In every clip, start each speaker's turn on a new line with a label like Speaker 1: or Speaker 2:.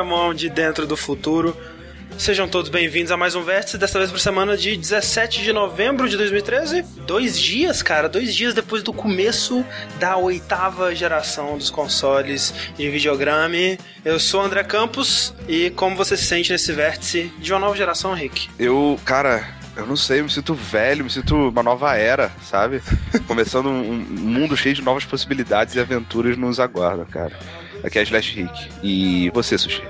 Speaker 1: programão de Dentro do Futuro. Sejam todos bem-vindos a mais um Vértice, desta vez para semana de 17 de novembro de 2013. Dois dias, cara, dois dias depois do começo da oitava geração dos consoles de videogame. Eu sou o André Campos e como você se sente nesse vértice de uma nova geração, Rick?
Speaker 2: Eu, cara, eu não sei, eu me sinto velho, me sinto uma nova era, sabe? Começando um, um mundo cheio de novas possibilidades e aventuras nos aguarda, cara. Aqui é a Slash Rick. E você, Sushi?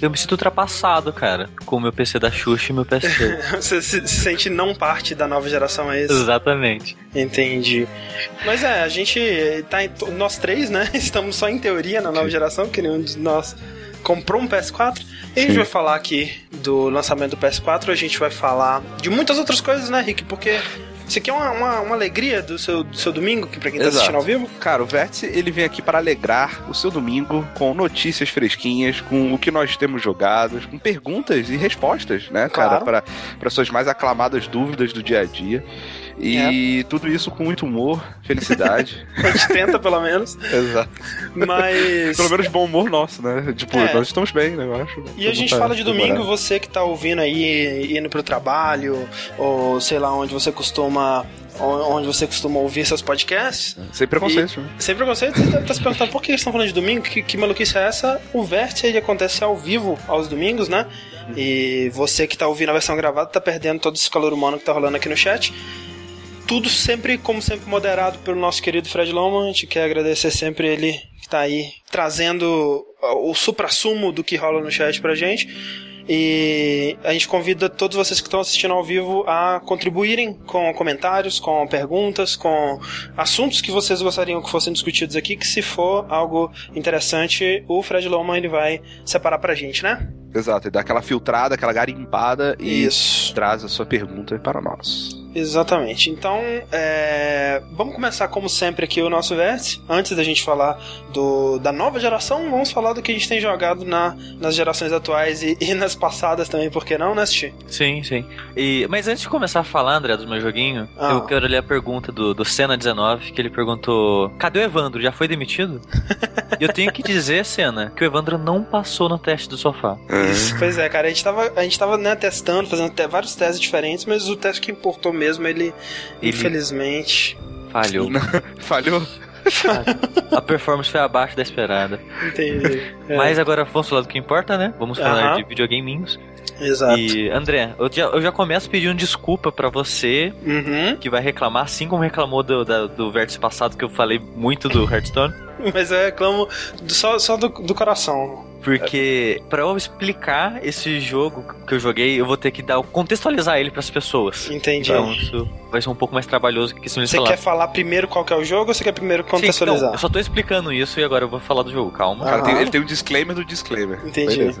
Speaker 3: Eu me sinto ultrapassado, cara, com o meu PC da Xuxa e meu PC.
Speaker 1: Você se, se sente não parte da nova geração, é isso?
Speaker 3: Exatamente.
Speaker 1: Entendi. Mas é, a gente tá em, nós três, né? Estamos só em teoria na nova geração, que nenhum de nós comprou um PS4. E a gente vai falar aqui do lançamento do PS4, a gente vai falar de muitas outras coisas, né, Rick? Porque isso aqui é uma, uma, uma, alegria do seu, do seu domingo, que pra quem tá
Speaker 2: Exato.
Speaker 1: assistindo ao vivo.
Speaker 2: Cara, o Vértice, ele vem aqui para alegrar o seu domingo com notícias fresquinhas, com o que nós temos jogado, com perguntas e respostas, né, cara,
Speaker 1: Claro.
Speaker 2: para suas mais aclamadas dúvidas do dia a dia. E tudo isso com muito humor, felicidade.
Speaker 1: A gente tenta, pelo menos.
Speaker 2: Exato.
Speaker 1: Mas.
Speaker 2: Pelo menos bom humor nosso, né? Tipo,
Speaker 1: É.
Speaker 2: nós estamos bem, né, eu acho.
Speaker 1: E a gente
Speaker 2: Tá
Speaker 1: fala de domingo, você que tá ouvindo aí, indo pro trabalho, ou sei lá onde você costuma. Onde você costuma ouvir seus podcasts.
Speaker 2: Sem preconceito, né?
Speaker 1: Sem preconceito, você deve estar se perguntando por que eles estão falando de domingo? Que, que maluquice é essa? O Vértice ele acontece ao vivo aos domingos, né? E você que tá ouvindo a versão gravada tá perdendo todo esse calor humano que tá rolando aqui no chat. Tudo sempre, como sempre, moderado pelo nosso querido Fred Loma. A gente quer agradecer sempre ele que tá aí trazendo o supra-sumo do que rola no chat pra gente. E a gente convida todos vocês que estão assistindo ao vivo a contribuírem com comentários, com perguntas, com assuntos que vocês gostariam que fossem discutidos aqui, que se for algo interessante, o Fred Loma ele vai separar pra gente, né?
Speaker 2: Exato, e dá aquela filtrada, aquela garimpada e
Speaker 1: Isso.
Speaker 2: traz a sua pergunta para nós.
Speaker 1: Exatamente. Então, é, vamos começar como sempre aqui o nosso vértice. Antes da gente falar do, da nova geração, vamos falar do que a gente tem jogado na, nas gerações atuais e, e nas passadas também, por que não, né, Sti?
Speaker 3: Sim, sim. E, mas antes de começar a falar, André, do meu joguinho,
Speaker 1: Ah.
Speaker 3: eu quero ler a pergunta do, do Senna19, que ele perguntou: Cadê o Evandro? Já foi demitido? e eu tenho que dizer, Senna, que o Evandro não passou no teste do sofá.
Speaker 1: Isso, pois é, cara, a gente tava, a gente tava né, testando, fazendo vários testes diferentes, mas o teste que importou mesmo, ele,
Speaker 3: Ele-
Speaker 1: infelizmente,
Speaker 3: Falhou.
Speaker 2: Falhou?
Speaker 3: a performance foi abaixo da esperada.
Speaker 1: entendi. É,
Speaker 3: Mas agora vamos falar do que importa, né? Vamos falar de videogaminhos.
Speaker 1: Exato.
Speaker 3: E, André, eu já, eu já começo pedindo desculpa pra você
Speaker 1: Uhum.
Speaker 3: que vai reclamar, assim como reclamou do, da- do vértice passado que eu falei muito do Hearthstone.
Speaker 1: Mas eu reclamo do- só, só do, do coração.
Speaker 3: Porque pra eu explicar esse jogo que eu joguei, eu vou ter que dar contextualizar ele pras pessoas.
Speaker 1: Entendi.
Speaker 3: Então isso vai ser um pouco mais trabalhoso que isso me
Speaker 1: Você quer falar primeiro qual que é o jogo ou você quer primeiro
Speaker 3: Sim,
Speaker 1: contextualizar?
Speaker 3: não, eu só tô explicando isso e agora eu vou falar do jogo, calma.
Speaker 2: Cara, tem- ele tem um disclaimer do disclaimer.
Speaker 1: Entendi.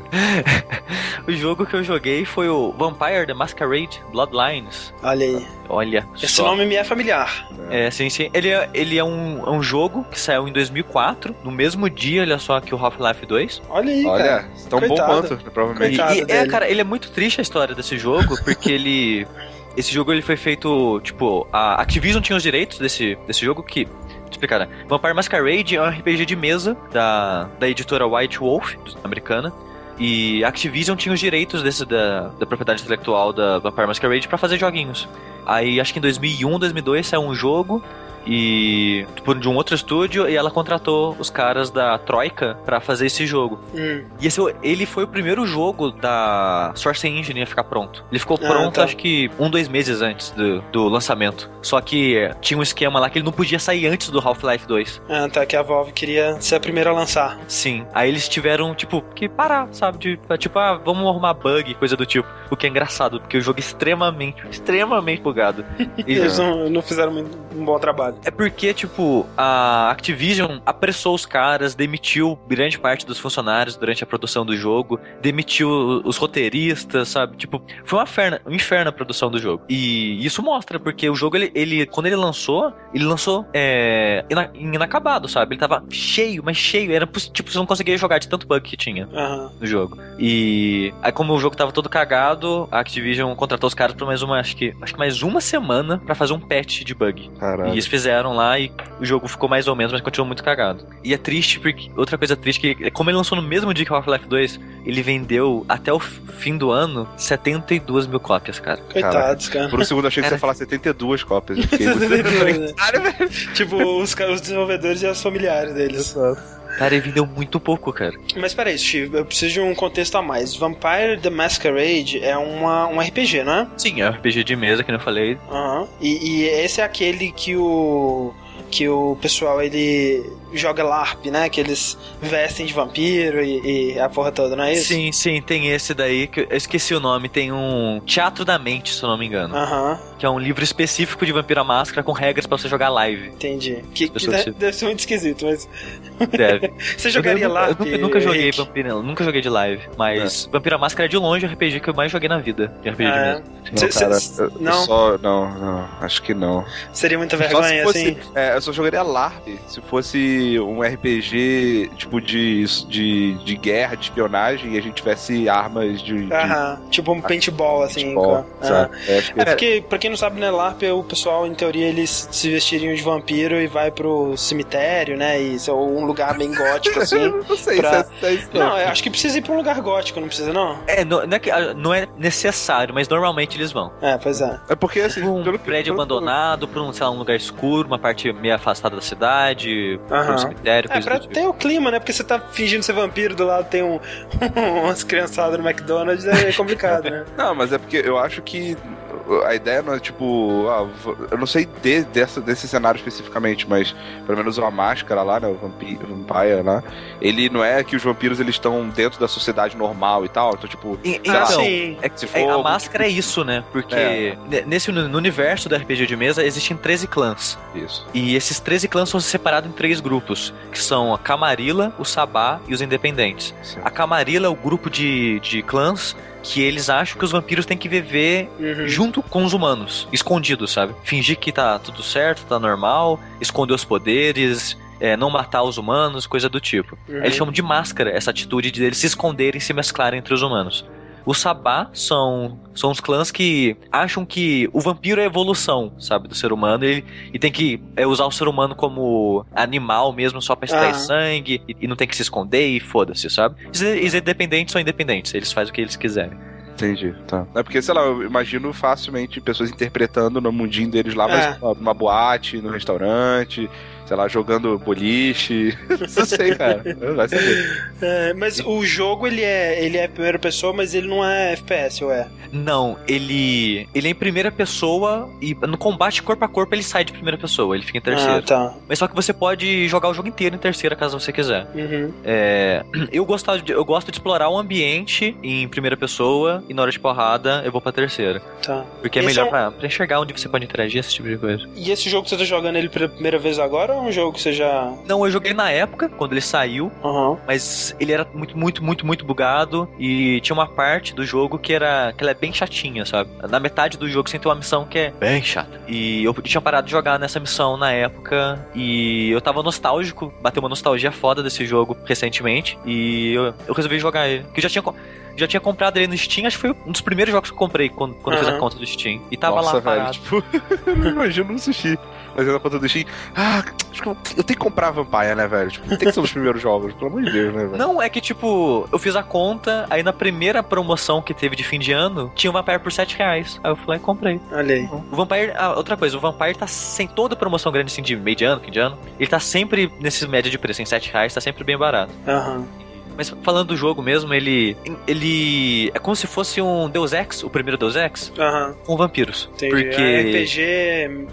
Speaker 3: O jogo que eu joguei foi o Vampire the Masquerade Bloodlines.
Speaker 1: Olha aí.
Speaker 3: Olha
Speaker 1: Esse
Speaker 3: só.
Speaker 1: nome me é familiar.
Speaker 3: É, sim, sim. Ele é, ele é um, é um jogo que saiu em 2004, no mesmo dia, olha só, que o Half-Life 2.
Speaker 1: Olha aí,
Speaker 2: Olha,
Speaker 1: cara.
Speaker 2: tão bom
Speaker 1: Coitado.
Speaker 2: quanto,
Speaker 3: E,
Speaker 2: provavelmente.
Speaker 1: Coitado
Speaker 3: e- é, cara, ele é muito triste a história desse jogo, porque ele. Esse jogo ele foi feito, tipo, a Activision tinha os direitos desse, desse jogo que. Explicar, né? Vampire Masquerade é um RPG de mesa da, da editora White Wolf, americana. E a Activision tinha os direitos desse, da, da propriedade intelectual da Vampire Masquerade pra fazer joguinhos. Aí acho que em 2001, 2002 saiu um jogo e tipo, de um outro estúdio e ela contratou os caras da Troika pra fazer esse jogo.
Speaker 1: Hum,
Speaker 3: E esse, ele foi o primeiro jogo da Source Engine a ficar pronto. Ele ficou
Speaker 1: Ah,
Speaker 3: pronto,
Speaker 1: tá.
Speaker 3: acho que um, dois meses antes do, do lançamento. Só que eh, tinha um esquema lá que ele não podia sair antes do Half-Life 2.
Speaker 1: ah, tá, que a Valve queria ser a primeira a lançar.
Speaker 3: Sim. Aí eles tiveram, tipo, que parar, sabe? De, tipo, ah, vamos arrumar bug, coisa do tipo. O que é engraçado, porque o jogo é extremamente, extremamente bugado. E-
Speaker 1: Eles não, não fizeram um bom trabalho.
Speaker 3: É porque, tipo, a Activision apressou os caras, demitiu grande parte dos funcionários durante a produção do jogo, demitiu os roteiristas, sabe? Tipo, foi uma inferno, um inferno a produção do jogo. E isso mostra, porque o jogo, ele, ele quando ele lançou, ele lançou é, ina- inacabado, sabe? Ele tava cheio, mas cheio. Era, tipo, você não conseguia jogar de tanto bug que tinha
Speaker 1: Aham.
Speaker 3: no jogo. E aí, como o jogo tava todo cagado, passado, a Activision contratou os caras pra mais uma, acho que, acho que mais uma semana pra fazer um patch de bug.
Speaker 2: Caralho.
Speaker 3: E eles fizeram lá e o jogo ficou mais ou menos, mas continuou muito cagado. E é triste porque. Outra coisa triste que, como ele lançou no mesmo dia que o Half-Life 2, ele vendeu até o fim do ano 72 mil cópias, cara.
Speaker 1: Coitados, cara.
Speaker 2: Por um segundo eu achei que você ia falar 72 cópias. Eu fiquei muito-
Speaker 1: 72, né? Tipo, os, os desenvolvedores e os familiares deles.
Speaker 3: Cara, ele vendeu muito pouco, cara.
Speaker 1: Mas peraí, Steve, eu preciso de um contexto a mais. Vampire the Masquerade é uma, um RPG, não é?
Speaker 3: Sim, é um RPG de mesa, que eu falei.
Speaker 1: Aham. E, e esse é aquele que o. que o pessoal ele joga LARP, né? Que eles vestem de vampiro e, e a porra toda, não é isso?
Speaker 3: Sim, sim, tem esse daí, que eu esqueci o nome, tem um Teatro da Mente, se eu não me engano.
Speaker 1: Aham,
Speaker 3: Que é um livro específico de Vampiro à Máscara com regras pra você jogar live.
Speaker 1: entendi. Que, que deve,
Speaker 3: se-
Speaker 1: deve ser muito esquisito, mas.
Speaker 3: Deve.
Speaker 1: Você jogaria
Speaker 3: eu,
Speaker 1: LARP?
Speaker 3: Eu nunca, nunca joguei
Speaker 1: Henrique?
Speaker 3: Vampiro, nunca joguei de live. Mas Vampiro à Máscara é de longe o RPG que eu mais joguei na vida. De RPG de
Speaker 1: Ah,
Speaker 3: mesa.
Speaker 2: Não,
Speaker 1: Cê-
Speaker 2: cara,
Speaker 1: cê-
Speaker 2: eu- eu
Speaker 1: não?
Speaker 2: só. Não, não, acho que não.
Speaker 1: Seria muita vergonha,
Speaker 2: fosse,
Speaker 1: assim?
Speaker 2: é, eu só jogaria LARP se fosse um RPG tipo de, de, de guerra, de espionagem e a gente tivesse armas de. de
Speaker 1: Aham, tipo um paintball, assim.
Speaker 2: futebol,
Speaker 1: com-
Speaker 2: sabe? É, que
Speaker 1: É porque, pra quem não sabe, né, LARP, o pessoal, em teoria, eles se vestiriam de vampiro e vai pro cemitério, né? E, ou um lugar bem gótico, assim.
Speaker 2: não sei
Speaker 1: pra-
Speaker 2: se é, se é isso.
Speaker 1: Não, eu acho que precisa ir pra um lugar gótico, não precisa, não?
Speaker 3: É, não, não é que- ah, não é necessário, mas normalmente eles vão.
Speaker 1: É, pois é.
Speaker 2: É porque assim,
Speaker 3: um prédio
Speaker 2: que-
Speaker 3: abandonado, pra um, sei lá, um lugar escuro, uma parte meio afastada da cidade,
Speaker 1: Aham.
Speaker 3: Um cemitério,
Speaker 1: É, pra
Speaker 3: do tipo.
Speaker 1: ter o clima, né? Porque você tá fingindo ser vampiro, do lado tem um, umas criançadas no McDonald's, é complicado, né?
Speaker 2: Não, mas é porque eu acho que a ideia não é tipo. ah, eu não sei de, dessa, desse cenário especificamente, mas pelo menos a máscara lá, né? O vampi- o Vampire lá. Ele não é que os vampiros eles estão dentro da sociedade normal e tal. Então, tipo.
Speaker 3: E-
Speaker 2: sei lá,
Speaker 3: Então,
Speaker 1: sim.
Speaker 3: é, é, a máscara é
Speaker 2: tipo
Speaker 3: isso, né? Porque
Speaker 2: É.
Speaker 3: ne- nesse no universo do RPG de mesa existem 13 clãs.
Speaker 2: Isso.
Speaker 3: E esses 13 clãs são separados em três grupos, que são a Camarilla, o Sabá e os Independentes.
Speaker 2: Sim.
Speaker 3: A Camarilla é o grupo de, de clãs que eles acham que os vampiros têm que viver
Speaker 1: Uhum.
Speaker 3: junto com os humanos, escondidos, sabe? Fingir que tá tudo certo, tá normal, esconder os poderes, é, não matar os humanos, coisa do tipo.
Speaker 1: Uhum.
Speaker 3: Eles chamam de máscara essa atitude de eles se esconderem e se mesclarem entre os humanos. Os Sabá são, são os clãs que acham que o vampiro é a evolução, sabe, do ser humano e, e tem que é, usar o ser humano como animal mesmo, só pra extrair
Speaker 1: Aham.
Speaker 3: sangue e, e não tem que se esconder e foda-se, sabe? Os, os independentes são independentes, eles fazem o que eles quiserem.
Speaker 2: Entendi, tá. É porque, sei lá, eu imagino facilmente pessoas interpretando no mundinho deles lá,
Speaker 1: É.
Speaker 2: mas uma, uma boate, no restaurante, sei lá, jogando boliche. não sei, cara. Vai saber.
Speaker 1: É, mas o jogo, ele é, ele é primeira pessoa, mas ele não é FPS, ou é?
Speaker 3: Não, ele ele é em primeira pessoa e no combate corpo a corpo ele sai de primeira pessoa, ele fica em terceira.
Speaker 1: Ah, tá.
Speaker 3: Mas só que você pode jogar o jogo inteiro em terceira caso você quiser.
Speaker 1: Uhum.
Speaker 3: É, eu, gosto de, eu gosto de explorar o ambiente em primeira pessoa e na hora de porrada eu vou pra terceira.
Speaker 1: Tá.
Speaker 3: Porque é
Speaker 1: Esse
Speaker 3: melhor
Speaker 1: é
Speaker 3: pra, pra enxergar onde você pode interagir, esse tipo de coisa.
Speaker 1: E esse jogo que você tá jogando ele pela primeira vez agora é um jogo que você já.
Speaker 3: Não, eu joguei na época, quando ele saiu,
Speaker 1: Aham.
Speaker 3: mas ele era muito, muito, muito, muito bugado e tinha uma parte do jogo que era que ela é bem chatinha, sabe? Na metade do jogo você tem uma missão que é bem chata. E eu tinha parado de jogar nessa missão na época e eu tava nostálgico, bateu uma nostalgia foda desse jogo recentemente e eu, eu resolvi jogar ele. Que eu já tinha já tinha comprado ele no Steam, acho que foi um dos primeiros jogos que eu comprei quando, quando eu fiz a conta do Steam. E tava
Speaker 2: Nossa,
Speaker 3: lá
Speaker 2: velho,
Speaker 3: parado.
Speaker 2: tipo, eu não imagino um sushi. Mas na conta do Steam, ah, acho que eu, eu tenho que comprar a Vampire, né, velho? Tipo, tem que ser os primeiros jogos, pelo amor de Deus, né, velho?
Speaker 3: Não, é que tipo, eu fiz a conta, aí na primeira promoção que teve de fim de ano, tinha o Vampire por 7 reais. Aí eu fui lá e comprei.
Speaker 1: Olha aí.
Speaker 3: O Vampire, ah, outra coisa, o Vampire tá sem toda promoção grande assim de meio de ano, fim de ano. Ele tá sempre nesse média de preço, em 7 reais, tá sempre bem barato.
Speaker 1: Aham.
Speaker 3: Mas falando do jogo mesmo, ele. Ele. É como se fosse um Deus Ex, o primeiro Deus Ex,
Speaker 1: Aham.
Speaker 3: com vampiros.
Speaker 1: Entendi.
Speaker 3: Porque.
Speaker 1: É RPG.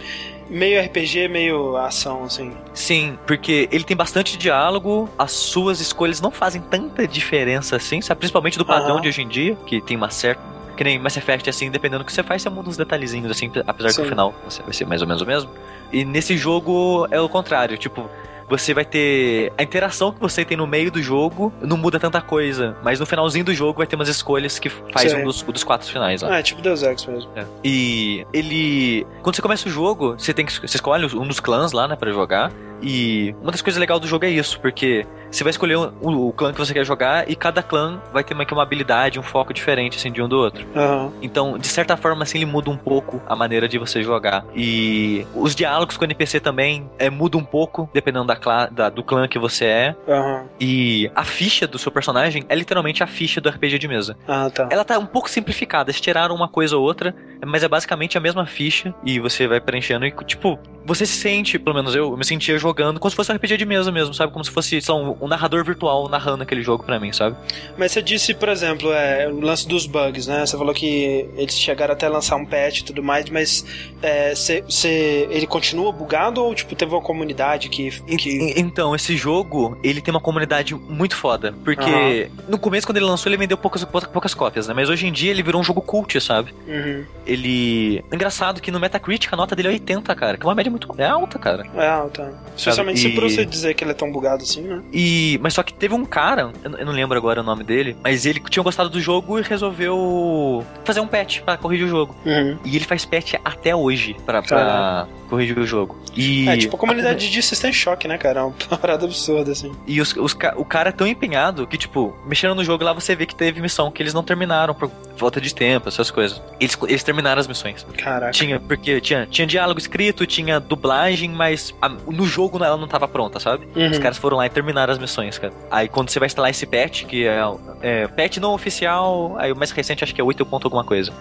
Speaker 1: Meio RPG, meio ação, assim.
Speaker 3: Sim, porque ele tem bastante diálogo, as suas escolhas não fazem tanta diferença assim, sabe? Principalmente do padrão de hoje em dia, que tem uma certa. Que nem Mass Effect, assim, dependendo do que você faz, você muda uns detalhezinhos, assim, apesar que
Speaker 1: Sim.
Speaker 3: o final você vai ser mais ou menos o mesmo. E nesse jogo é o contrário, tipo, você vai ter. A interação que você tem no meio do jogo não muda tanta coisa, mas no finalzinho do jogo vai ter umas escolhas que faz
Speaker 1: Sim.
Speaker 3: um dos, dos quatro finais lá.
Speaker 1: Ah, é tipo Deus Ex mesmo.
Speaker 3: É. E ele. Quando você começa o jogo, você tem que. Você escolhe um dos clãs lá, né, pra jogar. E uma das coisas legais do jogo é isso, porque você vai escolher o, o clã que você quer jogar e cada clã vai ter uma, uma habilidade, um foco diferente assim, de um do outro.
Speaker 1: Aham.
Speaker 3: Então, de certa forma, assim, ele muda um pouco a maneira de você jogar. E os diálogos com o NPC também é, muda um pouco, dependendo da, da- do clã que você é.
Speaker 1: Aham.
Speaker 3: E a ficha do seu personagem é literalmente a ficha do RPG de mesa.
Speaker 1: Ah, tá.
Speaker 3: Ela tá um pouco simplificada, eles tiraram uma coisa ou outra, mas é basicamente a mesma ficha e você vai preenchendo e, tipo, você se sente, pelo menos eu, eu me sentia jogando como se fosse um RPG de mesa mesmo, sabe? Como se fosse, sei lá, um, um narrador virtual narrando aquele jogo pra mim, sabe?
Speaker 1: Mas você disse, por exemplo, é, o lance dos bugs, né? Você falou que eles chegaram até a lançar um patch e tudo mais, mas é, você- você- ele continua bugado ou tipo, teve uma comunidade que. que...
Speaker 3: Então, esse jogo, ele tem uma comunidade muito foda. Porque no começo, quando ele lançou, ele vendeu poucas, poucas, poucas cópias, né? Mas hoje em dia ele virou um jogo cult, sabe?
Speaker 1: Uhum.
Speaker 3: Ele. Engraçado que no Metacritic a nota dele é 80, cara. Que é uma média muito é alta, cara.
Speaker 1: É alta. Especialmente se
Speaker 3: E-
Speaker 1: por você dizer que ele é tão bugado assim, né?
Speaker 3: E. Mas só que teve um cara, eu não- lembro agora o nome dele, mas ele tinha gostado do jogo e resolveu fazer um patch pra corrigir o jogo.
Speaker 1: Uhum.
Speaker 3: E ele faz patch até hoje pra, pra corrigir o jogo. E.
Speaker 1: É, tipo, a comunidade de System Shock, né, cara? É uma parada absurda, assim.
Speaker 3: E os, os o cara é tão empenhado que, tipo, mexendo no jogo lá você vê que teve missão que eles não terminaram por falta de tempo, essas coisas. Eles, eles terminaram as missões.
Speaker 1: Caraca.
Speaker 3: Tinha, porque tinha, tinha diálogo escrito, tinha dublagem, mas a- no jogo ela não tava pronta, sabe?
Speaker 1: Uhum.
Speaker 3: Os caras foram lá e terminaram as missões, cara. Aí quando você vai instalar esse patch, que é, é patch não oficial, aí o mais recente acho que é 8 ponto alguma coisa.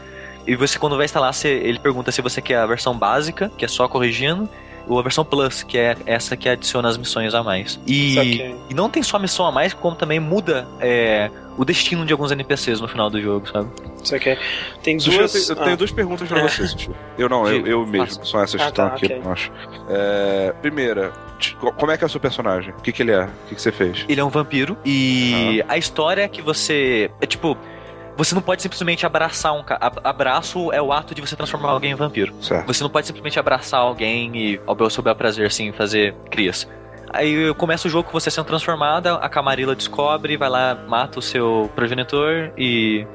Speaker 3: E você quando vai instalar, você, ele pergunta se você quer a versão básica, que é só corrigindo, ou a versão Plus, que é essa que adiciona as missões a mais. E, e não tem só missão a mais, como também muda é, o destino de alguns NPCs no final do jogo, sabe?
Speaker 1: Isso aqui. Tem
Speaker 2: Sushi, eu
Speaker 1: duas.
Speaker 2: tenho, eu tenho
Speaker 1: ah,
Speaker 2: duas perguntas pra
Speaker 1: É.
Speaker 2: você, Sushi. Eu não, eu, eu mesmo. São essas que
Speaker 1: Ah,
Speaker 2: estão
Speaker 1: tá,
Speaker 2: aqui,
Speaker 1: ok.
Speaker 2: eu acho. É, primeira, como é que é o seu personagem? O que, que ele é? O que, que você fez?
Speaker 3: Ele é um vampiro e a história é que você. É tipo. Você não pode simplesmente abraçar um cara. Abraço é o ato de você transformar alguém em vampiro.
Speaker 2: Certo.
Speaker 3: Você não pode simplesmente abraçar alguém e, ao bel seu bel prazer, assim, fazer crias. Aí começa o jogo com você sendo transformada, a Camarilla descobre, vai lá, mata o seu progenitor e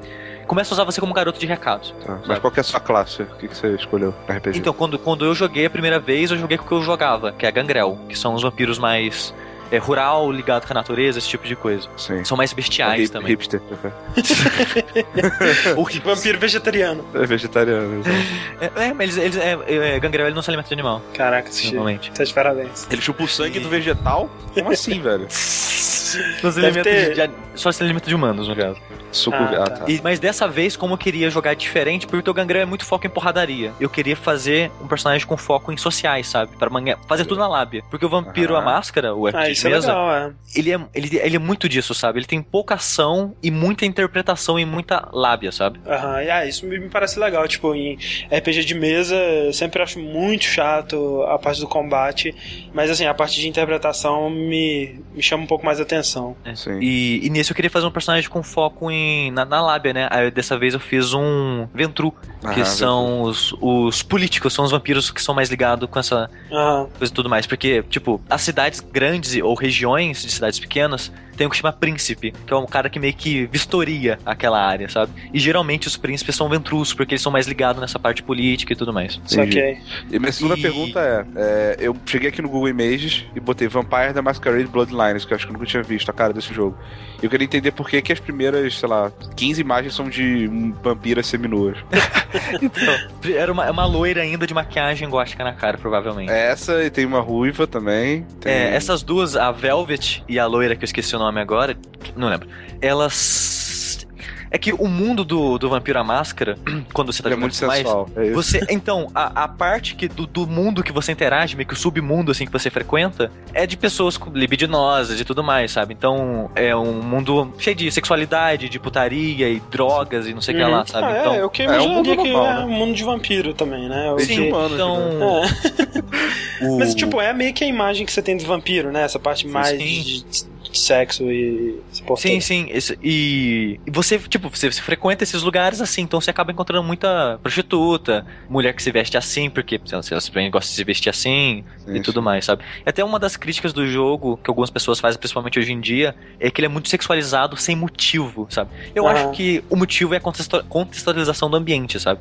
Speaker 3: começa a usar você como garoto de recados.
Speaker 2: Tá. Mas
Speaker 3: Sabe?
Speaker 2: qual que é a sua classe? O que, que você escolheu RPG?
Speaker 3: Então, quando, quando eu joguei a primeira vez, eu joguei com o que eu jogava, que é a Gangrel, que são os vampiros mais é, rural, ligado com a natureza, esse tipo de coisa.
Speaker 2: Sim.
Speaker 3: São mais bestiais
Speaker 2: Hip-
Speaker 3: também.
Speaker 2: Hipster. ok.
Speaker 1: o vampiro vegetariano.
Speaker 2: É vegetariano.
Speaker 3: É, é, mas eles, eles, é, é, Gangrel ele não se alimenta de animal,
Speaker 1: Caraca,
Speaker 3: normalmente.
Speaker 1: Tá de parabéns.
Speaker 2: Ele chupa o sangue do vegetal? Como assim, velho?
Speaker 3: Não se alimenta
Speaker 1: ter-
Speaker 3: de, de- só se alimenta de humanos, no caso.
Speaker 2: Suco.
Speaker 1: Ah,
Speaker 2: Ah,
Speaker 1: tá.
Speaker 2: tá.
Speaker 3: E- mas dessa vez, como eu queria jogar diferente, porque o Gangrel é muito foco em porradaria. Eu queria fazer um personagem com foco em sociais, sabe? Para fazer tudo na lábia. Porque o Vampiro,
Speaker 2: Aham.
Speaker 3: a máscara, o RPG
Speaker 1: Isso é
Speaker 3: mesa,
Speaker 1: legal, é.
Speaker 3: ele, é, ele, ele é muito disso, sabe? Ele tem pouca ação e muita interpretação e muita lábia, sabe?
Speaker 1: Aham, e, ah, isso me me parece legal. Tipo, em RPG de mesa, eu sempre acho muito chato a parte do combate, mas assim, a parte de interpretação me, me chama um pouco mais a atenção.
Speaker 2: Sim.
Speaker 3: E, e nesse eu queria fazer um personagem com foco em, na, na lábia, né? Aí dessa vez eu fiz um Ventru, que
Speaker 2: Ah,
Speaker 3: são os, os políticos, são os vampiros que são mais ligados com essa coisa e tudo mais. Porque, tipo, as cidades grandes ou regiões de cidades pequenas tem o que chama príncipe, que é um cara que meio que vistoria aquela área, sabe? E geralmente os príncipes são ventrus, porque eles são mais ligados nessa parte política e tudo mais.
Speaker 1: saquei.
Speaker 2: E minha segunda
Speaker 3: E-
Speaker 2: pergunta é, é, Eu cheguei aqui no Google Images e botei Vampire the Masquerade Bloodlines, que eu acho que eu nunca tinha visto a cara desse jogo. E eu queria entender por que, que as primeiras, sei lá, 15 imagens são de vampiras seminuas.
Speaker 3: Então, era uma, é uma loira ainda de maquiagem gótica na cara, provavelmente.
Speaker 2: Essa e tem uma ruiva também. Tem...
Speaker 3: É, essas duas, a Velvet e a loira, que eu esqueci o nome agora, não lembro. Elas. É que o mundo do, do Vampiro à Máscara, quando você tá
Speaker 2: Ele é
Speaker 3: jogando
Speaker 2: muito
Speaker 3: mais,
Speaker 2: sensual. É.
Speaker 3: Você, então, a, a parte que do, do mundo que você interage, meio que o submundo assim que você frequenta, é de pessoas com- libidinosas e tudo mais, sabe? Então, é um mundo cheio de sexualidade, de putaria e drogas e não sei o que lá,
Speaker 1: Uhum.
Speaker 3: sabe?
Speaker 1: Ah,
Speaker 3: então,
Speaker 1: é, eu que
Speaker 2: é um
Speaker 1: imaginaria
Speaker 2: mundo
Speaker 1: que
Speaker 2: normal,
Speaker 1: é
Speaker 2: né?
Speaker 1: um mundo de vampiro também, né? O
Speaker 2: Bem
Speaker 1: que-
Speaker 2: humano,
Speaker 3: então,
Speaker 1: É.
Speaker 3: o-
Speaker 1: Mas, tipo, é meio que a imagem que você tem do vampiro, né? Essa parte mais
Speaker 3: sim.
Speaker 1: de sexo e porra
Speaker 3: Sim, sim. esse- e, e você, tipo, você, você frequenta esses lugares assim, então você acaba encontrando muita prostituta, mulher que se veste assim, porque elas simplesmente gostam de se vestir assim e
Speaker 2: Sim,
Speaker 3: tudo mais, sabe? E até uma das críticas do jogo, que algumas pessoas fazem, principalmente hoje em dia, é que ele é muito sexualizado sem motivo, sabe? Eu
Speaker 1: Aham.
Speaker 3: acho que o motivo é a contextualização do ambiente, sabe?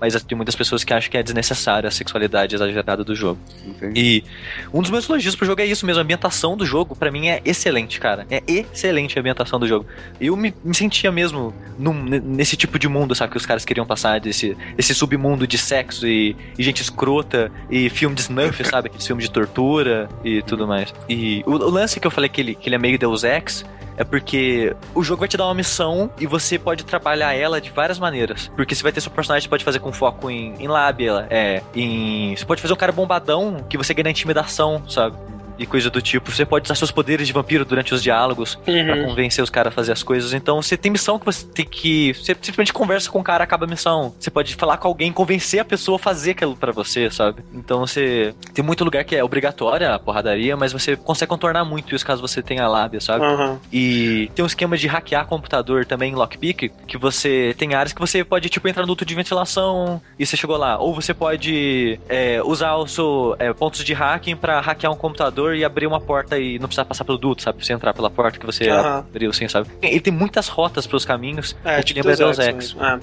Speaker 3: Mas tem muitas pessoas que acham que é desnecessária a sexualidade exagerada do jogo.
Speaker 2: Entendi.
Speaker 3: E um dos meus elogios pro jogo é isso mesmo, a ambientação do jogo, pra mim, é excelente, cara. É excelente a ambientação do jogo. Eu me, me sentia mesmo num- nesse tipo de mundo, sabe, que os caras queriam passar, desse, desse submundo de sexo e, e gente escrota, e filme de snuff, sabe, aqueles filmes de tortura e tudo mais. E o, o lance que eu falei que ele, que ele é meio Deus Ex, é porque o jogo vai te dar uma missão e você pode trabalhar ela de várias maneiras. Porque você vai ter seu personagem que pode fazer com foco em, em lábia, é, em. Você pode fazer um cara bombadão que você ganha intimidação, sabe? E coisa do tipo. Você pode usar seus poderes de vampiro durante os diálogos pra
Speaker 1: Uhum.
Speaker 3: convencer os caras a fazer as coisas. Então você tem missão que você tem que. Você simplesmente conversa com o cara, acaba a missão. Você pode falar com alguém, convencer a pessoa a fazer aquilo pra você, sabe? Então você. Tem muito lugar que é obrigatória a porradaria, mas você consegue contornar muito isso caso você tenha lábia, sabe?
Speaker 1: Aham.
Speaker 3: E tem um esquema de hackear computador também em lockpick, que você tem áreas que você pode, tipo, entrar no duto de ventilação e você chegou lá. Ou você pode é, usar os seu, é, pontos de hacking pra hackear um computador e abrir uma porta e não precisar passar pelo duto, sabe? Você entrar pela porta que você abriu, assim, sabe? Ele tem muitas rotas pelos caminhos.
Speaker 1: É, tipo
Speaker 3: lembro
Speaker 1: Deus
Speaker 3: Deus
Speaker 1: Ex. É.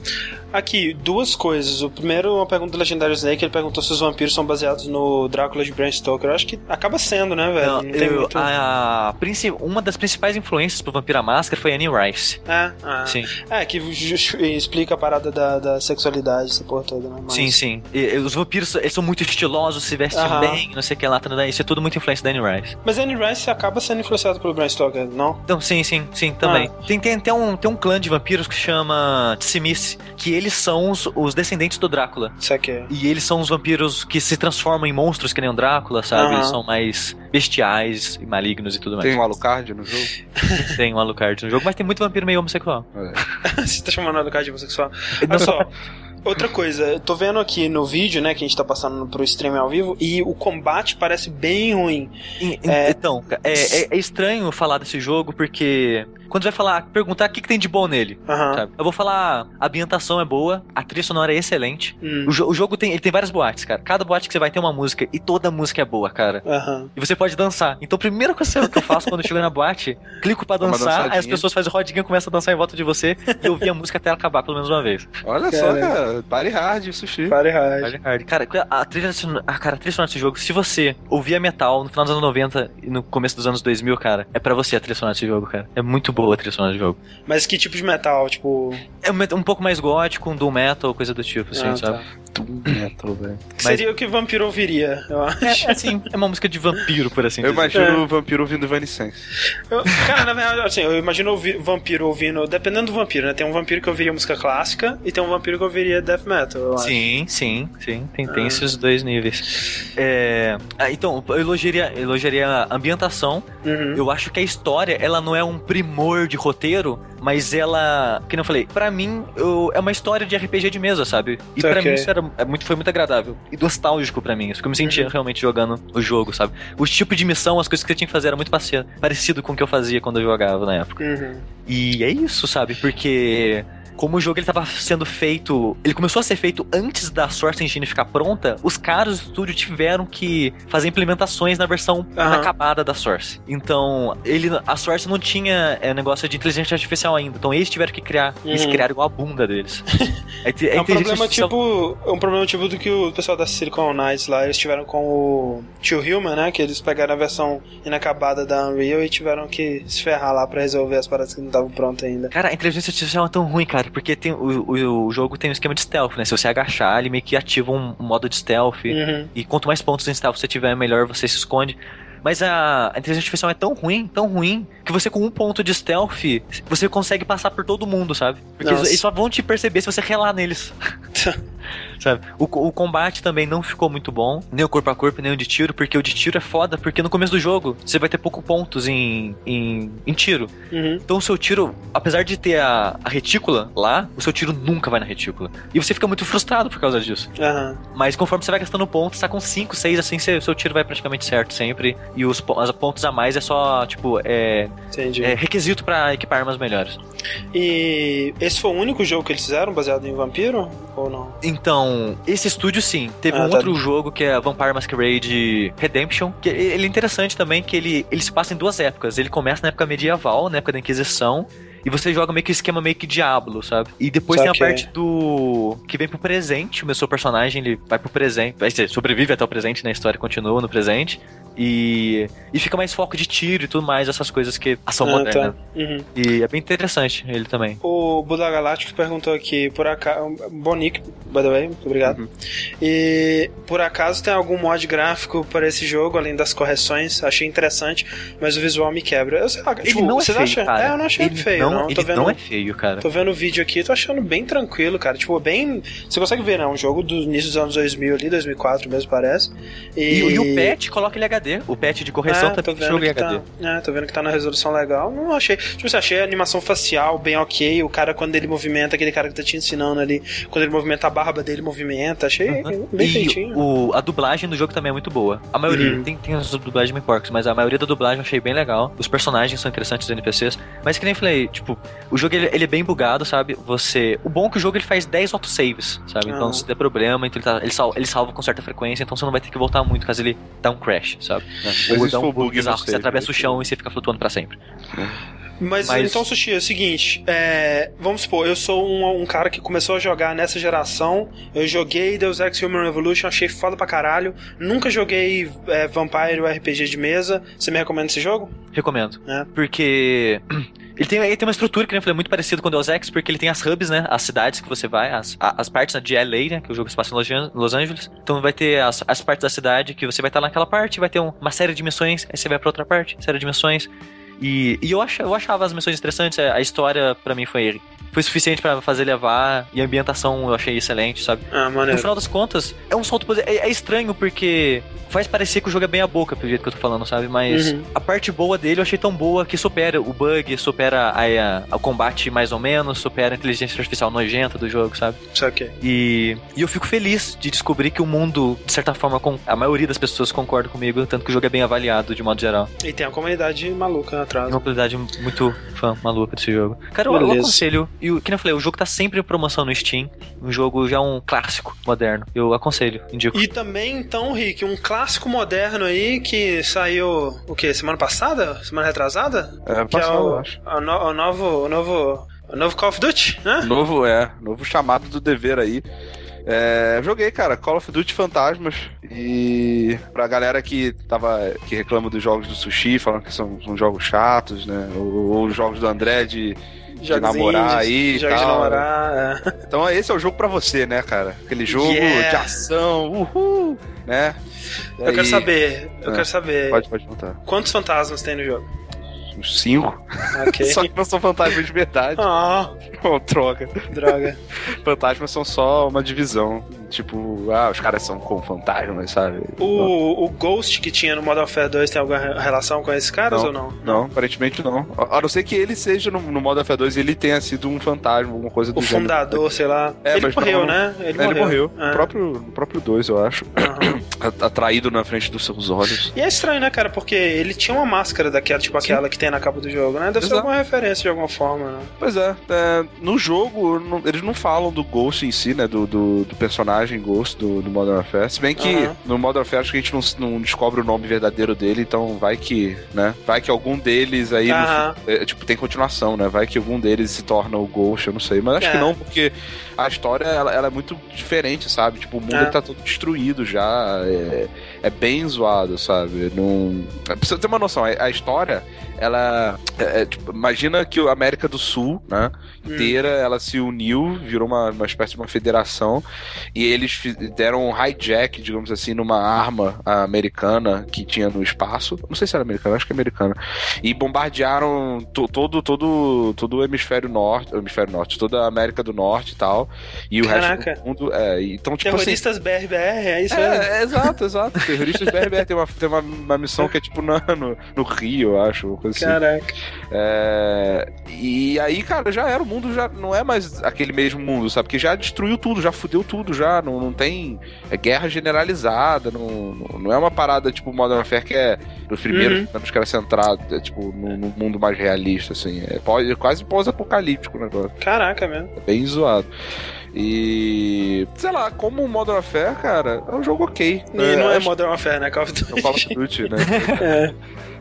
Speaker 1: Aqui, duas coisas. O primeiro, uma pergunta do Legendário Snake, ele perguntou se os vampiros são baseados no Drácula de Bram Stoker. Eu acho que acaba sendo, né, velho?
Speaker 3: Não,
Speaker 1: Não,
Speaker 3: eu-
Speaker 1: muito...
Speaker 3: a, princi- uma das principais influências pro Vampira Máscara foi Annie Rice.
Speaker 1: É, é.
Speaker 3: Sim.
Speaker 1: É, que explica a parada da, da sexualidade, essa porra toda, né? Mas-
Speaker 3: Sim, sim. E- os vampiros eles são muito estilosos, se vestem bem, não sei o que lá, tudo, isso é tudo muito influência da Annie Rice.
Speaker 1: Mas Anne Rice acaba sendo influenciado pelo Bram Stoker, não?
Speaker 3: Então, sim, sim, sim, também.
Speaker 1: Ah.
Speaker 3: Tem, tem até um, tem um clã de vampiros que chama Tsimis, que eles são os, os descendentes do Drácula.
Speaker 1: Isso aqui é.
Speaker 3: E eles são os vampiros que se transformam em monstros que nem o Drácula, sabe?
Speaker 1: Aham.
Speaker 3: Eles são mais bestiais e malignos e tudo mais.
Speaker 2: Tem um Alucard no jogo?
Speaker 3: Tem um Alucard no jogo, mas tem muito vampiro meio homossexual.
Speaker 2: É.
Speaker 1: Você tá chamando ela de homossexual?
Speaker 3: Não-
Speaker 1: Olha só. Outra coisa, eu tô vendo aqui no vídeo, né, que a gente tá passando pro stream ao vivo, e o combate parece bem ruim.
Speaker 3: E-
Speaker 1: É.
Speaker 3: Então, é, é- é estranho falar desse jogo porque quando você vai falar, perguntar o que, que tem de bom nele,
Speaker 1: Aham.
Speaker 3: sabe? Eu vou falar, a ambientação é boa, a trilha sonora é excelente.
Speaker 1: Hum.
Speaker 3: O, jo- o jogo tem, ele tem várias boates, cara. Cada boate que você vai ter uma música e toda música é boa, cara.
Speaker 1: Aham.
Speaker 3: E você pode dançar. Então, a primeira coisa que eu faço quando eu chego na boate, clico
Speaker 2: uma
Speaker 3: dançar, aí as pessoas fazem rodinha, começam a dançar em volta de você e ouvir a música até ela acabar pelo menos uma vez.
Speaker 2: Olha só, cara. Party hard, sushi.
Speaker 1: Fahrenheit.
Speaker 3: Vale hard. Cara, a trilha, sonora- ah, cara, a trilha sonora desse jogo, se você ouvia metal no final dos anos 90 e no começo dos anos 2000, cara, é pra você a trilha sonora desse jogo, cara. É muito boa a trilha sonora do jogo.
Speaker 1: Mas que tipo de metal? Tipo.
Speaker 3: É um, um pouco mais gótico, um doom metal, coisa do tipo, assim,
Speaker 1: ah,
Speaker 3: sabe?
Speaker 1: tá.
Speaker 2: Doom metal, velho.
Speaker 1: Que Seria o que vampiro ouviria, eu acho.
Speaker 3: É, assim, é uma música de vampiro, por assim
Speaker 2: Eu
Speaker 3: dizer.
Speaker 2: imagino
Speaker 1: É.
Speaker 2: o vampiro ouvindo Evanescence.
Speaker 1: Eu- cara, na verdade, assim, eu imagino ouvir, vampiro ouvindo. Dependendo do vampiro, né? Tem um vampiro que ouviria música clássica e tem um vampiro que ouviria death metal, eu acho.
Speaker 3: Sim, sim, sim. Tem, tem
Speaker 1: Ah.
Speaker 3: esses dois níveis. É, ah, então, eu elogiaria, eu elogiaria a ambientação.
Speaker 1: Uhum.
Speaker 3: Eu acho que a história, ela não é um primor de roteiro, mas ela, que eu falei, pra mim, eu- é uma história de RPG de mesa, sabe? E pra
Speaker 1: Ok.
Speaker 3: mim isso era, é muito, foi muito agradável e nostálgico pra mim. Isso que eu me sentia
Speaker 1: Uhum.
Speaker 3: realmente jogando o jogo, sabe? O tipo de missão, as coisas que você tinha que fazer era muito parecido, parecido com o que eu fazia quando eu jogava na época.
Speaker 1: Uhum.
Speaker 3: E é isso, sabe? Porque como o jogo ele tava sendo feito, ele começou a ser feito antes da Source Engine ficar pronta, os caras do estúdio tiveram que fazer implementações na versão
Speaker 1: Aham.
Speaker 3: acabada da Source. Então, ele a Source não tinha é, negócio de inteligência artificial ainda. Então, eles tiveram que criar, eles
Speaker 1: Uhum.
Speaker 3: criaram igual a bunda deles. Inte- a
Speaker 1: É um problema
Speaker 3: artificial-
Speaker 1: tipo. É um problema tipo do que o pessoal da Silicon Knights lá, eles tiveram com o Tio Human, né? Que eles pegaram a versão inacabada da Unreal e tiveram que se ferrar lá pra resolver as paradas que não estavam prontas ainda.
Speaker 3: Cara, a inteligência artificial é tão ruim, cara, porque tem, o, o, jogo tem um esquema de stealth, né? Se você agachar, ele meio que ativa um, um modo de stealth.
Speaker 1: Uhum.
Speaker 3: E quanto mais pontos em stealth você tiver, melhor você se esconde. Mas a, a inteligência artificial é tão ruim, tão ruim, que você com um ponto de stealth, você consegue passar por todo mundo, sabe? Porque
Speaker 1: Nossa.
Speaker 3: eles só vão te perceber se você relar neles. sabe? O, o combate também não ficou muito bom, nem o corpo a corpo, nem o de tiro, porque o de tiro é foda, porque no começo do jogo você vai ter pouco pontos em, em, em tiro.
Speaker 1: Uhum.
Speaker 3: Então o seu tiro, apesar de ter a, a retícula lá, o seu tiro nunca vai na retícula. E você fica muito frustrado por causa disso.
Speaker 1: Aham.
Speaker 3: Mas conforme você vai gastando pontos, tá com 5, 6, assim, seu, seu tiro vai praticamente certo sempre. E os, os pontos a mais é só, tipo, é, é requisito pra equipar armas melhores.
Speaker 1: E esse foi o único jogo que eles fizeram baseado em Vampiro? Ou não?
Speaker 3: Então, esse estúdio sim. Teve
Speaker 1: Ah,
Speaker 3: um
Speaker 1: tá.
Speaker 3: outro jogo que é Vampire Masquerade Redemption. Que ele é interessante também que ele, ele se passa em duas épocas. Ele começa na época medieval, na época da Inquisição. E você joga meio que o esquema meio que Diablo, sabe? E depois tem a parte do. que vem pro presente. O meu seu personagem, ele vai pro presente. Vai dizer, sobrevive até o presente, né? A história continua no presente. E. E fica mais foco de tiro e tudo mais, essas coisas que. Ação
Speaker 1: Ah,
Speaker 3: moderna.
Speaker 1: tá. Uhum.
Speaker 3: E é bem interessante ele também.
Speaker 1: O Buda Galáctico perguntou aqui, por acaso. Bonic, by the way, muito obrigado.
Speaker 3: Uhum.
Speaker 1: E por acaso tem algum mod gráfico para esse jogo, além das correções? Achei interessante, mas o visual me quebra. Eu sei lá,
Speaker 3: Ele
Speaker 1: tipo,
Speaker 3: não é feio,
Speaker 1: acham?
Speaker 3: cara.
Speaker 1: É, eu não achei
Speaker 3: ele
Speaker 1: ele feio,
Speaker 3: não,
Speaker 1: não.
Speaker 3: Ele
Speaker 1: vendo,
Speaker 3: não é feio, cara.
Speaker 1: tô vendo o vídeo aqui, tô achando bem tranquilo, cara. Tipo, bem. Você consegue ver, né? Um jogo do início dos anos 2000 ali, 2004 mesmo, parece. E,
Speaker 3: E, e o patch coloca ele HD. O patch de correção
Speaker 1: É,
Speaker 3: também
Speaker 1: vendo que
Speaker 3: HD.
Speaker 1: tá, é, tô vendo que tá na resolução legal. Não achei. Tipo, você achei a animação facial bem ok. O cara, quando ele movimenta, aquele cara que tá te ensinando ali, quando ele movimenta a barba dele, movimenta. Achei bem feitinho.
Speaker 3: o, a dublagem do jogo também é muito boa. A maioria,
Speaker 1: Uhum.
Speaker 3: tem, tem as dublagens bem porcas, mas a maioria da dublagem eu achei bem legal. Os personagens são interessantes, os NPCs. Mas que nem falei, tipo, o jogo ele, ele é bem bugado, sabe? Você. O bom é que o jogo ele faz 10 autosaves, sabe? Então
Speaker 1: Ah.
Speaker 3: se der problema, então ele, tá, ele, sal- ele salva com certa frequência, então você não vai ter que voltar muito caso ele dá um crash, sabe?
Speaker 2: Mas
Speaker 3: Ou dá um
Speaker 2: bug
Speaker 3: bizarro que você atravessa
Speaker 2: né?
Speaker 3: o chão e você fica flutuando pra sempre.
Speaker 1: Mas,
Speaker 3: Mas-
Speaker 1: então, Sushi, é o seguinte: é, vamos supor, eu sou um, um cara que começou a jogar nessa geração. Eu joguei Deus Ex Human Revolution, achei foda pra caralho. Nunca joguei é, Vampire ou RPG de mesa. Você me recomenda esse jogo?
Speaker 3: Recomendo.
Speaker 1: É.
Speaker 3: Porque. Ele tem, ele tem uma estrutura que nem eu falei, muito parecido com o Deus Ex, porque ele tem as hubs, né? As cidades que você vai, as, as partes né, de LA, né? Que o jogo se passa em Los An- Los Angeles. Então vai ter as, as partes da cidade que você vai estar naquela parte, vai ter um- uma série de missões, aí você vai pra outra parte, série de missões. E, e eu, ach, eu achava as missões interessantes, a história pra mim foi, foi suficiente pra fazer levar, e a ambientação eu achei excelente, sabe?
Speaker 1: Ah,
Speaker 3: No final das contas, é um salto positivo. É, é estranho porque faz parecer que o jogo é bem a boca, pelo jeito que eu tô falando, sabe? Mas
Speaker 1: Uhum.
Speaker 3: a parte boa dele eu achei tão boa que supera o bug, supera o combate mais ou menos, supera a inteligência artificial nojenta do jogo, sabe?
Speaker 1: Isso aqui.
Speaker 3: E, e eu fico feliz de descobrir que o mundo, de certa forma, com, a maioria das pessoas concorda comigo, tanto que o jogo é bem avaliado de modo geral.
Speaker 1: E tem a comunidade maluca
Speaker 3: Tem
Speaker 1: atrás.
Speaker 3: uma qualidade muito fã, maluca desse jogo. Cara, eu, eu aconselho. E o que nem eu falei, o jogo tá sempre em promoção no Steam. Um jogo já um clássico moderno. Eu aconselho, indico.
Speaker 1: E também, então, Rick, um clássico moderno aí que saiu, o quê? Semana passada? Semana retrasada?
Speaker 2: É,
Speaker 1: Que é
Speaker 2: passado,
Speaker 1: o,
Speaker 2: eu acho.
Speaker 1: o, no- o novo, o novo, o novo Call of Duty, né?
Speaker 2: Novo, é, novo chamado do dever aí. É, joguei, cara, Call of Duty Fantasmas. E pra galera que tava. que reclama dos jogos do sushi, falando que são, são jogos chatos, né? Ou, ou os jogos do André de.
Speaker 1: Jogos
Speaker 2: namorar aí
Speaker 1: Jogos de
Speaker 2: tal.
Speaker 1: namorar, é.
Speaker 2: Então esse é o jogo pra você, né, cara? Aquele jogo
Speaker 1: Yeah.
Speaker 2: de ação, uhul, né?
Speaker 1: Eu quero
Speaker 2: Aí-
Speaker 1: saber, eu
Speaker 2: Ah,
Speaker 1: quero saber.
Speaker 2: Pode, pode contar.
Speaker 1: Quantos fantasmas tem no jogo?
Speaker 2: Uns cinco.
Speaker 1: Ok.
Speaker 2: Só que não são fantasmas de verdade.
Speaker 1: Ah,
Speaker 2: Oh, droga.
Speaker 1: droga.
Speaker 2: Fantasmas são só uma divisão. Tipo, ah, os caras são com fantasmas, sabe?
Speaker 1: O, o Ghost que tinha no Modern Warfare 2 tem alguma re- relação com esses caras
Speaker 2: Não.
Speaker 1: ou não?
Speaker 2: Não, aparentemente não. A a não ser que ele seja no, no Modern Warfare 2 ele tenha sido um fantasma, alguma coisa do
Speaker 1: O
Speaker 2: gênero.
Speaker 1: fundador, sei lá.
Speaker 2: É,
Speaker 1: ele morreu,
Speaker 2: não-
Speaker 1: né? Ele
Speaker 2: É,
Speaker 1: morreu.
Speaker 2: Ele morreu.
Speaker 1: É.
Speaker 2: No, próprio, no próprio 2, eu acho. A- Atraído na frente dos seus olhos.
Speaker 1: E é estranho, né, cara? Porque ele tinha uma máscara daquela, tipo aquela que tem na capa do jogo, né? Deve ser
Speaker 2: Exato.
Speaker 1: alguma referência de alguma forma, né?
Speaker 2: Pois é, é, no jogo não- eles não falam do Ghost em si, né? Do, do, do personagem Ghost do, do Modern Warfare. Se bem que
Speaker 1: Aham.
Speaker 2: no Modern Warfare acho que a gente não, não descobre o nome verdadeiro dele, então vai que, né? Vai que algum deles aí, no
Speaker 1: Aham.
Speaker 2: fu- é, tipo, tem continuação, né? Vai que algum deles se torna o Ghost, eu não sei. Mas acho
Speaker 1: É.
Speaker 2: que não, porque a história ela, ela é muito diferente, sabe? Tipo, o mundo
Speaker 1: É.
Speaker 2: tá todo destruído já. É, é bem zoado, sabe? Não... Pra você ter uma noção, a, a história ela. É, é, tipo, imagina que a América do Sul, né? Inteira, hum. ela se uniu, virou uma, uma espécie de uma federação, e eles deram um hijack, digamos assim, numa arma americana que tinha no espaço. Não sei se era americana, acho que é americana. E bombardearam todo, todo, todo o hemisfério norte, hemisfério norte, toda a América do Norte e tal. E o Caraca. resto do mundo. É, então, tipo
Speaker 1: assim Terroristas assim, BRBR, é isso
Speaker 2: é, é, exato, exato. Terroristas BRBR tem uma, tem uma, uma missão que é tipo no, no, no Rio, eu acho. Coisa
Speaker 1: assim. Caraca.
Speaker 2: É, e aí, cara, já era. O mundo já não é mais aquele mesmo mundo, sabe? Porque já destruiu tudo, já fudeu tudo, já. Não, não tem é guerra generalizada, não, não é uma parada tipo Modern Warfare que é dos primeiros uhum. anos que era centrado, é, tipo, no, no, mundo mais realista, assim. É pós, quase pós-apocalíptico o negócio.
Speaker 1: Caraca, mesmo.
Speaker 2: É bem zoado. E. Sei lá, como o Modern Warfare, cara, é um jogo ok.
Speaker 1: E é, não é Modern Warfare, né? Call of Duty.
Speaker 2: É Call of Duty, né?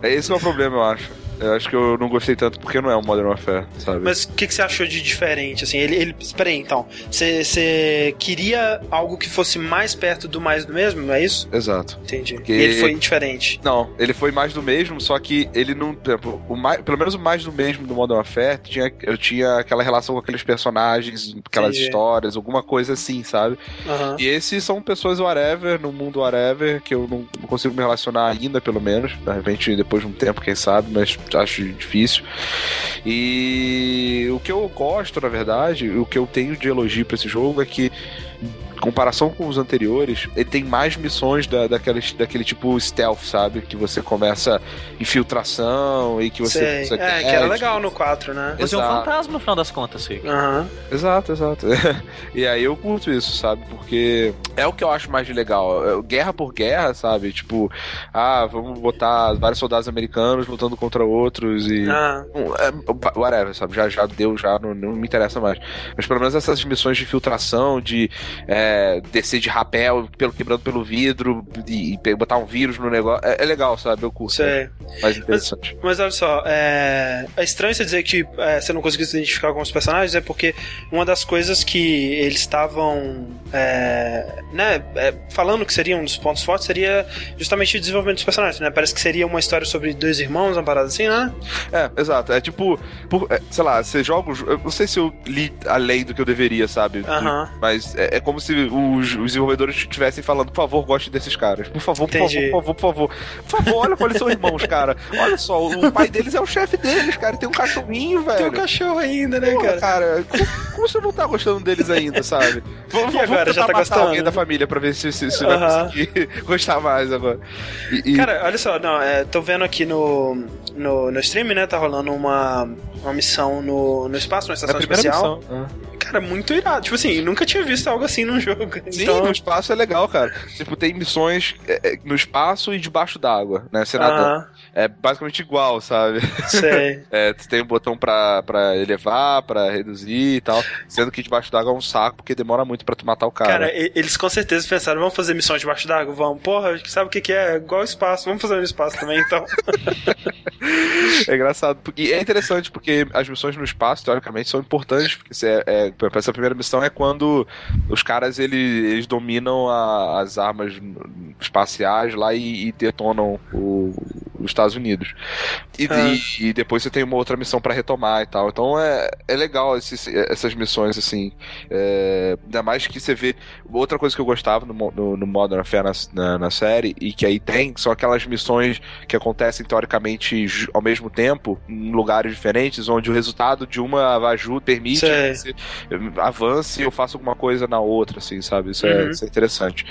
Speaker 2: é. Esse é o problema, eu acho. Eu acho que eu não gostei tanto porque não é um Modern Warfare, sabe?
Speaker 1: Mas o que, que você achou de diferente, assim? Ele, ele... Peraí, então. Você queria algo que fosse mais perto do mais do mesmo, não é isso?
Speaker 2: Exato.
Speaker 1: Entendi. Porque... E ele foi diferente.
Speaker 2: Não, ele foi mais do mesmo, só que ele não... Exemplo, o mais, pelo menos o mais do mesmo do Modern Warfare, tinha, eu tinha aquela relação com aqueles personagens, aquelas Entendi. histórias, alguma coisa assim, sabe? Uhum. E esses são pessoas whatever, no mundo whatever, que eu não, não consigo me relacionar ainda, pelo menos. De repente, depois de um tempo, quem sabe, mas acho difícil. E o que eu gosto, na verdade, o que eu tenho de elogio para esse jogo é que comparação com os anteriores, ele tem mais missões da, daquele, daquele tipo stealth, sabe? Que você começa infiltração e que você.
Speaker 1: Sei. é, que era legal no 4, né?
Speaker 3: Você é um fantasma no final das contas, Rick.
Speaker 1: Uhum.
Speaker 2: Exato, exato. e aí eu curto isso, sabe? Porque é o que eu acho mais legal. É, guerra por guerra, sabe? Tipo, ah, vamos botar vários soldados americanos lutando contra outros e. Ah. É, whatever, sabe? Já, já deu, já não, não me interessa mais. Mas pelo menos essas missões de infiltração, de. É, descer de rapel, pelo, quebrando pelo vidro e, e botar um vírus no negócio. É, é legal, sabe? Eu curto.
Speaker 1: Sei.
Speaker 2: Mais interessante.
Speaker 1: Mas, mas olha só, é, é estranho você dizer que é, você não conseguiu se identificar com os personagens, é porque uma das coisas que eles estavam é, né, é, falando que seria um dos pontos fortes seria justamente o desenvolvimento dos personagens, né? Parece que seria uma história sobre dois irmãos, uma parada assim, né?
Speaker 2: É, exato. É tipo, por, é, sei lá, você joga. Eu não sei se eu li além do que eu deveria, sabe? Uh
Speaker 1: -huh.
Speaker 2: Mas é, é como se os, os desenvolvedores estivessem falando, por favor, goste desses caras. Por favor, por favor, por favor, por favor. Por favor, olha como eles são irmãos, cara. Olha só, o pai deles é o chefe deles, cara. Tem um cachorrinho, velho.
Speaker 1: Tem um cachorro ainda, né, cara?
Speaker 2: cara como, como, você não tá gostando deles ainda, sabe?
Speaker 1: Vamos, e agora, já tá gostando?
Speaker 2: alguém da família pra ver se, se, se uh -huh. vai conseguir gostar mais agora.
Speaker 1: E, e... Cara, olha só, não, é, tô vendo aqui no, no, no stream, né? Tá rolando uma, uma missão no, no espaço, numa estação é espacial. Missão. Ah cara, muito irado. Tipo assim, nunca tinha visto algo assim num jogo.
Speaker 2: Sim, então... no espaço é legal, cara. Tipo, tem missões é, é no espaço e debaixo d'água, né? Você nada. É basicamente igual, sabe?
Speaker 1: Sei.
Speaker 2: é, tu tem um botão pra, pra elevar, pra reduzir e tal. Sendo que debaixo d'água é um saco, porque demora muito pra tu matar o cara.
Speaker 1: Cara, eles com certeza pensaram, vamos fazer missões debaixo d'água? Vamos. Porra, sabe o que, que é? Igual espaço, vamos fazer no espaço também, então.
Speaker 2: é engraçado. Porque é interessante, porque as missões no espaço, teoricamente, são importantes, porque é, é essa primeira missão é quando os caras eles, eles dominam a, as armas espaciais lá e, e detonam o, os Estados Unidos. E, ah. e, e, depois você tem uma outra missão para retomar e tal. Então é, é legal esses, essas missões, assim. É, ainda mais que você vê. Outra coisa que eu gostava no, no, no Modern Warfare na, na, na, série, e que aí tem, são aquelas missões que acontecem teoricamente ao mesmo tempo, em lugares diferentes, onde o resultado de uma ajuda permite que você avance e eu faça alguma coisa na outra, assim, sabe? Isso, é, uhum. é, isso é interessante.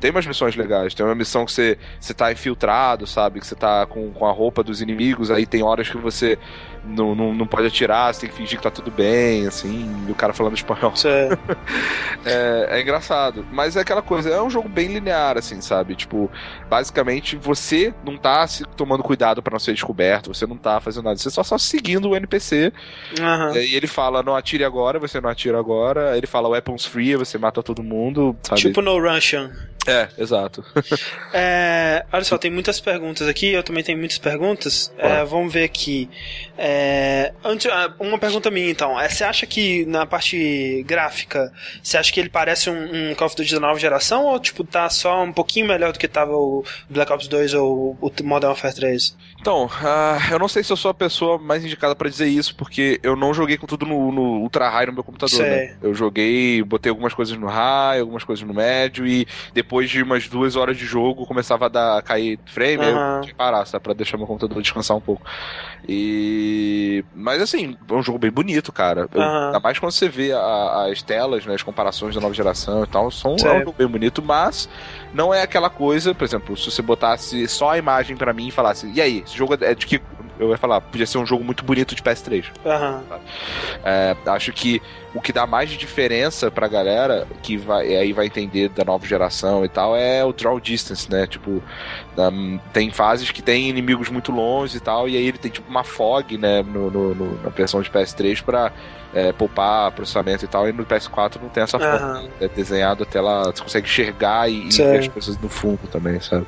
Speaker 2: Tem umas missões legais, tem uma missão que você, você tá infiltrado, sabe? Que você tá com com, a roupa dos inimigos, aí tem horas que você não, não, não pode atirar, você tem que fingir que tá tudo bem, assim, e o cara falando espanhol. é, é engraçado. Mas é aquela coisa, é um jogo bem linear, assim, sabe? Tipo, basicamente você não tá se tomando cuidado para não ser descoberto, você não tá fazendo nada, você só só seguindo o NPC.
Speaker 1: Uhum.
Speaker 2: E ele fala, não atire agora, você não atira agora. Ele fala weapons free, você mata todo mundo. Sabe?
Speaker 1: Tipo no Russian.
Speaker 2: É, exato.
Speaker 1: É, olha só, tem muitas perguntas aqui, eu também tenho muitas perguntas. É, vamos ver aqui. É, antes, ah, uma pergunta minha então. É, você acha que na parte gráfica, você acha que ele parece um, um Call of Duty da nova geração ou tipo tá só um pouquinho melhor do que tava o Black Ops 2 ou o Modern Warfare 3?
Speaker 2: Então, uh, eu não sei se eu sou a pessoa mais indicada para dizer isso, porque eu não joguei com tudo no, no Ultra High no meu computador, né? Eu joguei, botei algumas coisas no High, algumas coisas no médio, e depois de umas duas horas de jogo começava a, dar, a cair frame, uhum. eu tinha que parar, sabe, pra deixar meu computador descansar um pouco. E. Mas assim, é um jogo bem bonito, cara. Eu, uhum. Ainda mais quando você vê a, as telas, né, as comparações da nova geração e tal, são é um jogo bem bonito, mas não é aquela coisa, por exemplo, se você botasse só a imagem para mim e falasse, e aí, esse jogo é de que eu ia falar, podia ser um jogo muito bonito de PS3.
Speaker 1: Uhum.
Speaker 2: É, acho que o que dá mais de diferença pra galera, que vai, aí vai entender da nova geração e tal, é o draw distance, né? Tipo, um, tem fases que tem inimigos muito longe e tal, e aí ele tem tipo uma fog, né, no, no, no na versão de PS3 pra é, poupar processamento e tal, e no PS4 não tem essa uhum. É desenhado até lá, você consegue enxergar e, e ver as coisas no fundo também, sabe?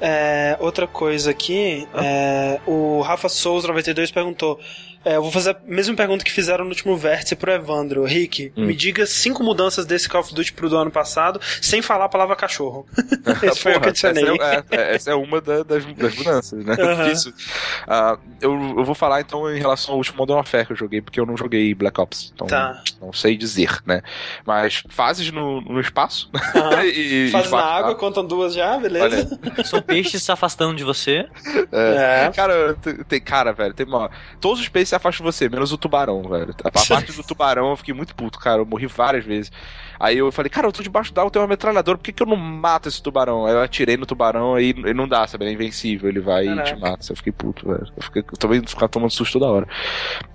Speaker 1: É, outra coisa aqui, ah. é, o Rafa Souza 92 perguntou: é, eu vou fazer a mesma pergunta que fizeram no último vértice pro Evandro. Rick, hum. me diga cinco mudanças desse Call of Duty pro do ano passado, sem falar a palavra cachorro. Esse foi o que eu adicionei.
Speaker 2: Essa é, é, essa é uma da, das, das, mudanças, né? Uhum. Isso. Uh, eu, eu vou falar então em relação ao último Modern Warfare que eu joguei, porque eu não joguei Black Ops. Então tá. não sei dizer, né? Mas fases no, no espaço.
Speaker 1: Uhum. e, fases na água, contam duas já, beleza?
Speaker 3: Olha. São peixes se afastando de você.
Speaker 2: É. é. Cara, tem, cara, velho, tem uma. Todos os peixes se afasta de você, menos o tubarão, velho. A parte do tubarão eu fiquei muito puto, cara. Eu morri várias vezes. Aí eu falei, cara, eu tô debaixo d'água, tem uma metralhadora, por que, que eu não mato esse tubarão? Aí eu atirei no tubarão, aí ele não dá, sabe? Ele é invencível, ele vai Caraca. e te mata. Eu fiquei puto, velho. Eu, fiquei, eu também ficava tomando susto toda hora.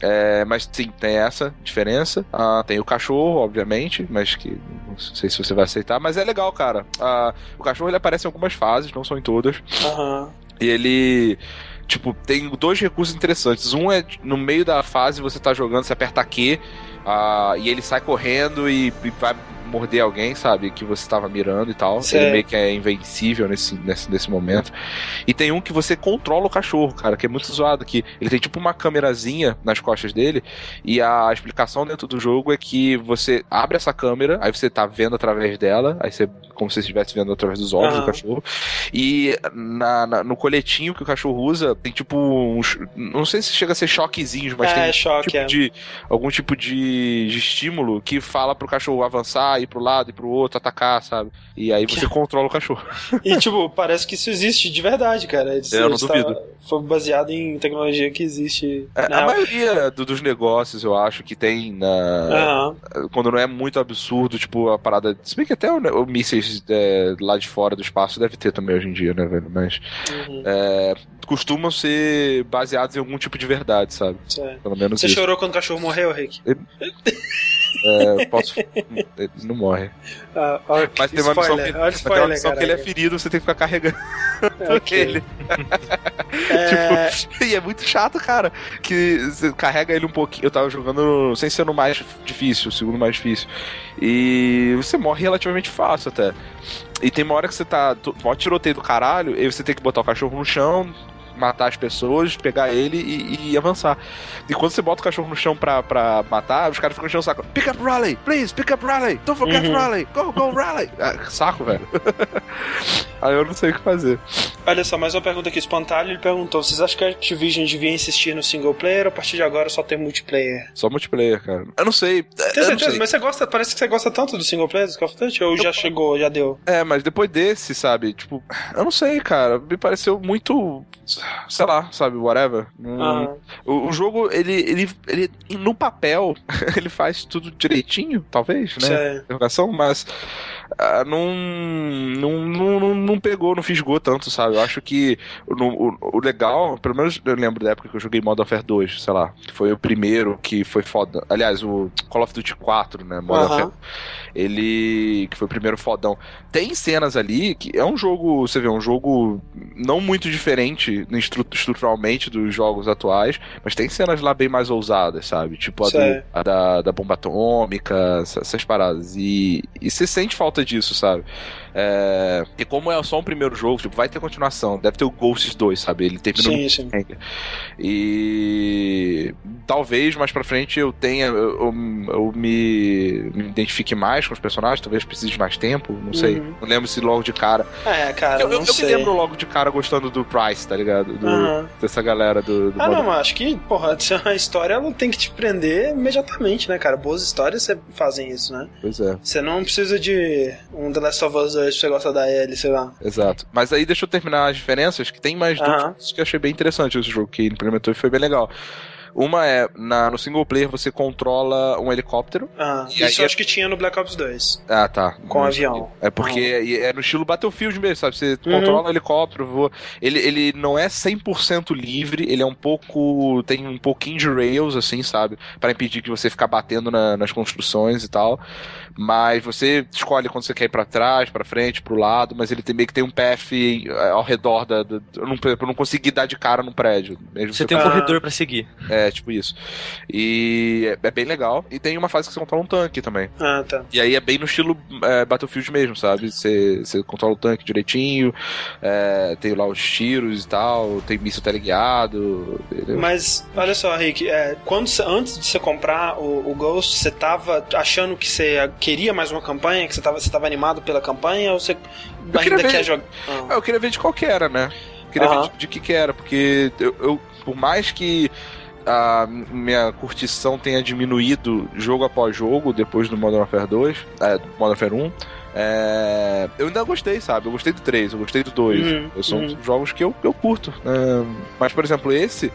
Speaker 2: É, mas sim, tem essa diferença. Ah, tem o cachorro, obviamente, mas que não sei se você vai aceitar, mas é legal, cara. Ah, o cachorro ele aparece em algumas fases, não são em todas.
Speaker 1: Aham. Uhum.
Speaker 2: E ele Tipo, tem dois recursos interessantes. Um é no meio da fase você tá jogando, você aperta Q uh, e ele sai correndo e, e vai morder alguém, sabe? Que você estava mirando e tal. Ele meio que é invencível nesse, nesse, nesse momento. E tem um que você controla o cachorro, cara, que é muito zoado. Que ele tem tipo uma câmerazinha nas costas dele. E a explicação dentro do jogo é que você abre essa câmera, aí você tá vendo através dela, aí você, como se você estivesse vendo através dos olhos uhum. do cachorro. E na, na, no coletinho que o cachorro usa, tem tipo uns. Não sei se chega a ser choquezinhos, mas é, tem
Speaker 1: choque,
Speaker 2: tipo
Speaker 1: é.
Speaker 2: de, algum tipo de, de estímulo que fala pro cachorro avançar ir pro lado e pro outro, atacar, sabe? E aí você que... controla o cachorro.
Speaker 1: E, tipo, parece que isso existe de verdade, cara. Isso,
Speaker 2: eu não duvido.
Speaker 1: Foi baseado em tecnologia que existe.
Speaker 2: É, a maioria do, dos negócios, eu acho, que tem na. Uhum. Quando não é muito absurdo, tipo, a parada. Se bem que até o, o mísseis é, lá de fora do espaço deve ter também hoje em dia, né, velho? Mas. Uhum. É, costumam ser baseados em algum tipo de verdade, sabe?
Speaker 1: Certo. Pelo menos Você isso. chorou quando o cachorro morreu, Rick?
Speaker 2: É, posso. Ele não morre.
Speaker 1: Ah, okay.
Speaker 2: Mas tem uma missão, que, spoiler, tem uma missão que ele é ferido, você tem que ficar carregando okay. ele. É... Tipo, e é muito chato, cara. Que você carrega ele um pouquinho. Eu tava jogando sem ser no mais difícil, o segundo mais difícil. E você morre relativamente fácil até. E tem uma hora que você tá. Mó tiroteio do caralho, e você tem que botar o cachorro no chão, matar as pessoas, pegar ele e, e, avançar. E quando você bota o cachorro no chão pra, pra matar, os caras ficam enchendo o saco. Pick up Raleigh, please, pick up Raleigh, don't forget uhum. Raleigh, go, go Raleigh. Ah, saco, velho. Aí eu não sei o que fazer.
Speaker 1: Olha só, mais uma pergunta aqui. Espantalho ele perguntou: vocês acham que a Activision devia insistir no single player ou a partir de agora só ter multiplayer?
Speaker 2: Só multiplayer, cara. Eu não sei.
Speaker 1: Tem certeza, sei. mas você gosta, parece que você gosta tanto do single player do Call of Duty ou eu... já chegou, já deu?
Speaker 2: É, mas depois desse, sabe? Tipo, eu não sei, cara. Me pareceu muito sei lá, sabe, whatever. O, o, jogo, ele, ele, ele, no papel, ele faz tudo direitinho, talvez, né? Interrogação, mas uh, não, não, não, não pegou, não fisgou tanto, sabe? Eu acho que no, o, o, legal, pelo menos eu lembro da época que eu joguei Modern Warfare 2, sei lá, que foi o primeiro que foi foda. Aliás, o Call of Duty 4, né? Modern uhum. Warfare. Ele, que foi o primeiro fodão. Tem cenas ali que é um jogo, você vê, um jogo não muito diferente estruturalmente dos jogos atuais, mas tem cenas lá bem mais ousadas, sabe? Tipo a, do, a da, da bomba atômica, essas paradas. E, e você sente falta disso, sabe? É, e como é só um primeiro jogo, tipo, vai ter continuação. Deve ter o Ghosts 2, sabe? Ele terminou.
Speaker 1: Sim, sim.
Speaker 2: E talvez mais pra frente eu tenha. Eu, eu, me, me, identifique mais com os personagens, talvez precise de mais tempo, não sei.
Speaker 1: Uhum.
Speaker 2: Não lembro se logo de cara.
Speaker 1: É, cara.
Speaker 2: Eu, eu, eu me lembro logo de cara gostando do Price, tá ligado? Do,
Speaker 1: Uhum.
Speaker 2: Dessa galera do. do
Speaker 1: Ah,
Speaker 2: modo-
Speaker 1: não, mas acho que, porra, uma história, ela tem que te prender imediatamente, né, cara? Boas histórias fazem isso, né?
Speaker 2: Pois é.
Speaker 1: Você não precisa de um The Last of Us 2 pra você gostar da Ellie, sei lá.
Speaker 2: Exato. Mas aí deixa eu terminar as diferenças, que tem mais duas que eu achei bem interessante esse jogo que ele implementou e foi bem legal. Uma é, na, no single player você controla um helicóptero.
Speaker 1: Ah,
Speaker 2: E
Speaker 1: isso
Speaker 2: aí-
Speaker 1: eu acho que tinha no Black Ops 2.
Speaker 2: Ah, tá.
Speaker 1: Com
Speaker 2: Não
Speaker 1: avião.
Speaker 2: É porque é, é no estilo Battlefield mesmo, sabe? Você
Speaker 1: Uhum.
Speaker 2: controla o helicóptero, voa. Ele, ele não é 100% livre, ele é um pouco. tem um pouquinho de rails, assim, sabe? Pra impedir que você ficar batendo na- nas construções e tal. Mas você escolhe quando você quer ir pra trás, pra frente, pro lado, mas ele tem meio que tem um path eh, ao redor da. da eu, não, eu não consegui dar de cara no prédio. Mesmo
Speaker 3: Você tem um corredor pra seguir.
Speaker 2: É, tipo isso. E é, é bem legal. E tem uma fase que você controla um tanque também.
Speaker 1: Ah, tá.
Speaker 2: E aí é bem no estilo é, Battlefield mesmo, sabe? Você, você controla o tanque direitinho, é, tem lá os tiros e tal, tem míssil teleguiado. entendeu?
Speaker 1: Mas, olha só, Rick, é, quando antes de você comprar o, o Ghost, você tava achando que você queria mais uma campanha, que você tava, você tava animado pela campanha, ou você
Speaker 2: queria
Speaker 1: ainda
Speaker 2: ver-
Speaker 1: quer jogar?
Speaker 2: Ah,
Speaker 1: Ah.
Speaker 2: eu queria ver de qual que era, né? Queria
Speaker 1: Aham.
Speaker 2: ver de, de que que era, porque eu, eu- por mais que a minha curtição tenha diminuído jogo após jogo, depois do Modern Warfare 2, é, do Modern Warfare 1, é, eu ainda gostei, sabe? Eu gostei do 3, eu gostei do 2.
Speaker 1: Uhum,
Speaker 2: Eu são
Speaker 1: uhum.
Speaker 2: jogos que eu, eu curto. né? Mas, por exemplo, esse.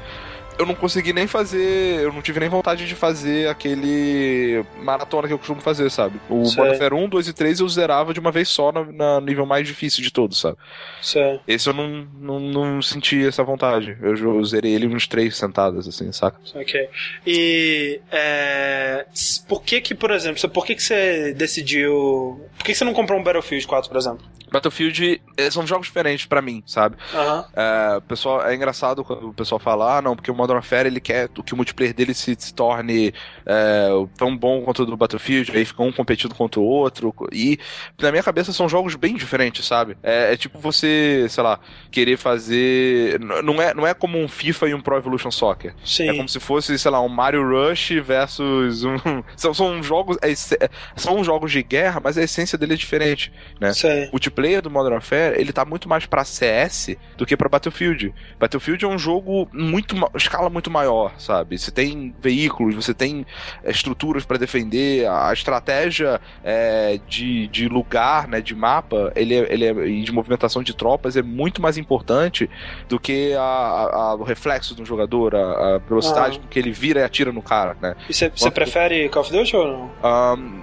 Speaker 2: Eu não consegui nem fazer. Eu não tive nem vontade de fazer aquele maratona que eu costumo fazer, sabe? O Warfare 1, 2 e 3 eu zerava de uma vez só na, na nível mais difícil de todos, sabe?
Speaker 1: Você-
Speaker 2: Esse eu não, não, não senti essa vontade. Eu, eu zerei ele uns três sentadas, assim, saca?
Speaker 1: Ok. E é, por que que, por exemplo, por que que você decidiu... Por que que você não comprou um Battlefield 4, por exemplo?
Speaker 2: Battlefield são jogos diferentes pra mim, sabe?
Speaker 1: Aham.
Speaker 2: É, pessoal, é engraçado quando o pessoal fala, ah, não, porque o Modern Warfare ele quer que o multiplayer dele se, se torne é, tão bom quanto o do Battlefield, aí fica um competindo contra o outro. E na minha cabeça são jogos bem diferentes, sabe? É, é tipo você, sei lá, querer fazer. Não é, não é como um FIFA e um Pro Evolution Soccer.
Speaker 1: Sim.
Speaker 2: É como se fosse, sei lá, um Mario Rush versus um. São, são jogos. é é- são jogos de guerra, mas a essência dele é diferente, né?
Speaker 1: Sei.
Speaker 2: O multiplayer do Modern Warfare, ele tá muito mais pra CS do que pra Battlefield. Battlefield é um jogo muito escala muito maior, sabe? Você tem veículos, você tem é, estruturas pra defender, a estratégia é, de, de lugar, né, de mapa, ele é, ele é, e de movimentação de tropas é muito mais importante do que a, a- o reflexo do jogador, a, a velocidade
Speaker 1: Ah.
Speaker 2: com que ele vira e atira no cara, né?
Speaker 1: E você, prefere Call of Duty ou não?
Speaker 2: Ahn,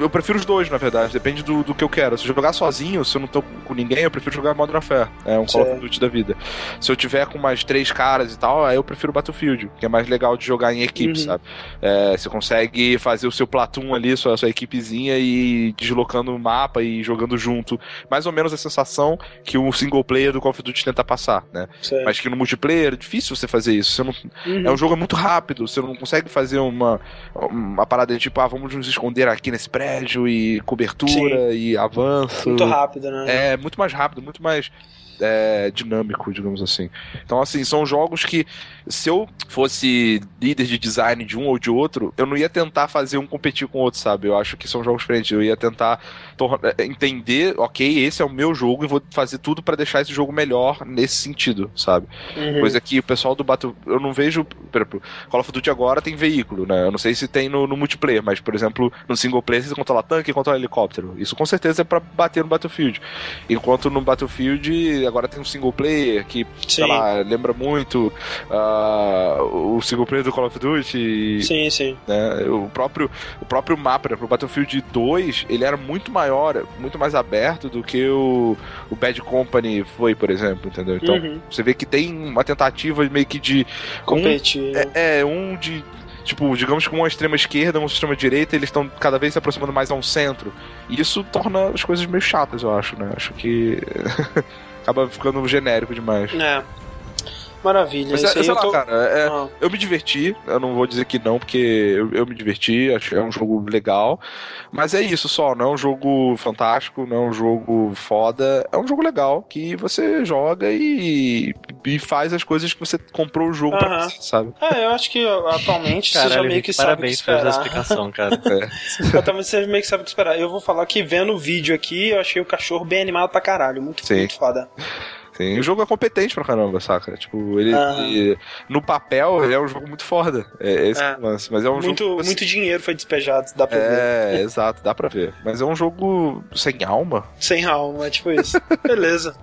Speaker 2: eu- prefiro os dois, na verdade. Depende do, do que eu quero. Se eu jogar sozinho, se eu não tô com ninguém, eu prefiro jogar Modern Warfare. É um Call of
Speaker 1: Certo.
Speaker 2: Duty da vida. Se eu tiver com mais três caras e tal, aí eu prefiro Battlefield, que é mais legal de jogar em equipe,
Speaker 1: Uhum.
Speaker 2: sabe? É, você consegue fazer o seu platoon ali, sua, sua equipezinha e deslocando o mapa e jogando junto. Mais ou menos a sensação que o single player do Call of Duty tenta passar, né?
Speaker 1: Sei.
Speaker 2: Mas que no multiplayer é difícil você fazer isso. Você não,
Speaker 1: Uhum.
Speaker 2: é um jogo muito rápido, você não consegue fazer uma, uma parada de tipo, ah, vamos nos esconder aqui nesse prédio e cobertura e avanço.
Speaker 1: Muito rápido, né?
Speaker 2: É muito mais rápido, muito mais é, dinâmico, digamos assim. Então, assim, são jogos que se eu fosse líder de design de um ou de outro, eu não ia tentar fazer um competir com o outro, sabe? Eu acho que são jogos diferentes. Eu ia tentar é, entender, ok, esse é o meu jogo e vou fazer tudo pra deixar esse jogo melhor nesse sentido, sabe?
Speaker 1: Uhum.
Speaker 2: Coisa que o pessoal do Battle. Eu não vejo. Por exemplo, Call of Duty agora tem veículo, né? Eu não sei se tem no, no multiplayer, mas, por exemplo, no single player você controla tanque e controla helicóptero. Isso com certeza é pra bater no Battlefield. Enquanto no Battlefield agora tem um single player que, sei
Speaker 1: Sim.
Speaker 2: lá, lembra muito ah, o single player do Call of Duty.
Speaker 1: Sim, sim.
Speaker 2: né? O próprio, o próprio mapa, né, pro Battlefield 2, ele era muito maior, muito mais aberto do que o, o Bad Company foi, por exemplo, entendeu? Então,
Speaker 1: Uhum.
Speaker 2: você vê que tem uma tentativa meio que de.
Speaker 1: Competir.
Speaker 2: Um, é, é, um de. Tipo, digamos que uma extrema esquerda, uma extrema direita, eles estão cada vez se aproximando mais a um centro. E isso torna as coisas meio chatas, eu acho, né? Acho que. acaba ficando genérico demais.
Speaker 1: É. Maravilha.
Speaker 2: Mas é, sei
Speaker 1: eu
Speaker 2: lá,
Speaker 1: tô...
Speaker 2: cara, é-
Speaker 1: Ah.
Speaker 2: eu me diverti, eu não vou dizer que não, porque eu, eu me diverti, acho que é um jogo legal, mas é isso só, não é um jogo fantástico, não é um jogo foda, é um jogo legal que você joga e, e faz as coisas que você comprou o jogo pra
Speaker 1: Aham.
Speaker 2: fazer, sabe?
Speaker 1: É, eu acho que atualmente você já meio
Speaker 3: Rick,
Speaker 1: que sabe o que
Speaker 3: parabéns por essa
Speaker 1: esperar.
Speaker 3: explicação, cara.
Speaker 1: Atualmente você meio que sabe o que esperar. Eu vou falar que vendo o vídeo aqui, eu achei o cachorro bem animado pra caralho. Muito,
Speaker 2: Sim.
Speaker 1: muito foda.
Speaker 2: Sim, o jogo é competente pra caramba, saca? Tipo, ele,
Speaker 1: Aham.
Speaker 2: ele- no papel ele é um jogo muito foda, é esse
Speaker 1: É.
Speaker 2: o lance, mas é um
Speaker 1: muito,
Speaker 2: jogo...
Speaker 1: muito dinheiro foi despejado, dá pra ver.
Speaker 2: É, exato, dá pra ver. Mas é um jogo sem alma.
Speaker 1: Sem alma, é tipo isso. Beleza.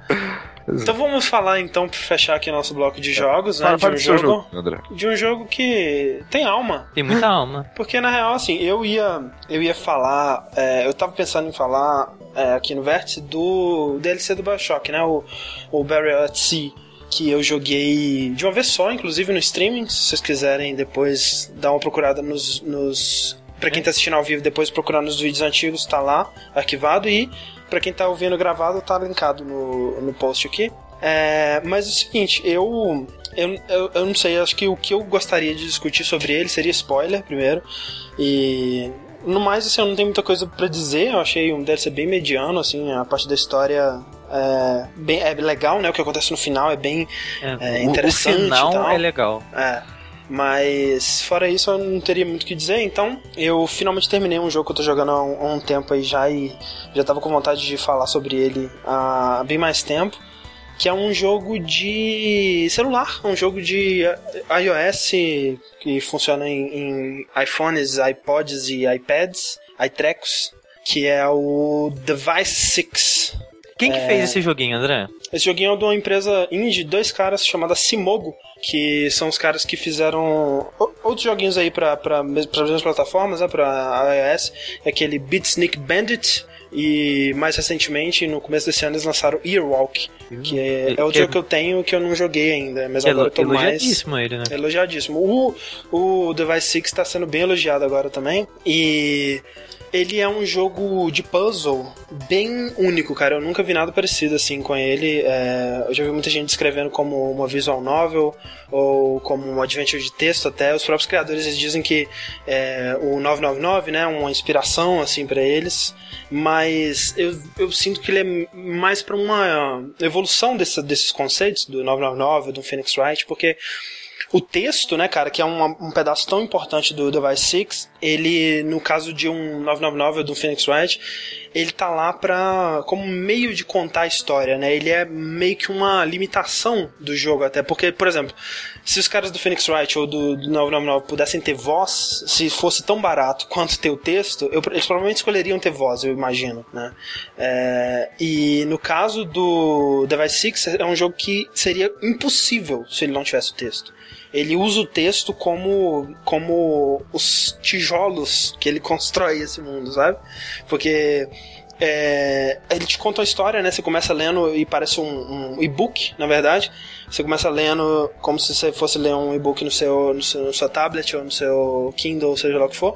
Speaker 1: Então vamos falar então pra fechar aqui nosso bloco de jogos, né?
Speaker 2: Fala,
Speaker 1: de
Speaker 2: fala
Speaker 1: um jogo,
Speaker 2: jogo, André.
Speaker 1: De um jogo que tem alma.
Speaker 3: Tem muita alma.
Speaker 1: Porque na real, assim, eu ia, eu ia falar. é, eu tava pensando em falar é, aqui no Vértice do DLC do Bioshock, né? O, o Barrier at Sea. Que eu joguei de uma vez só, inclusive no streaming. Se vocês quiserem depois dar uma procurada nos. nos pra quem tá assistindo ao vivo, depois procurar nos vídeos antigos, tá lá, arquivado. E pra quem tá ouvindo gravado, tá linkado no, no post aqui. É, mas é o seguinte, eu, eu, eu, eu não sei, acho que o que eu gostaria de discutir sobre ele seria spoiler primeiro. E no mais, assim, eu não tenho muita coisa pra dizer. Eu achei um DLC bem mediano, assim, a parte da história é, bem, é legal, né? O que acontece no final é bem.
Speaker 3: É,
Speaker 1: É interessante
Speaker 3: O final é legal.
Speaker 1: É. Mas fora isso eu não teria muito o que dizer, então eu finalmente terminei um jogo que eu tô jogando há um, há um tempo aí já e já tava com vontade de falar sobre ele há bem mais tempo. Que é um jogo de celular, um jogo de iOS que funciona em, em iPhones, iPods e iPads, iTrecos, que é o Device 6.
Speaker 3: Quem que
Speaker 1: É.
Speaker 3: fez esse joguinho, André?
Speaker 1: Esse joguinho é de uma empresa indie, dois caras chamada Simogo, que são os caras que fizeram o- outros joguinhos aí mes- pra mesmas plataformas, né, pra iOS, é aquele Beat Sneak Bandit, e mais recentemente, no começo desse ano, eles lançaram Earwalk, que é, é outro
Speaker 3: Que-
Speaker 1: jogo que eu tenho que eu não joguei ainda, mas
Speaker 3: Que
Speaker 1: agora eu
Speaker 3: elo-
Speaker 1: tô mais...
Speaker 3: elogiadíssimo ele, né?
Speaker 1: Elogiadíssimo. O, o Device 6 está sendo bem elogiado agora também. E ele é um jogo de puzzle bem único, cara. Eu nunca vi nada parecido assim com ele. É, eu já vi muita gente descrevendo como uma visual novel ou como um adventure de texto até. Os próprios criadores eles dizem que é, o 999 né, é uma inspiração assim para eles. Mas eu, eu sinto que ele é mais para uma evolução desse, desses conceitos do 999, do Phoenix Wright, porque o texto, né, cara, que é um, um pedaço tão importante do Device 6, ele, no caso de um 999 do Phoenix Wright, ele tá lá pra, como meio de contar a história, né? Ele é meio que uma limitação do jogo até, porque, por exemplo, se os caras do Phoenix Wright ou do, do 999 pudessem ter voz, se fosse tão barato quanto ter o texto, eu- eles provavelmente escolheriam ter voz, eu imagino, né? É, e no caso do Device 6, é um jogo que seria impossível se ele não tivesse o texto ele usa o texto como como os tijolos que ele constrói esse mundo, sabe? Porque é, ele te conta a história, né? Você começa lendo e parece um, um e-book, na verdade. Você começa lendo como se você fosse ler um e-book no seu, no seu, no tablet ou no seu Kindle, seja lá o que for.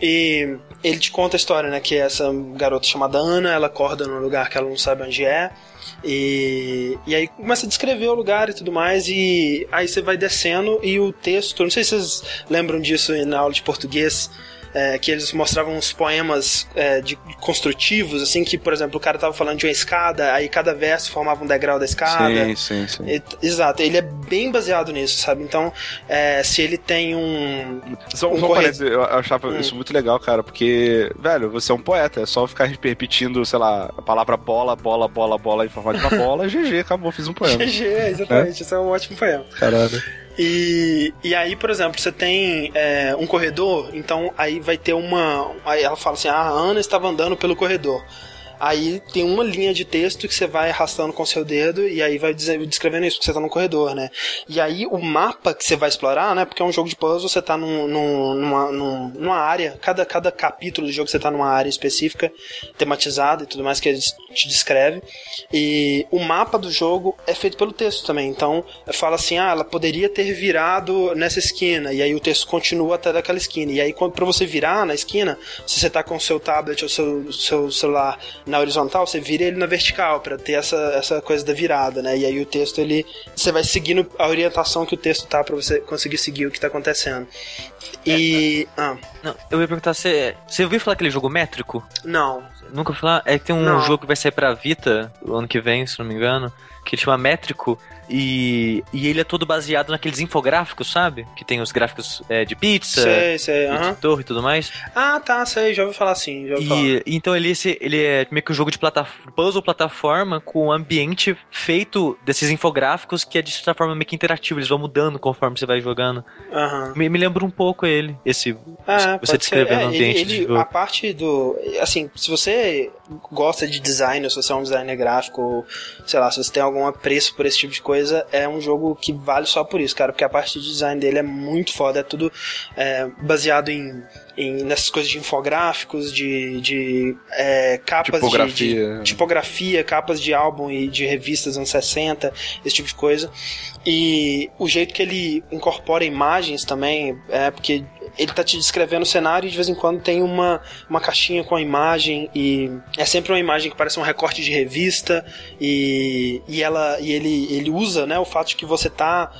Speaker 1: E ele te conta a história, né? Que essa garota chamada Ana, ela acorda num lugar que ela não sabe onde é. E, e aí começa a descrever o lugar e tudo mais, e aí você vai descendo e o texto, não sei se vocês lembram disso na aula de português, é, que eles mostravam uns poemas é, de construtivos, assim, que, por exemplo, o cara tava falando de uma escada, aí cada verso formava um degrau da escada.
Speaker 2: Sim, sim, sim.
Speaker 1: E- Exato, ele é bem baseado nisso, sabe? Então, é, se ele tem um.
Speaker 2: Só,
Speaker 1: um
Speaker 2: um
Speaker 1: corre-
Speaker 2: eu achava
Speaker 1: Hum.
Speaker 2: isso muito legal, cara, porque, velho, você é um poeta, é só ficar repetindo, sei lá, a palavra bola, bola, bola, bola em formato de uma bola, GG, acabou, fiz um poema.
Speaker 1: GG, exatamente, isso é um ótimo poema.
Speaker 2: Caralho.
Speaker 1: E, e aí, por exemplo, você tem é, um corredor, então aí vai ter uma. Aí ela fala assim: ah, a Ana estava andando pelo corredor. Aí tem uma linha de texto que você vai arrastando com seu dedo e aí vai descrevendo isso, porque você tá no corredor, né? E aí o mapa que você vai explorar, né? Porque é um jogo de puzzle, você tá num, num- numa, num- numa área, cada, cada capítulo do jogo você tá numa área específica, tematizada e tudo mais, que eles te descreve. E o mapa do jogo é feito pelo texto também. Então, fala assim: ah, ela poderia ter virado nessa esquina. E aí o texto continua até daquela esquina. E aí, para você virar na esquina, se você tá com o seu tablet ou seu, seu celular na horizontal, você vira ele na vertical para ter essa, essa coisa da virada, né? E aí o texto ele você vai seguindo a orientação que o texto tá para você conseguir seguir o que tá acontecendo. E. É, ah.
Speaker 3: Não, eu ia perguntar, você, você ouviu falar aquele jogo métrico?
Speaker 1: Não.
Speaker 3: Nunca falar? É que tem um não. jogo que vai sair pra Vita o ano que vem, se não me engano, que chama Métrico, e, e ele é todo baseado naqueles infográficos, sabe? Que tem os gráficos é, de pizza,
Speaker 1: sei, sei, uh -huh.
Speaker 3: de torre e tudo mais.
Speaker 1: Ah, tá, sei, já ouvi falar assim. Já ouvi
Speaker 3: e,
Speaker 1: falar.
Speaker 3: Então ele, esse, ele é meio que um jogo de plataforma, puzzle plataforma com um ambiente feito desses infográficos que é de certa forma meio que interativo, eles vão mudando conforme você vai jogando. Me, me lembra um pouco ele, esse. Ah, você descrevendo é, o ambiente.
Speaker 1: Ele, ele, a parte do. Assim, se você gosta de design, ou se você é um designer gráfico, ou, sei lá, se você tem algum apreço por esse tipo de coisa, é um jogo jogo que vale só por isso, cara, porque a parte de design dele é muito foda, é tudo é, baseado em, em, nessas coisas de infográficos, de, de é, capas
Speaker 2: tipografia.
Speaker 1: De, de, tipografia, capas de álbum e de revistas anos 60, esse tipo de coisa. E o jeito que ele incorpora imagens também, é porque ele tá te descrevendo o cenário e de vez em quando tem uma, uma caixinha com a imagem e é sempre uma imagem que parece um recorte de revista e, e ela e ele, ele usa né, o fato de que você tá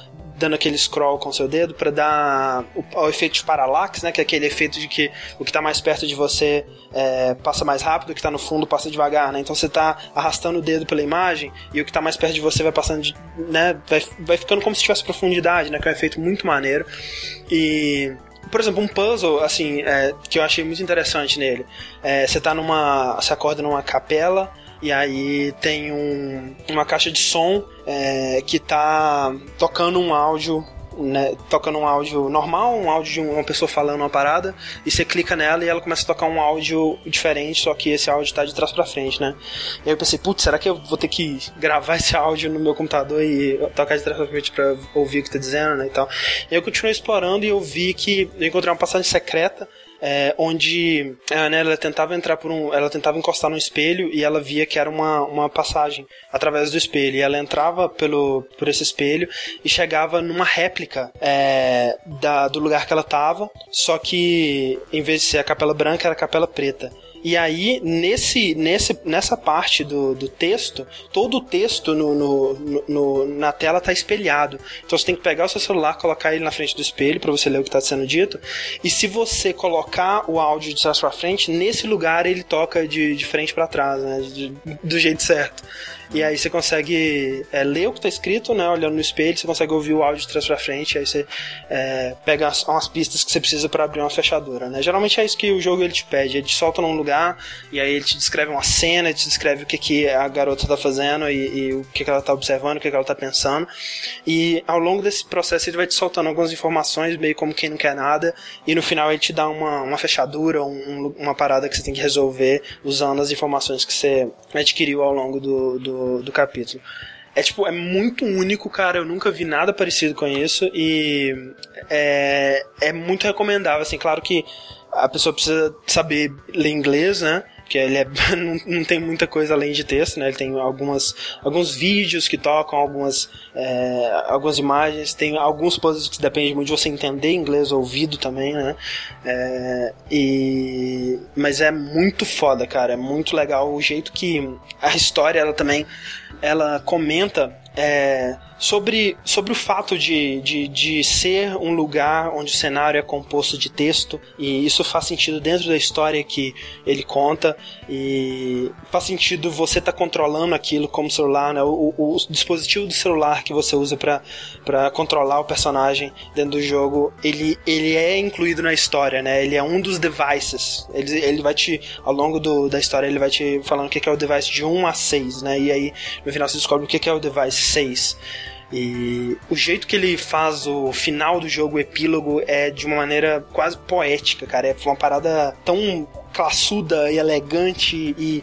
Speaker 1: dando aquele scroll com seu dedo para dar o, o, efeito de parallax, né, que é aquele efeito de que o que está mais perto de você é, passa mais rápido, o que está no fundo passa devagar, né? Então você está arrastando o dedo pela imagem e o que está mais perto de você vai passando, de, né, vai, vai ficando como se tivesse profundidade, né, que é um efeito muito maneiro. E por exemplo, um puzzle, assim, é, que eu achei muito interessante nele. É, você tá numa. Você acorda numa capela. E aí tem um, uma caixa de som é, que tá tocando um áudio né, tocando um áudio normal, um áudio de uma pessoa falando uma parada, e você clica nela e ela começa a tocar um áudio diferente, só que esse áudio tá de trás para frente, né? E aí eu pensei, putz, será que eu vou ter que gravar esse áudio no meu computador e tocar de trás pra frente pra ouvir o que tá dizendo, né, e tal. E eu continuei explorando e eu vi que eu encontrei uma passagem secreta é, onde Anne ela tentava entrar por um, ela tentava encostar no espelho e ela via que era uma, uma passagem através do espelho. E ela entrava pelo por esse espelho e chegava numa réplica é, da, do lugar que ela estava, só que em vez de ser a capela branca era a capela preta. E aí, nesse, nesse, nessa parte do, do texto, todo o texto no, no, no, na tela está espelhado. Então você tem que pegar o seu celular, colocar ele na frente do espelho para você ler o que está sendo dito. E se você colocar o áudio de trás para frente, nesse lugar ele toca de, de frente para trás, né? De, do jeito certo. E aí você consegue é, ler o que está escrito, né? Olhando no espelho, você consegue ouvir o áudio de trás para frente, aí você é, pega umas, umas, pistas que você precisa para abrir uma fechadura, né? Geralmente é isso que o jogo ele te pede, ele te solta num lugar e aí ele te descreve uma cena, ele te descreve o que, que a garota está fazendo e, e, o que, que ela está observando, o que, que ela está pensando. E ao longo desse processo ele vai te soltando algumas informações, meio como quem não quer nada, e no final ele te dá uma, uma fechadura, um, uma parada que você tem que resolver usando as informações que você adquiriu ao longo do, do do, capítulo. É tipo, é muito único, cara. Eu nunca vi nada parecido com isso e é, é muito recomendável. Assim, claro que a pessoa precisa saber ler inglês, né? Que ele é, não, não, tem muita coisa além de texto, né? Ele tem algumas, alguns vídeos que tocam, algumas, é, algumas imagens, tem alguns puzzles que depende muito de você entender inglês ouvido também, né? É, e, mas é muito foda, cara. É muito legal o jeito que a história, ela também, ela comenta é, sobre, sobre o fato de, de, de ser um lugar onde o cenário é composto de texto e isso faz sentido dentro da história que ele conta e faz sentido você estar tá controlando aquilo como celular, né? O, o, o, dispositivo do celular que você usa para controlar o personagem dentro do jogo, ele, ele é incluído na história, né? Ele é um dos devices. Ele, ele vai te, ao longo do, da história, ele vai te falando o que é o device de 1 a 6, né? E aí no final você descobre o que é o device 6. E o jeito que ele faz o final do jogo, o epílogo, é de uma maneira quase poética, cara. É uma parada tão classuda e elegante e.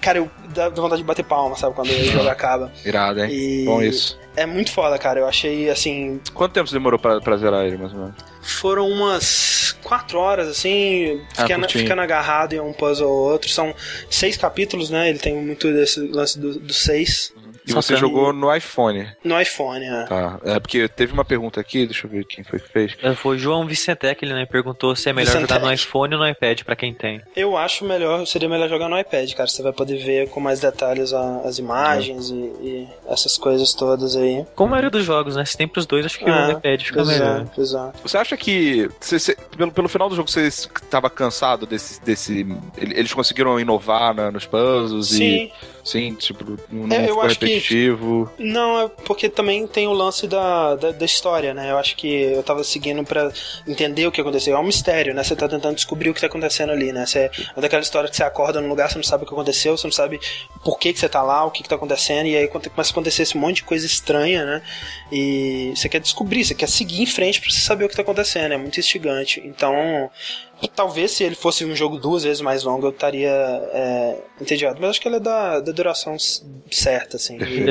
Speaker 1: Cara, eu dá vontade de bater palma, sabe? Quando o jogo acaba.
Speaker 2: Irado, hein? E Bom isso.
Speaker 1: É muito foda, cara. Eu achei assim.
Speaker 2: Quanto tempo você demorou pra, pra zerar ele, mais ou menos?
Speaker 1: Foram umas quatro horas, assim,
Speaker 2: Ah,
Speaker 1: ficando, agarrado em um puzzle ou outro. São seis capítulos, né? Ele tem muito desse lance do, do seis
Speaker 2: E você jogou no iPhone.
Speaker 1: no iPhone, né?
Speaker 2: Tá. É porque teve uma pergunta aqui, deixa eu ver quem foi que fez.
Speaker 3: É, Foi o João Vicentec, ele né, perguntou se é melhor
Speaker 1: Vicentec.
Speaker 3: jogar no iPhone ou no iPad pra quem tem.
Speaker 1: Eu acho melhor, seria melhor jogar no iPad, cara. Você vai poder ver com mais detalhes a- as imagens e, e essas coisas todas aí.
Speaker 3: Como a maioria dos jogos, né? Se tem pros dois, acho que
Speaker 1: Ah,
Speaker 3: o iPad fica melhor.
Speaker 1: é, pois é.
Speaker 2: Você acha que, você- você- pelo, pelo final do jogo, você estava cansado desse. desse ele- eles conseguiram inovar na- nos puzzles
Speaker 1: Sim,
Speaker 2: e. Sim, tipo, não
Speaker 1: É, eu acho que- Não, é porque também tem o lance da, da, da história, né? Eu acho que eu tava seguindo pra entender o que aconteceu. É um mistério, né? Você tá tentando descobrir o que tá acontecendo ali, né? Você, é daquela história que você acorda num lugar, você não sabe o que aconteceu, você não sabe por que, que você tá lá, o que, que tá acontecendo, e aí começa a acontecer esse monte de coisa estranha, né? E você quer descobrir, você quer seguir em frente pra você saber o que tá acontecendo. É muito instigante. Então, talvez se ele fosse um jogo duas vezes mais longo, eu estaria é, entediado. Mas acho que ele é da, da duração certa, assim. E-.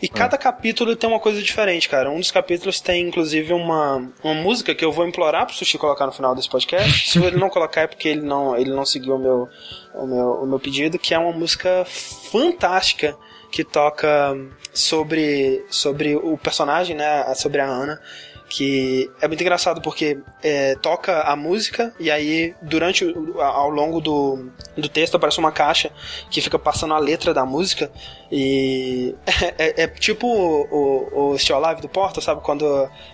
Speaker 1: e cada capítulo tem uma coisa diferente, cara. Um dos capítulos tem, inclusive, uma, uma música que eu vou implorar pro Sushi colocar no final desse podcast. Se ele não colocar é porque ele não, ele não seguiu o meu, o, meu, o meu pedido, que é uma música fantástica que toca sobre, sobre o personagem, né? Sobre a Ana. Que é muito engraçado porque é, toca a música e aí durante o- ao longo do, do texto aparece uma caixa que fica passando a letra da música e é, é tipo o, o, o Still Alive do Porta, sabe? Quando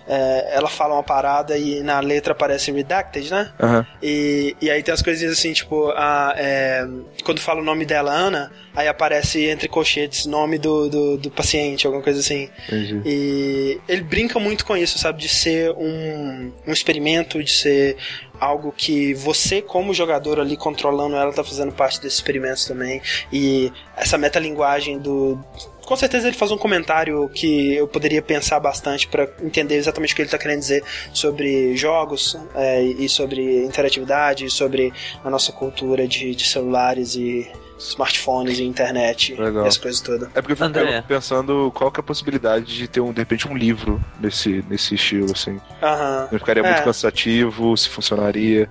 Speaker 1: é, ela fala uma parada e na letra aparece redacted, né?
Speaker 2: Aham.
Speaker 1: E, e aí tem as coisinhas assim, tipo, a, é, quando fala o nome dela, Ana, aí aparece entre colchetes nome do, do, do paciente, alguma coisa assim.
Speaker 2: Entendi.
Speaker 1: E ele brinca muito com isso, sabe? De ser um, um experimento, de ser algo que você, como jogador ali controlando ela, tá fazendo parte desses experimentos também. E essa metalinguagem do. Com certeza ele faz um comentário que eu poderia pensar bastante para entender exatamente o que ele tá querendo dizer sobre jogos é, e sobre interatividade, e sobre a nossa cultura de, de celulares e smartphones e internet
Speaker 2: Legal.
Speaker 1: e essa coisa toda.
Speaker 2: É porque eu fico
Speaker 3: André.
Speaker 2: pensando qual que é a possibilidade de ter, um, de repente, um livro nesse, nesse estilo, assim.
Speaker 1: Aham.
Speaker 2: Não ficaria muito
Speaker 1: É.
Speaker 2: cansativo, se funcionaria.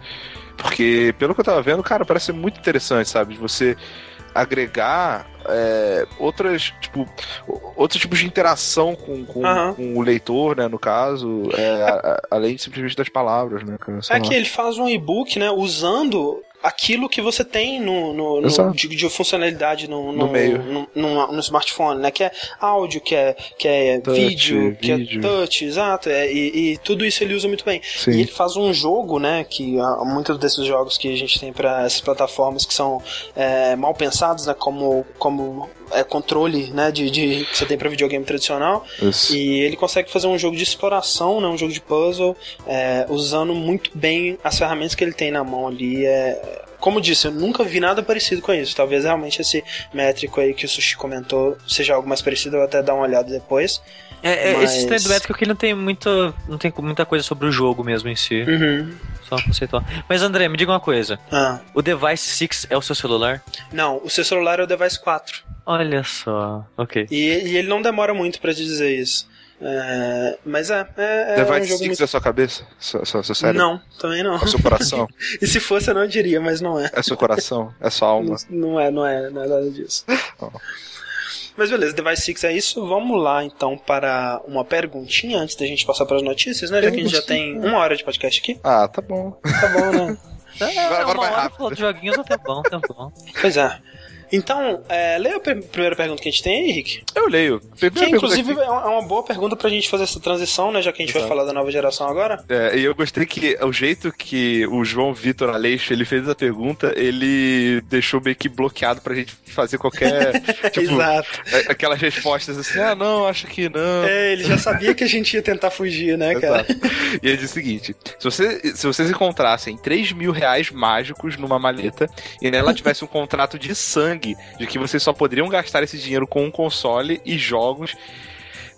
Speaker 2: Porque, pelo que eu tava vendo, cara, parece ser muito interessante, sabe? De você agregar é, outras, tipo, outros tipos de interação com, com,
Speaker 1: Aham.
Speaker 2: com o leitor, né, no caso, é, a- a- além simplesmente das palavras, né, cara?
Speaker 1: É
Speaker 2: lá.
Speaker 1: que ele faz um e-book, né, usando aquilo que você tem no, no, no- de, de funcionalidade no,
Speaker 2: No meio.
Speaker 1: no, no- no smartphone, né? Que é áudio, que é, que é
Speaker 2: Touch,
Speaker 1: vídeo, que
Speaker 2: vídeo.
Speaker 1: é touch, exato. é, e, e tudo isso ele usa muito bem.
Speaker 2: Sim.
Speaker 1: E ele faz um jogo, né? Que ah, muitos desses jogos que a gente tem para essas plataformas que são é, mal pensados, né? Como, como é, controle, né? De, de que você tem para videogame tradicional.
Speaker 2: Isso.
Speaker 1: E ele consegue fazer um jogo de exploração, né, um jogo de puzzle, é, usando muito bem as ferramentas que ele tem na mão ali. É, como disse, eu nunca vi nada parecido com isso. Talvez realmente esse métrico aí que o Sushi comentou seja algo mais parecido, eu vou até dar uma olhada depois.
Speaker 3: É, é,
Speaker 1: Mas-
Speaker 3: Esse estranho do métrico que não tem muito. não tem muita coisa sobre o jogo mesmo em si.
Speaker 1: Uhum.
Speaker 3: Só conceitual. Mas André, me diga uma coisa.
Speaker 1: Ah,
Speaker 3: O Device 6 é o seu celular?
Speaker 1: não, o seu celular é o Device 4.
Speaker 3: Olha só. Ok.
Speaker 1: E, e ele não demora muito pra te dizer isso. É, mas é, é, é
Speaker 2: Device
Speaker 1: um jogo
Speaker 2: Six
Speaker 1: muito...
Speaker 2: da sua cabeça? Seu, seu, seu cérebro?
Speaker 1: Não, também não.
Speaker 2: É o seu coração?
Speaker 1: E se fosse eu não diria, mas não é.
Speaker 2: É seu coração? É sua alma?
Speaker 1: Não, não é, não é, não é nada disso. Mas beleza, Device 6 é isso. Vamos lá então para uma perguntinha antes da gente passar para as notícias, né? Já que a gente já tem uma hora de podcast aqui.
Speaker 2: Ah, tá bom.
Speaker 1: Tá bom, né?
Speaker 3: É,
Speaker 2: agora
Speaker 3: uma
Speaker 2: vai
Speaker 3: hora
Speaker 2: rápido.
Speaker 3: joguinhos, tá bom, tá bom.
Speaker 1: Pois é. Então, é, leia a pr- primeira pergunta que a gente tem aí, Henrique.
Speaker 2: Eu leio.
Speaker 1: Que
Speaker 2: Primeira pergunta
Speaker 1: inclusive
Speaker 2: aqui.
Speaker 1: é uma é uma boa pergunta pra gente fazer essa transição, né? Já que a gente vai
Speaker 2: Exato.
Speaker 1: falar da nova geração agora.
Speaker 2: É, e eu gostei que o jeito que o João Vitor Aleixo ele fez a pergunta, ele deixou meio que bloqueado pra gente fazer qualquer. tipo,
Speaker 1: Exato.
Speaker 2: é, aquelas respostas assim, ah, não, acho que não.
Speaker 1: É, ele já sabia que a gente ia tentar fugir, né, cara?
Speaker 2: Exato. E ele diz o seguinte: se, você, se vocês encontrassem 3 mil reais mágicos numa maleta e nela tivesse um contrato de sangue de que vocês só poderiam gastar esse dinheiro com um console e jogos.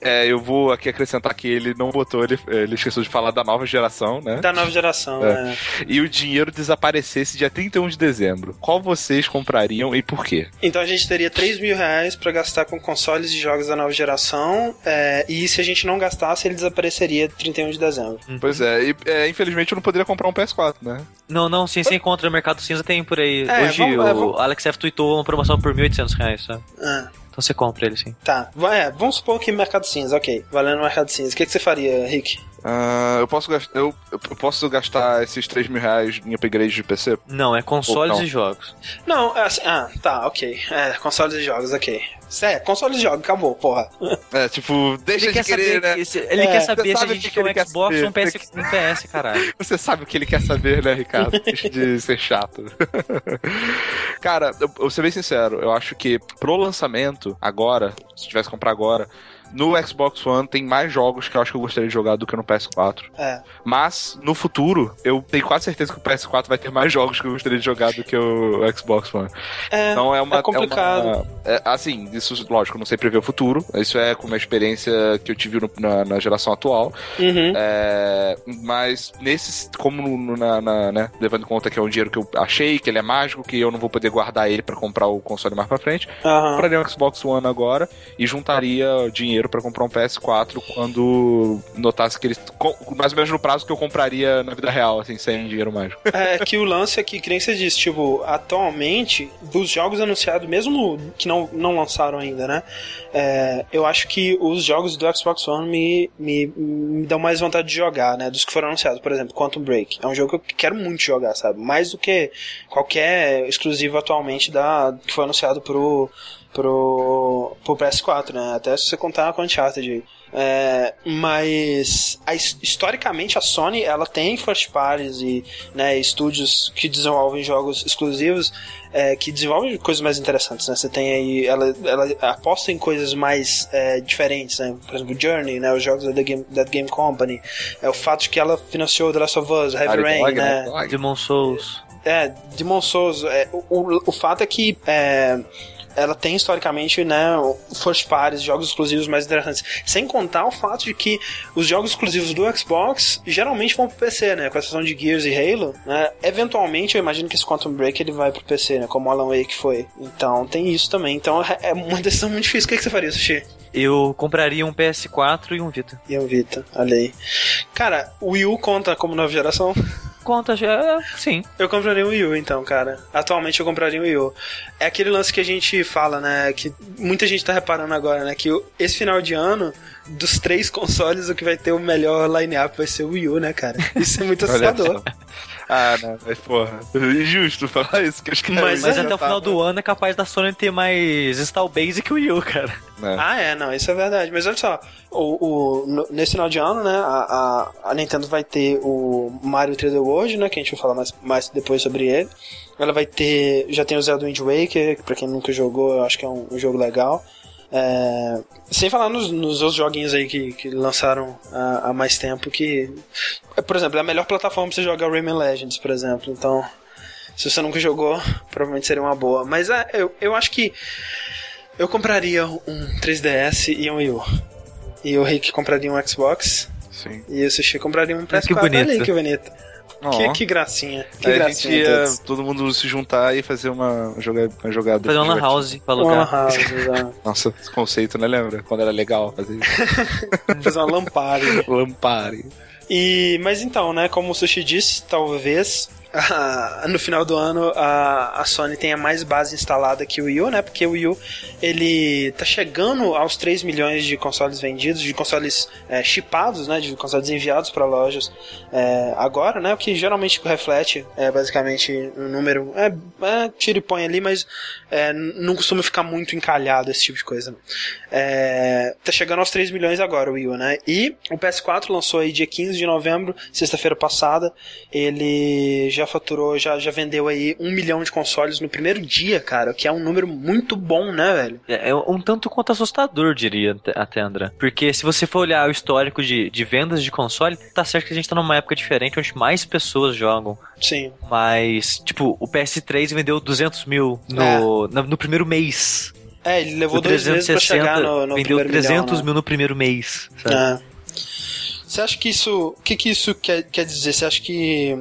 Speaker 2: É, eu vou aqui acrescentar que ele não botou, ele, ele esqueceu de falar da nova geração, né?
Speaker 1: Da nova geração, é. é.
Speaker 2: E o dinheiro desaparecesse dia 31 de dezembro. Qual vocês comprariam e por quê?
Speaker 1: Então a gente teria 3 mil reais pra gastar com consoles e jogos da nova geração. É, e se a gente não gastasse, ele desapareceria 31 de dezembro.
Speaker 2: Uhum. Pois é, e é, infelizmente eu não poderia comprar um PS4, né?
Speaker 3: Não, não, sim, você encontra no Mercado Cinza, tem por aí. É, Hoje vamos, o vamos... Alex F tweetou uma promoção por 1.800 reais, sabe? É. Então você compra ele, sim.
Speaker 1: Tá, é, vamos supor que Mercado Cinza, ok. Valendo Mercado Cinza. O que, que você faria, Rick?
Speaker 2: Uh, eu, posso gastar, eu, eu, posso gastar esses 3 mil reais em upgrade de PC?
Speaker 3: Não, é consoles e jogos.
Speaker 1: Não, é assim, ah, tá, ok. É, consoles e jogos, ok. É, consoles e jogos, acabou, porra.
Speaker 2: É,
Speaker 3: tipo,
Speaker 2: deixa ele de querer, né?
Speaker 3: Que, ele é, quer saber se a gente quer um Xbox ou um PS, um PS, caralho.
Speaker 2: Você sabe o que ele quer saber, né, Ricardo? Deixa de ser chato. Cara, eu, eu vou ser bem sincero, eu acho que pro lançamento, agora, se tivesse que comprar agora, no Xbox One tem mais jogos que eu acho que eu gostaria de jogar do que no PS4.
Speaker 1: É.
Speaker 2: Mas, no futuro, eu tenho quase certeza que o PS4 vai ter mais jogos que eu gostaria de jogar do que o Xbox One.
Speaker 1: É, então é uma. É complicado. É
Speaker 2: uma, é, assim, isso, lógico, não sei prever o futuro. Isso é com uma experiência que eu tive no, na, na, geração atual.
Speaker 1: Uhum.
Speaker 2: É, mas, nesses, como no, na, na, né, levando em conta que é um dinheiro que eu achei, que ele é mágico, que eu não vou poder guardar ele para comprar o console mais pra frente,
Speaker 1: uhum.
Speaker 2: compraria um Xbox One agora e juntaria dinheiro dinheiro para comprar um PS4 quando notasse que ele. Mais ou menos no prazo que eu compraria na vida real, assim, sem dinheiro mágico.
Speaker 1: É que o lance aqui, que nem você disse, tipo, atualmente, dos jogos anunciados, mesmo que não, não lançaram ainda, né? É, eu acho que os jogos do Xbox One me, me, me dão mais vontade de jogar, né? Dos que foram anunciados. Por exemplo, Quantum Break. É um jogo que eu quero muito jogar, sabe? Mais do que qualquer exclusivo atualmente da, que foi anunciado pro pro, pro PS4, né? Até se você contar com Uncharted. É, mas a, historicamente a Sony ela tem first parties e né, estúdios que desenvolvem jogos exclusivos é, que desenvolvem coisas mais interessantes, né? Você tem aí ela, ela aposta em coisas mais é, diferentes, né? Por exemplo, Journey, né? Os jogos da Game, da Game Company, é o fato de que ela financiou The Last of Us, Heavy Rain, né?
Speaker 3: né? Demon Souls.
Speaker 1: É, Demon Souls. É, o, o, o fato é que é, ela tem historicamente, né, first parties, jogos exclusivos mais interessantes. Sem contar o fato de que os jogos exclusivos do Xbox geralmente vão pro PC, né, com exceção de Gears e Halo, né. Eventualmente, eu imagino que esse Quantum Break ele vai pro PC, né, como Alan Wake foi. Então, tem isso também. Então, é, é uma decisão muito difícil. O que, que você faria, Sushi?
Speaker 3: Eu compraria um PS4 e um Vita.
Speaker 1: E um Vita, olha aí. Cara, o Wii U conta como nova geração?
Speaker 3: conta já, sim.
Speaker 1: Eu compraria um Wii U, então, cara. Atualmente eu compraria um Wii U. É aquele lance que a gente fala, né? Que muita gente tá reparando agora, né? Que esse final de ano, dos três consoles, o que vai ter o melhor line-up vai ser o Wii U, né, cara? Isso é muito assustador.
Speaker 2: Ah, não, mas porra, injusto falar isso, que acho que
Speaker 3: Mas, mas até o final do ano é capaz da Sony ter mais install base que o Wii U, cara.
Speaker 1: É. Ah, é, não, isso é verdade. Mas olha só, o, o, nesse final de ano, né, a, a, a, Nintendo vai ter o Mario 3D World, né, que a gente vai falar mais, mais depois sobre ele. Ela vai ter, já tem o Zelda Wind Waker, que pra quem nunca jogou, eu acho que é um, um jogo legal. É, sem falar nos, nos outros joguinhos aí que, que lançaram há, há, mais tempo que. Por exemplo, é a melhor plataforma pra você jogar Rayman Legends, por exemplo. Então, se você nunca jogou, provavelmente seria uma boa. Mas é, eu, eu acho que eu compraria um 3DS e um Wii U. E o Rick compraria um Xbox.
Speaker 2: Sim.
Speaker 1: E o Sushi compraria um PS4.
Speaker 3: Que bonito.
Speaker 1: Ali, que bonito. Que, que, gracinha. Que
Speaker 2: Aí
Speaker 1: gracinha.
Speaker 2: A gente ia todo mundo se juntar e fazer uma, jogada. Uma jogada
Speaker 3: fazer uma house pra alugar. Uma house,
Speaker 2: Nossa, esse conceito, né? Lembra? Quando era legal fazer
Speaker 1: isso. fazer uma lampare.
Speaker 2: lampare.
Speaker 1: E, mas então, né, como o Sushi disse, talvez no final do ano a, a Sony tenha mais base instalada que o Wii U, né? Porque o Wii U ele tá chegando aos 3 milhões de consoles vendidos, de consoles é, chipados, né? De consoles enviados para lojas é, agora, né? O que geralmente reflete é basicamente um número. É, é tira e põe ali, mas é, não costuma ficar muito encalhado esse tipo de coisa. É, tá chegando aos 3 milhões agora o Wii U, né? E o PS4 lançou aí dia 15 de novembro, sexta-feira passada. Ele já faturou, já, já vendeu aí um milhão de consoles no primeiro dia, cara, que é um número muito bom, né, velho?
Speaker 3: É, é um tanto quanto assustador, diria até, André. Porque se você for olhar o histórico de, de vendas de console, tá certo que a gente tá numa época diferente onde mais pessoas jogam.
Speaker 1: Sim.
Speaker 3: Mas, tipo, o PS3 vendeu 200 mil no, é. no, no primeiro mês.
Speaker 1: É, ele levou dois meses pra chegar no, no
Speaker 3: vendeu
Speaker 1: primeiro
Speaker 3: 300
Speaker 1: milhão, né?
Speaker 3: mil no primeiro mês. Sabe?
Speaker 1: É. Você acha que isso. O que, que isso quer, quer dizer? Você acha que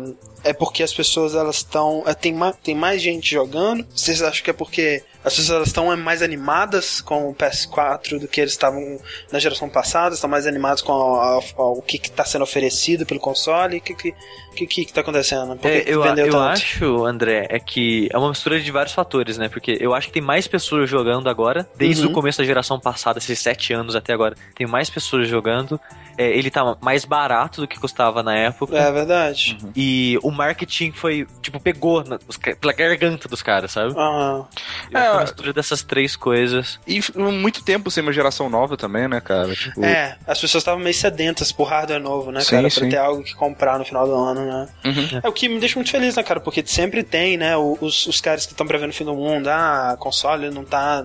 Speaker 1: é porque as pessoas elas estão. É, tem, tem mais gente jogando? Vocês acham que é porque as pessoas estão mais animadas com o PS4 do que eles estavam na geração passada? Estão mais animados com a- a- a- o que está sendo oferecido pelo console? O que que, que, que, que tá acontecendo? Por que
Speaker 3: É, eu,
Speaker 1: vendeu
Speaker 3: eu acho, André, é que é uma mistura de vários fatores, né? Porque eu acho que tem mais pessoas jogando agora, desde
Speaker 1: Uhum.
Speaker 3: o começo da geração passada, esses sete anos até agora, tem mais pessoas jogando. É, ele tá mais barato do que custava na época.
Speaker 1: É verdade.
Speaker 3: E o marketing foi, tipo, pegou na- os pela garganta dos caras, sabe?
Speaker 1: Aham.
Speaker 3: Eu acho que é uma
Speaker 2: É.
Speaker 3: mistura dessas três coisas.
Speaker 2: E muito tempo sem uma geração nova também, né, cara? Tipo,
Speaker 1: É, as pessoas estavam meio sedentas por hardware novo, né,
Speaker 2: Sim,
Speaker 1: cara? Pra
Speaker 2: sim.
Speaker 1: ter algo que comprar no final do ano, né?
Speaker 2: Uhum.
Speaker 1: É o que me deixa muito feliz, né, cara? Porque sempre tem, né, os, os caras que estão prevendo o fim do mundo, ah, console não tá,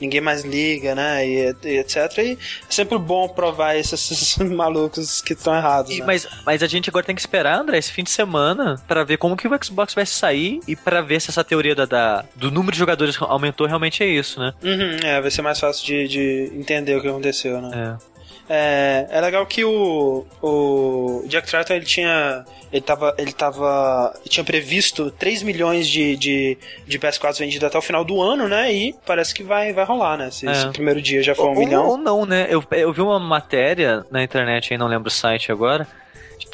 Speaker 1: ninguém mais liga, né, e, e etc. E é sempre bom provar esses, esses malucos que estão errados,
Speaker 3: E-
Speaker 1: né?
Speaker 3: mas, mas a gente agora tem que esperar, André, esse fim de semana, pra ver como que o Xbox vai sair e pra ver se essa teoria da, da- do número de jogadores aumentou realmente é isso, né?
Speaker 1: Uhum, é, vai ser mais fácil de, de entender o que aconteceu, né?
Speaker 3: É.
Speaker 1: É, é legal que o, o Jack Tratton, ele tinha ele tava, ele tava ele tinha previsto 3 milhões de, de, de PS4 vendidos até o final do ano, né? E parece que vai, vai rolar, né? Se,
Speaker 3: É.
Speaker 1: primeiro dia já for um
Speaker 3: ou,
Speaker 1: milhão.
Speaker 3: ou não, né? Eu, eu vi uma matéria na internet, aí não lembro o site agora,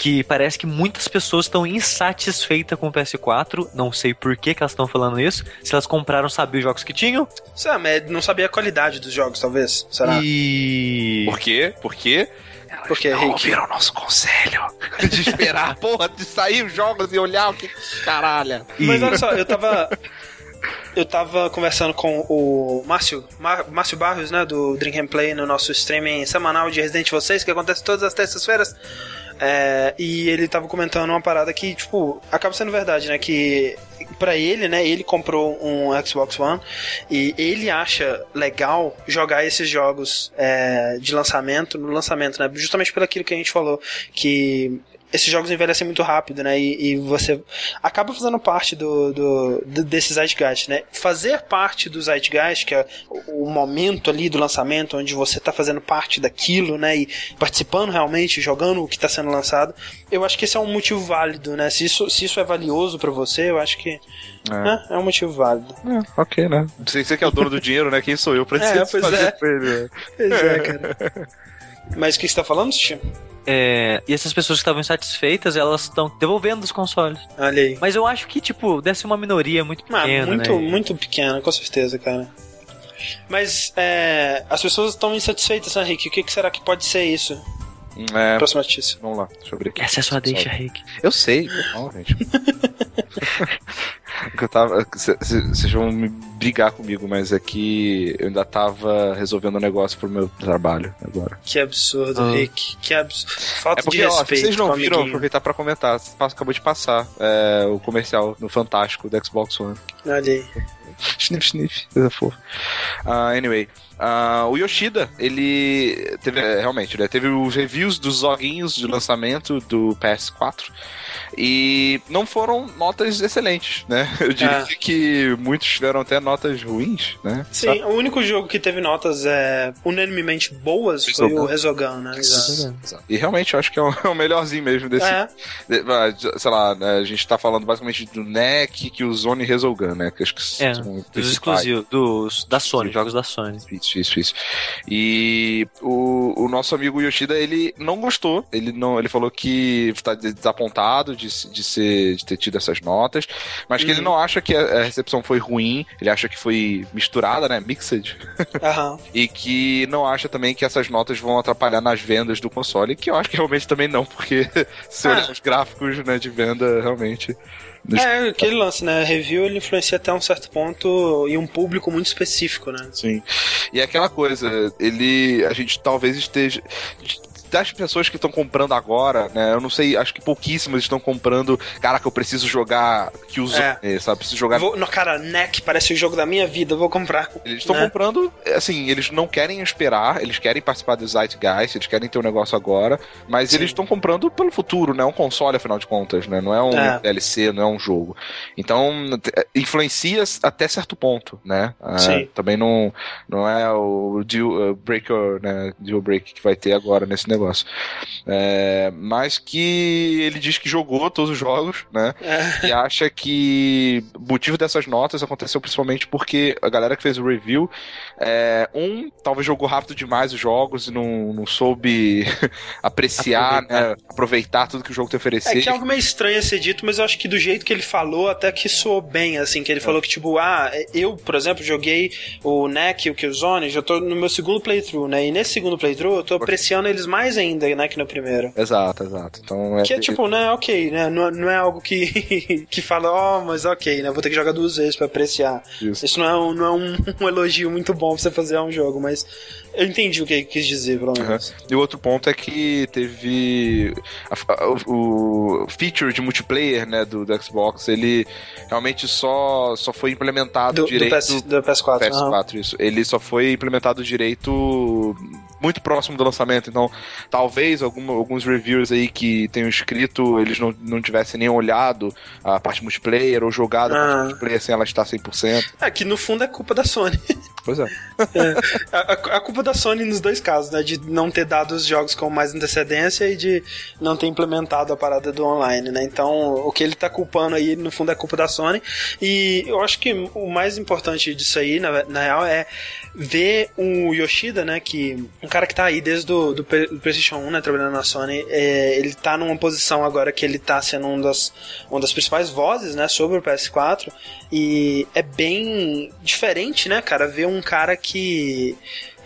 Speaker 3: que parece que muitas pessoas estão insatisfeitas com o PS4. Não sei por que, que elas estão falando isso. Se elas compraram, sabiam os jogos que tinham.
Speaker 1: Sei mas não sabia a qualidade dos jogos, talvez. Será?
Speaker 3: E.
Speaker 2: Por quê? Por quê?
Speaker 1: Porque,
Speaker 2: não
Speaker 1: Rick,
Speaker 2: ouviram o nosso conselho de esperar, porra, de sair os jogos e olhar o que caralho.
Speaker 3: e-
Speaker 1: Mas olha só, eu tava. Eu tava conversando com o Márcio, Mar- Márcio Barrios, né, do Drink and Play, no nosso streaming semanal de Resident Evil 6, que acontece todas as terças-feiras. É, e ele tava comentando uma parada que, tipo, acaba sendo verdade, né? Que pra ele, né? Ele comprou um Xbox One e ele acha legal jogar esses jogos é, de lançamento no lançamento, né? Justamente pelo aquilo que a gente falou, que esses jogos envelhecem muito rápido, né? E, e você acaba fazendo parte do, do, do desse Zeitgeist, né? Fazer parte do Zeitgeist, que é o, o momento ali do lançamento, onde você tá fazendo parte daquilo, né? E participando realmente, jogando o que tá sendo lançado. Eu acho que esse é um motivo válido, né? Se isso, se isso é valioso pra você, eu acho que
Speaker 2: É.
Speaker 1: né, é um motivo válido.
Speaker 2: É, ok, né? Você, você que é o dono do dinheiro, né? Quem sou eu pra
Speaker 1: É,
Speaker 2: dizer
Speaker 1: pois
Speaker 2: fazer
Speaker 1: é.
Speaker 2: pra ele, né?
Speaker 1: Pois é, cara. Mas o que você tá falando, Sushi?
Speaker 3: É, e essas pessoas que estavam insatisfeitas, elas estão devolvendo os consoles.
Speaker 1: Olha aí.
Speaker 3: Mas eu acho que, tipo, deve ser uma minoria muito
Speaker 1: Ah,
Speaker 3: pequena,
Speaker 1: muito,
Speaker 3: né?
Speaker 1: muito pequena, com certeza, cara. Mas é, as pessoas estão insatisfeitas, né, Rick? O que, que será que pode ser isso?
Speaker 2: É,
Speaker 1: Próxima notícia.
Speaker 2: vamos lá, deixa eu abrir aqui.
Speaker 3: Essa é a sua deixa, Rick.
Speaker 2: Eu sei, não, gente. Que eu tava. Vocês vão me brigar comigo, mas é que eu ainda tava resolvendo um negócio pro meu trabalho agora.
Speaker 1: Que absurdo,
Speaker 3: Ah.
Speaker 1: Rick. Que absurdo. Falta
Speaker 2: É porque,
Speaker 1: de
Speaker 2: ó,
Speaker 1: respeito.
Speaker 2: vocês não viram, aproveitar pra comentar. Passo- Acabou de passar é, o comercial no Fantástico do Xbox One.
Speaker 1: Olha aí.
Speaker 2: Sniff, sniff, coisa fofa. Ah, anyway, ah, o Yoshida, ele teve, é, realmente, né, teve os reviews dos joguinhos de lançamento do PS4 e não foram notas excelentes, né? Eu diria
Speaker 1: É.
Speaker 2: que muitos tiveram até notas ruins, né?
Speaker 1: Sim, o único jogo que teve notas é, unanimemente boas foi o Resogun, né? Exato.
Speaker 2: Exato. E realmente eu acho que é o, é o melhorzinho mesmo desse.
Speaker 1: É,
Speaker 2: de- ah, sei lá, né, a gente tá falando basicamente do NEC, que o Zone Resogun, né? Que acho que
Speaker 3: É,
Speaker 2: são os
Speaker 3: Dos exclusivos, dos, da Sony,
Speaker 2: Sim.
Speaker 3: jogos da Sony.
Speaker 2: Isso, isso, isso. E o, o nosso amigo Yoshida, ele não gostou. Ele não, ele falou que está desapontado de, de, ser, de ter tido essas notas, mas que ele
Speaker 1: Uhum.
Speaker 2: não acha que a, a recepção foi ruim. Ele acha que foi misturada, né? Mixed.
Speaker 1: aham.
Speaker 2: E que não acha também que essas notas vão atrapalhar nas vendas do console. Que eu acho que realmente também não, porque se
Speaker 1: Ah.
Speaker 2: olhar os gráficos né, de venda, realmente.
Speaker 1: É, aquele lance, né? Review ele influencia até um certo ponto e um público muito específico, né?
Speaker 2: Sim. E é aquela coisa, ele. A gente talvez esteja. Das pessoas que estão comprando agora, né? Eu não sei, acho que pouquíssimas estão comprando. Caraca, eu preciso jogar Killzone,
Speaker 1: É.
Speaker 2: sabe? Preciso jogar.
Speaker 1: Vou, no, cara, NEC parece o jogo da minha vida, eu vou comprar.
Speaker 2: Eles estão
Speaker 1: né?
Speaker 2: comprando, assim, eles não querem esperar, eles querem participar do Zeitgeist, eles querem ter um negócio agora, mas
Speaker 1: Sim.
Speaker 2: eles estão comprando pelo futuro, né? É um console, afinal de contas, né? Não é um
Speaker 1: É.
Speaker 2: DLC, não é um jogo. Então, t- influencia até certo ponto, né? Ah,
Speaker 1: Sim.
Speaker 2: também não, não é o deal uh, breaker, né? Deal break que vai ter agora nesse negócio. É, mas que ele diz que jogou todos os jogos, né?
Speaker 1: É.
Speaker 2: e acha que o motivo dessas notas aconteceu principalmente porque a galera que fez o review, é, um, talvez jogou rápido demais os jogos e não, não soube apreciar,
Speaker 3: Aproveitar.
Speaker 2: né, aproveitar tudo que o jogo te
Speaker 1: É
Speaker 2: oferecia.
Speaker 1: que é algo meio estranho a ser dito, mas eu acho que do jeito que ele falou, até que soou bem, assim, que ele falou que, tipo, ah, eu, por exemplo, joguei o NEC e o Killzone, já tô no meu segundo playthrough, né? E nesse segundo playthrough eu tô apreciando eles mais ainda, né, que no primeiro.
Speaker 2: Exato, exato. Então, é,
Speaker 1: Que é tipo, né, ok, né? Não, não é algo que, que fala, ó, mas ok, né? Vou ter que jogar duas vezes pra apreciar.
Speaker 2: Isso.
Speaker 1: Isso não é, um, não é um, um elogio muito bom pra você fazer a um jogo, mas eu entendi o que ele quis dizer, pelo menos.
Speaker 2: E o outro ponto é que teve a- a- o, feature de multiplayer, né, do, do Xbox, ele realmente só, só foi implementado
Speaker 1: Do, do,
Speaker 2: direito
Speaker 1: PS, do PS4. aham.
Speaker 2: PS4, isso. Ele só foi implementado direito muito próximo do lançamento, então talvez alguma- alguns reviewers aí que tenham escrito, eles não, não tivessem nem olhado a parte multiplayer ou jogado a
Speaker 1: Ah.
Speaker 2: parte multiplayer sem ela estar 100%.
Speaker 1: É que no fundo é culpa da Sony.
Speaker 2: Pois é.
Speaker 1: A, a- a culpa da Sony nos dois casos, né? De não ter dado os jogos com mais antecedência e de não ter implementado a parada do online, né? Então, o que ele tá culpando aí, no fundo, é culpa da Sony. E eu acho que o mais importante disso aí, na, na real, é ver o Yoshida, né? Que um cara que tá aí desde do, P- do PlayStation 1, né? Trabalhando na Sony, é, ele tá numa posição agora que ele tá sendo um das, uma das principais vozes, né? Sobre o PS4. E é bem diferente, né, cara? Ver um cara que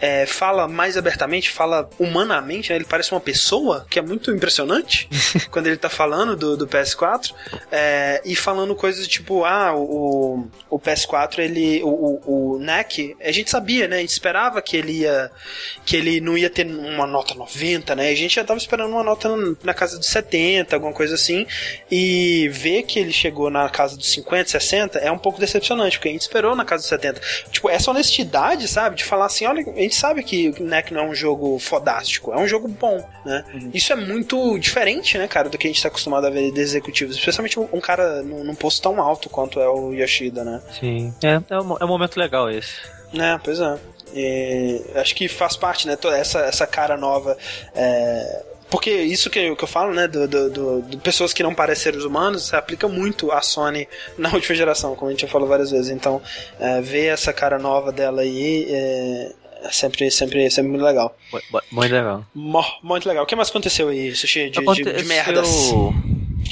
Speaker 1: é, fala mais abertamente, fala humanamente, né? Ele parece uma pessoa, que é muito impressionante quando ele tá falando do, do PS4. é, e falando coisas tipo, ah, o, o PS4, ele. O, o, o NEC, a gente sabia, né? A gente esperava que ele ia. que ele não ia ter uma nota 90, né? A gente já tava esperando uma nota na casa dos 70, alguma coisa assim. E ver que ele chegou na casa dos 50, 60 é um pouco decepcionante, porque a gente esperou na casa dos 70. Tipo, essa honestidade, sabe? De falar assim, olha, gente sabe que o NEC não é um jogo fodástico, é um jogo bom, né? Isso é muito diferente, né, cara, do que a gente tá acostumado a ver de executivos, especialmente um, um cara num, num posto tão alto quanto é o Yoshida, né?
Speaker 3: Sim. É, é, um, é um momento legal esse.
Speaker 1: É, pois é. E acho que faz parte, né? Toda essa, essa cara nova. é, Porque isso que eu, que eu falo, né? Do, do, do- de pessoas que não parecem seres humanos, se aplica muito à Sony na última geração, como a gente já falou várias vezes. Então, é, ver essa cara nova dela aí é, é sempre, sempre, sempre muito legal.
Speaker 3: Mu- mu- Muito legal.
Speaker 1: Mo- Muito legal. O que mais aconteceu aí, Sushi? De, de, de merdas.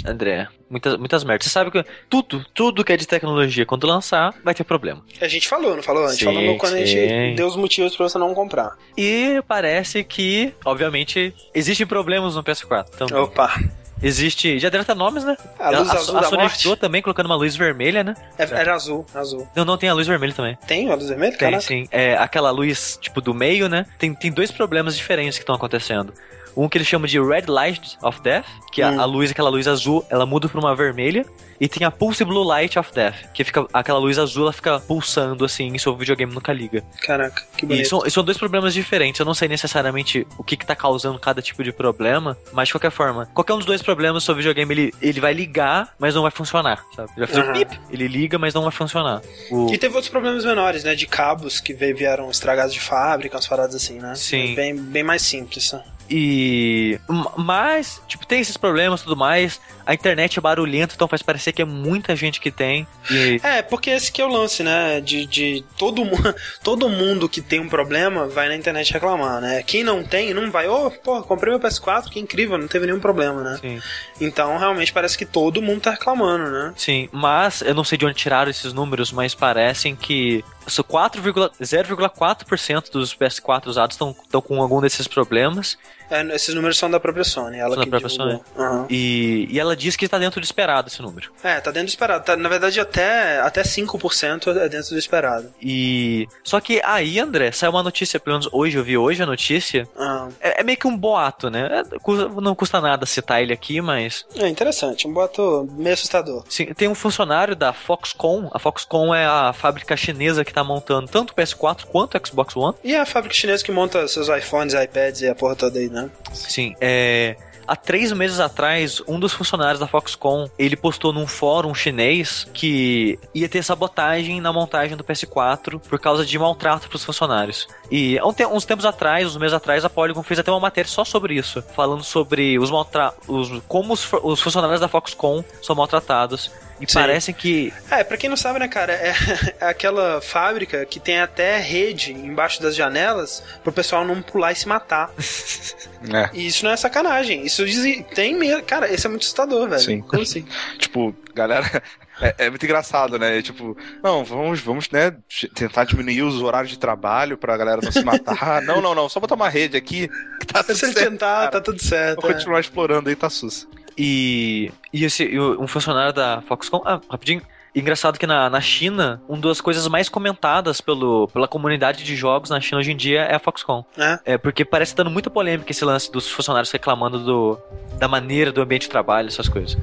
Speaker 3: André, muitas, muitas merdas. Você sabe que tudo, tudo que é de tecnologia, quando lançar, vai ter problema.
Speaker 1: A gente falou, não falou? A gente
Speaker 3: Sim,
Speaker 1: falou no- quando a
Speaker 3: sim.
Speaker 1: gente deu os motivos pra você não comprar.
Speaker 3: E parece que, obviamente, existem problemas no PS4. Então,
Speaker 1: Opa!
Speaker 3: Existe. Já deve estar nomes, né?
Speaker 1: A luz
Speaker 3: a,
Speaker 1: azul
Speaker 3: a
Speaker 1: da
Speaker 3: Sony
Speaker 1: morte?
Speaker 3: ajudou também colocando uma luz vermelha, né?
Speaker 1: É- Era azul, azul.
Speaker 3: Não, não tem a luz vermelha também.
Speaker 1: Tem a luz vermelha?
Speaker 3: Tem,
Speaker 1: Caraca.
Speaker 3: sim. É, aquela luz, tipo, do meio, né? Tem, tem dois problemas diferentes que estão acontecendo. Um que eles chamam de Red Light of Death, que a-
Speaker 1: Hum.
Speaker 3: a, luz, aquela luz azul, ela muda pra uma vermelha. E tem a Pulse Blue Light of Death, que fica aquela luz azul, ela fica pulsando assim, e seu videogame nunca liga.
Speaker 1: Caraca, que
Speaker 3: E
Speaker 1: bonito.
Speaker 3: são, são dois problemas diferentes. Eu não sei necessariamente o que, que tá causando cada tipo de problema, mas de qualquer forma, qualquer um dos dois problemas, seu videogame ele, ele vai ligar, mas não vai funcionar. Sabe? Ele vai fazer um
Speaker 1: Aham.
Speaker 3: pip, ele liga, mas não vai funcionar. O-
Speaker 1: E teve outros problemas menores, né? De cabos que vieram estragados de fábrica, umas paradas assim, né?
Speaker 3: Sim.
Speaker 1: Bem, bem mais simples. né?
Speaker 3: E. Mas, tipo, tem esses problemas e tudo mais. A internet é barulhenta, então faz parecer que é muita gente que tem. E.
Speaker 1: É, porque esse que é o lance, né? De, de todo, todo mundo que tem um problema vai na internet reclamar, né? Quem não tem, não vai. Ô, pô, comprei meu PS4, que incrível, não teve nenhum problema, né?
Speaker 3: Sim,
Speaker 1: Então, realmente, parece que todo mundo tá reclamando, né?
Speaker 3: sim, mas eu não sei de onde tiraram esses números, mas parecem que só 4,- 0,4% dos PS4 usados estão com algum desses problemas.
Speaker 1: É, esses números são da própria Sony. Ela
Speaker 3: São da própria
Speaker 1: divulgou. Aham.
Speaker 3: E, e ela diz que está dentro do esperado esse número.
Speaker 1: É, tá dentro do esperado. Tá, na verdade, até, até 5% é dentro do esperado.
Speaker 3: E. Só que aí, André, saiu uma notícia, pelo menos hoje, eu vi hoje a notícia.
Speaker 1: Ah,
Speaker 3: É, é meio que um boato, né? É, não custa nada citar ele aqui, mas.
Speaker 1: é interessante, um boato meio assustador.
Speaker 3: Sim, tem um funcionário da Foxconn. A Foxconn é a fábrica chinesa que tá montando tanto o PS4 quanto o Xbox One.
Speaker 1: E a fábrica chinesa que monta seus iPhones, iPads e a porra toda aí, né?
Speaker 3: Sim, é. Há três meses atrás, um dos funcionários da Foxconn, ele postou num fórum chinês que ia ter sabotagem na montagem do PS4 por causa de maltrato pros funcionários. E uns tempos atrás, uns meses atrás, a Polygon fez até uma matéria só sobre isso, falando sobre os maltra os, como os, os funcionários da Foxconn são maltratados. E
Speaker 1: Sim.
Speaker 3: parece que
Speaker 1: É, pra quem não sabe, né, cara, é, é aquela fábrica que tem até rede embaixo das janelas pro pessoal não pular e se matar.
Speaker 2: É.
Speaker 1: E isso não é sacanagem. Isso diz- tem mesmo. Cara, esse é muito assustador, velho.
Speaker 2: Sim.
Speaker 1: Como assim?
Speaker 2: Tipo, galera. É, é muito engraçado, né? Tipo, não, vamos, vamos, né, tentar diminuir os horários de trabalho pra galera não se matar. não, não, não, só botar uma rede aqui que tá tudo
Speaker 1: Se ele
Speaker 2: certo.
Speaker 1: tentar,
Speaker 2: cara.
Speaker 1: tá tudo certo.
Speaker 2: Vou
Speaker 1: é.
Speaker 2: continuar explorando aí, tá sus.
Speaker 3: E, e esse, um funcionário da Foxconn. Ah, rapidinho. Engraçado que na, na China, uma das coisas mais comentadas pelo, pela comunidade de jogos na China hoje em dia é a Foxconn.
Speaker 1: É.
Speaker 3: É, porque parece dando muita polêmica esse lance dos funcionários reclamando do, da maneira do ambiente de trabalho, essas coisas.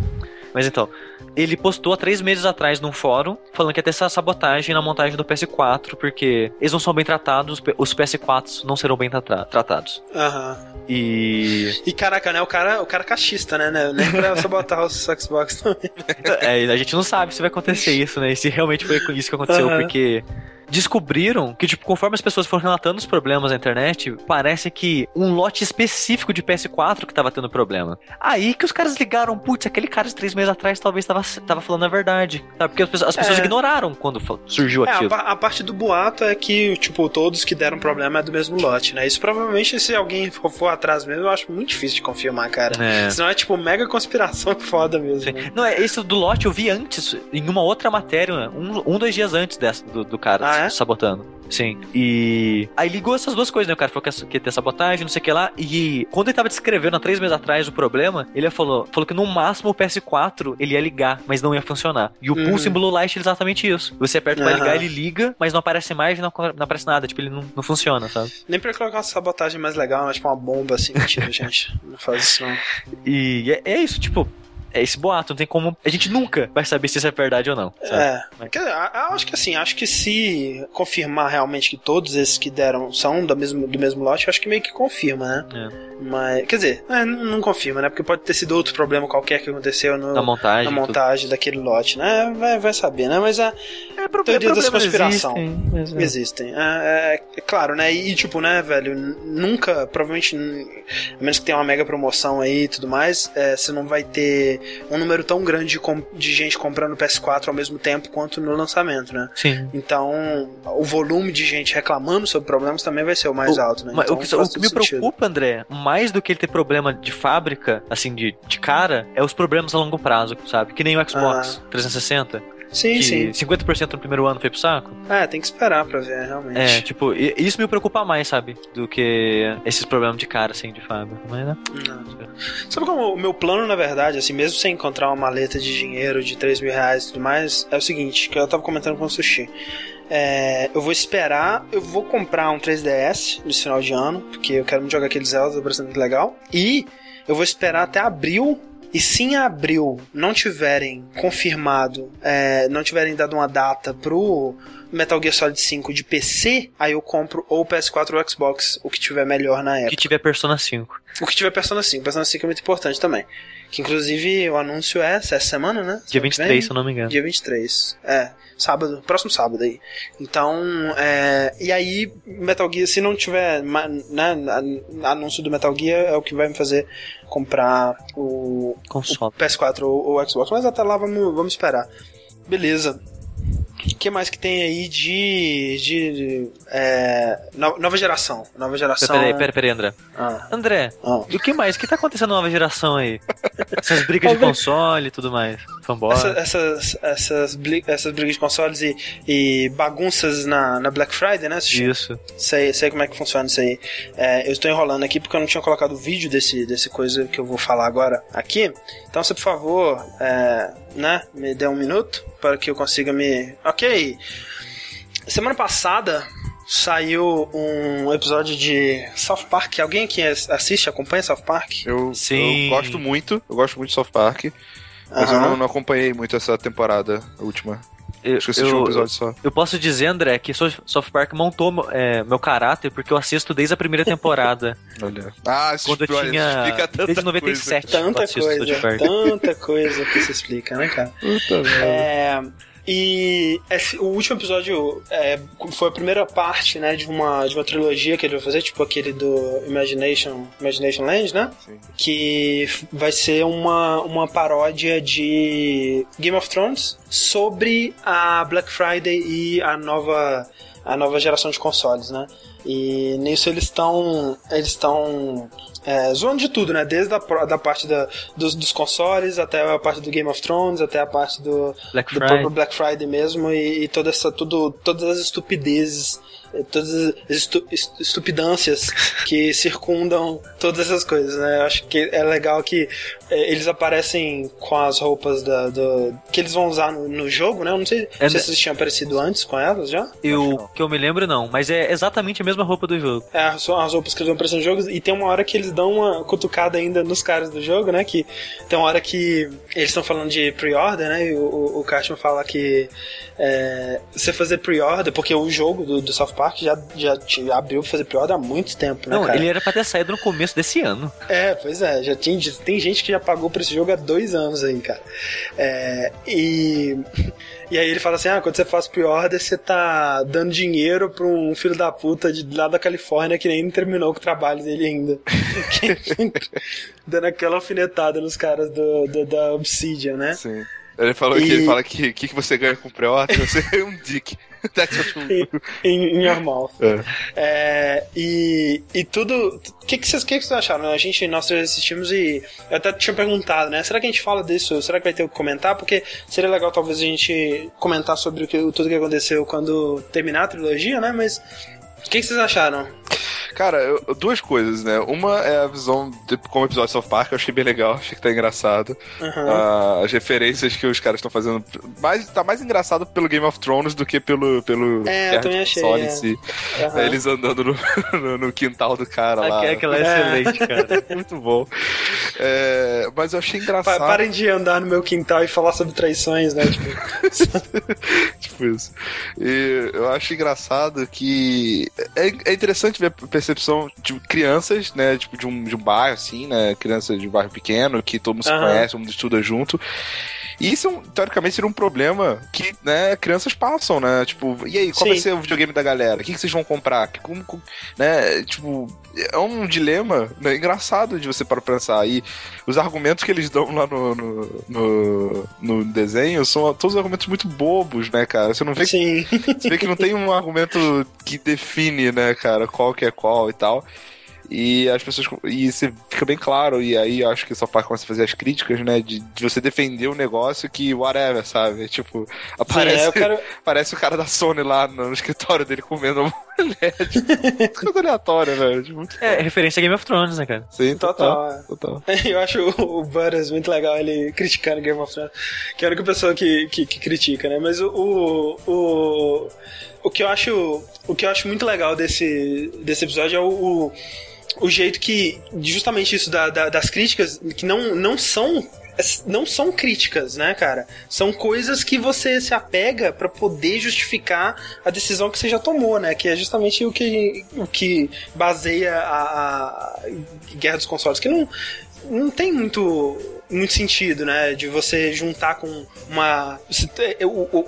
Speaker 3: Mas então, ele postou há três meses atrás num fórum falando que ia ter essa sabotagem na montagem do PS4, porque eles não são bem tratados, os P- os PS4s não serão bem tra- tratados.
Speaker 1: Aham.
Speaker 3: E.
Speaker 1: E caraca, né? O cara, o cara cachista, né? né? Nem pra sabotar os Xbox também.
Speaker 3: É, a gente não sabe se vai acontecer isso, né? E se realmente foi isso que aconteceu,
Speaker 1: Aham.
Speaker 3: porque descobriram que, tipo, conforme as pessoas foram relatando os problemas na internet, parece que um lote específico de PS4 que tava tendo problema. Aí que os caras ligaram, putz, aquele cara de três meses atrás talvez tava, tava falando a verdade. Sabe? Porque as pessoas, as pessoas
Speaker 1: É.
Speaker 3: ignoraram quando surgiu
Speaker 1: É, a,
Speaker 3: aquilo.
Speaker 1: pa- a parte do boato é que, tipo, todos que deram problema é do mesmo lote, né? Isso provavelmente, se alguém for, for atrás mesmo, eu acho muito difícil de confirmar, cara.
Speaker 3: É.
Speaker 1: Senão é, tipo, mega conspiração foda mesmo. Né?
Speaker 3: Não, é esse do lote eu vi antes, em uma outra matéria, um, um dois dias antes dessa, do, do cara
Speaker 1: Ah, é?
Speaker 3: sabotando. Sim. E. Aí ligou essas duas coisas, né? O cara falou que ia- ter sabotagem, não sei o que lá. E quando ele tava descrevendo há três meses atrás o problema, ele falou, falou que no máximo o PS4 ele ia ligar, mas não ia funcionar. E o
Speaker 1: Uhum.
Speaker 3: Pulse Blue Light é exatamente isso. Você aperta pra
Speaker 1: Aham.
Speaker 3: ligar, ele liga, mas não aparece mais e não, não aparece nada. Tipo, ele não, não funciona, sabe?
Speaker 1: Nem pra colocar uma sabotagem mais legal, mas tipo uma bomba assim, mentira, gente. Não faz isso não.
Speaker 3: E é, é isso, tipo. É esse boato, não tem como. A gente nunca vai saber se isso é verdade ou não. sabe?
Speaker 1: É. A- eu acho que assim, acho que se confirmar realmente que todos esses que deram são do mesmo, do mesmo lote, eu acho que meio que confirma, né?
Speaker 3: É.
Speaker 1: Mas, quer dizer, é, não, não confirma, né? Porque pode ter sido outro problema qualquer que aconteceu no,
Speaker 3: Na montagem.
Speaker 1: na
Speaker 3: tudo.
Speaker 1: montagem daquele lote, né? Vai, vai saber, né? Mas é,
Speaker 3: É, pro-
Speaker 1: Teoria da
Speaker 3: problemas
Speaker 1: conspiração.
Speaker 3: existem, mas é.
Speaker 1: existem. É, é- é claro, né? E, tipo, né, velho, nunca, provavelmente, a menos que tenha uma mega promoção aí e tudo mais, é, você não vai ter um número tão grande de, de gente comprando PS4 ao mesmo tempo quanto no lançamento, né?
Speaker 3: Sim.
Speaker 1: Então, o volume de gente reclamando sobre problemas também vai ser o mais
Speaker 3: O-
Speaker 1: alto, né?
Speaker 3: Mas
Speaker 1: Então,
Speaker 3: o que, o que me
Speaker 1: sentido.
Speaker 3: preocupa, André, mais do que ele ter problema de fábrica, assim, de, de cara, é os problemas a longo prazo, sabe? Que nem o Xbox 360,
Speaker 1: Ah. Sim,
Speaker 3: que
Speaker 1: sim.
Speaker 3: 50% no primeiro ano foi pro saco.
Speaker 1: É, tem que esperar pra ver, realmente.
Speaker 3: É, tipo, e- isso me preocupa mais, sabe? Do que esses problemas de cara, assim, de fábrica. Mas, né?
Speaker 1: Não. Sabe como o meu plano, na verdade, assim, mesmo sem encontrar uma maleta de dinheiro de 3 mil reais e tudo mais, é o seguinte, que eu tava comentando com o Sushi. É, eu vou esperar, eu vou comprar um 3DS nesse final de ano, porque eu quero muito jogar aquele Zelda, tá parecendo muito legal. E eu vou esperar até abril. E se em abril não tiverem confirmado, é, não tiverem dado uma data pro Metal Gear Solid 5 de PC, aí eu compro ou o PS4 ou o Xbox, o que tiver melhor na época.
Speaker 3: Que tiver Persona 5.
Speaker 1: O que tiver Persona 5. Persona 5 é muito importante também. Que inclusive o anúncio é essa semana, né?
Speaker 3: Dia
Speaker 1: Semana que
Speaker 3: 23,
Speaker 1: vem?
Speaker 3: se eu não me engano.
Speaker 1: Dia 23. É, sábado, próximo sábado aí. Então, é, e aí Metal Gear, se não tiver né, anúncio do Metal Gear, é o que vai me fazer comprar o,
Speaker 3: Console.
Speaker 1: o PS4 ou o Xbox. Mas até lá vamos, vamos esperar. Beleza. Que mais que tem aí de. de. é, no- nova geração. Nova geração.
Speaker 3: Peraí, peraí, peraí, André.
Speaker 1: Ah,
Speaker 3: André,
Speaker 1: ah.
Speaker 3: e o que mais? O que tá acontecendo na nova geração aí? Essas brigas de console e tudo mais. Fanboy.
Speaker 1: Essa- essas, essas, essas brigas de consoles e, e bagunças na, na Black Friday, né? Sushi?
Speaker 3: Isso.
Speaker 1: Sei, sei como é que funciona isso aí. É, eu estou enrolando aqui porque eu não tinha colocado o vídeo desse, desse coisa que eu vou falar agora aqui. Então, você, por favor, é, né, me dê um minuto para que eu consiga me. Ok. Semana passada saiu um episódio de South Park. Alguém que assiste, acompanha South Park?
Speaker 2: Eu,
Speaker 3: Sim.
Speaker 2: eu gosto muito, eu gosto muito de South Park, mas eu não, não acompanhei muito essa temporada última.
Speaker 3: Eu,
Speaker 2: Acho que eu assisti um
Speaker 3: eu-
Speaker 2: episódio só.
Speaker 3: eu posso dizer, André, que South Park montou é, meu caráter porque eu assisto desde a primeira temporada.
Speaker 2: Olha. Ah, isso
Speaker 3: quando eu
Speaker 2: explica-
Speaker 3: tinha.
Speaker 2: explica tanta
Speaker 3: Desde 97. eu
Speaker 1: Tanta coisa,
Speaker 3: South Park.
Speaker 1: tanta coisa que se explica, né, cara?
Speaker 2: Puta.
Speaker 1: É, e esse- o último episódio é, foi a primeira parte, né, de uma, de uma trilogia que ele vai fazer, tipo aquele do Imagination, Imagination Land, né?
Speaker 2: Sim.
Speaker 1: Que vai ser uma, uma paródia de Game of Thrones sobre a Black Friday e a nova, a nova geração de consoles, né? E nisso eles estão eles estão é, zoando de tudo, né? Desde a da parte da, dos, dos consoles até a parte do Game of Thrones, até a parte do,
Speaker 3: Black
Speaker 1: do
Speaker 3: Friday.
Speaker 1: próprio Black Friday mesmo e, e toda essa tudo todas as estupidezes eh, todas as estu, est- estupidâncias que circundam todas essas coisas né eu acho que é legal que eles aparecem com as roupas da, do, que eles vão usar no, no jogo né eu não sei
Speaker 3: É,
Speaker 1: se vocês tinham aparecido antes com elas já
Speaker 3: Eu, que eu me lembro, não, mas é exatamente a mesma roupa do jogo.
Speaker 1: é, são as roupas que eles vão aparecer no jogo e tem uma hora que eles dão uma cutucada ainda nos caras do jogo, né? Que tem uma hora que eles estão falando de pre-order, né? E o, o, o Cartman fala que é, você fazer pre-order, porque o jogo do, do South Park já, já te abriu pra fazer pre-order há muito tempo, né,
Speaker 3: Não,
Speaker 1: cara?
Speaker 3: ele era pra ter saído no começo desse ano.
Speaker 1: É, pois é, já tem, já tem gente que já pagou por esse jogo há dois anos aí, cara. É, e, e aí ele fala assim: ah, quando você faz pre-order, você tá dando dinheiro pra um filho da puta de lá da Califórnia que nem terminou com o trabalho dele ainda. Dando aquela alfinetada nos caras do, do- da Obsidian, né?
Speaker 2: Sim. Ele falou
Speaker 1: E-
Speaker 2: que ele fala que o que, que você ganha com pré-order, você é um dick. That's what you-
Speaker 1: Em, em your mouth.
Speaker 2: É.
Speaker 1: É, e, e tudo. O que, que, vocês, que, que vocês acharam? A gente, nós três assistimos e eu até tinha perguntado, né? Será que a gente fala disso? Será que vai ter o que comentar? Porque seria legal talvez a gente comentar sobre o que, tudo que aconteceu quando terminar a trilogia, né? Mas. O que, que vocês acharam?
Speaker 2: Cara, eu- duas coisas, né? Uma é a visão de, como episódio de South Park, eu achei bem legal, achei que tá engraçado. Ah, as referências que os caras estão fazendo. Mais, tá mais engraçado pelo Game of Thrones do que pelo. pelo
Speaker 1: É, eu também achei, é.
Speaker 2: em si.
Speaker 1: Aham.
Speaker 2: Eles andando no, no, no quintal do cara lá.
Speaker 3: Aquela, aquela é
Speaker 1: É.
Speaker 3: excelente, cara.
Speaker 2: Muito bom. É, mas eu achei
Speaker 1: Pa-
Speaker 2: engraçado.
Speaker 1: Parem de andar no meu quintal e falar sobre traições, né? Tipo,
Speaker 2: tipo isso. E eu acho engraçado que é, é interessante ver percepção de crianças, né? Tipo, de um, de um bairro, assim, né? Crianças de um bairro pequeno, que todo mundo se
Speaker 1: Aham.
Speaker 2: conhece, todo mundo estuda junto. E isso, é um- teoricamente, seria um problema que, né, crianças passam, né? Tipo, e aí, qual vai
Speaker 1: Sim.
Speaker 2: ser o videogame da galera? O que, que vocês vão comprar? Que- Como, como- né? Tipo, é um dilema né, engraçado de você para pensar. E os argumentos que eles dão lá no, no, no, no desenho são todos argumentos muito bobos, né, cara? Você não vê que
Speaker 1: sim.
Speaker 2: você vê que não tem um argumento que define, né, cara, qual que é qual e tal. E as pessoas. E você fica bem claro, e aí eu acho que só para começa a fazer as críticas, né? De, de você defender um negócio que, whatever, sabe? Tipo, aparece,
Speaker 1: Sim, é, quero-
Speaker 2: aparece o cara da Sony lá no, escritório dele comendo uma mulher. Tipo, coisa aleatória, velho. Tipo, muito
Speaker 3: É, referência a Game of Thrones, né, cara?
Speaker 2: Sim,
Speaker 1: Total, é.
Speaker 2: total.
Speaker 1: Eu acho o o Butters muito legal ele criticando Game of Thrones, que é a única pessoa que, que, que critica, né? Mas o, o, o, o que eu acho o que eu acho muito legal desse, desse episódio é o, o, o jeito que justamente isso da, da- das críticas que não, não são não são críticas, né, cara? São coisas que você se apega pra poder justificar a decisão que você já tomou, né? Que é justamente o que, o que baseia a, a Guerra dos Consoles. Que não, não tem muito muito sentido, né? De você juntar com uma.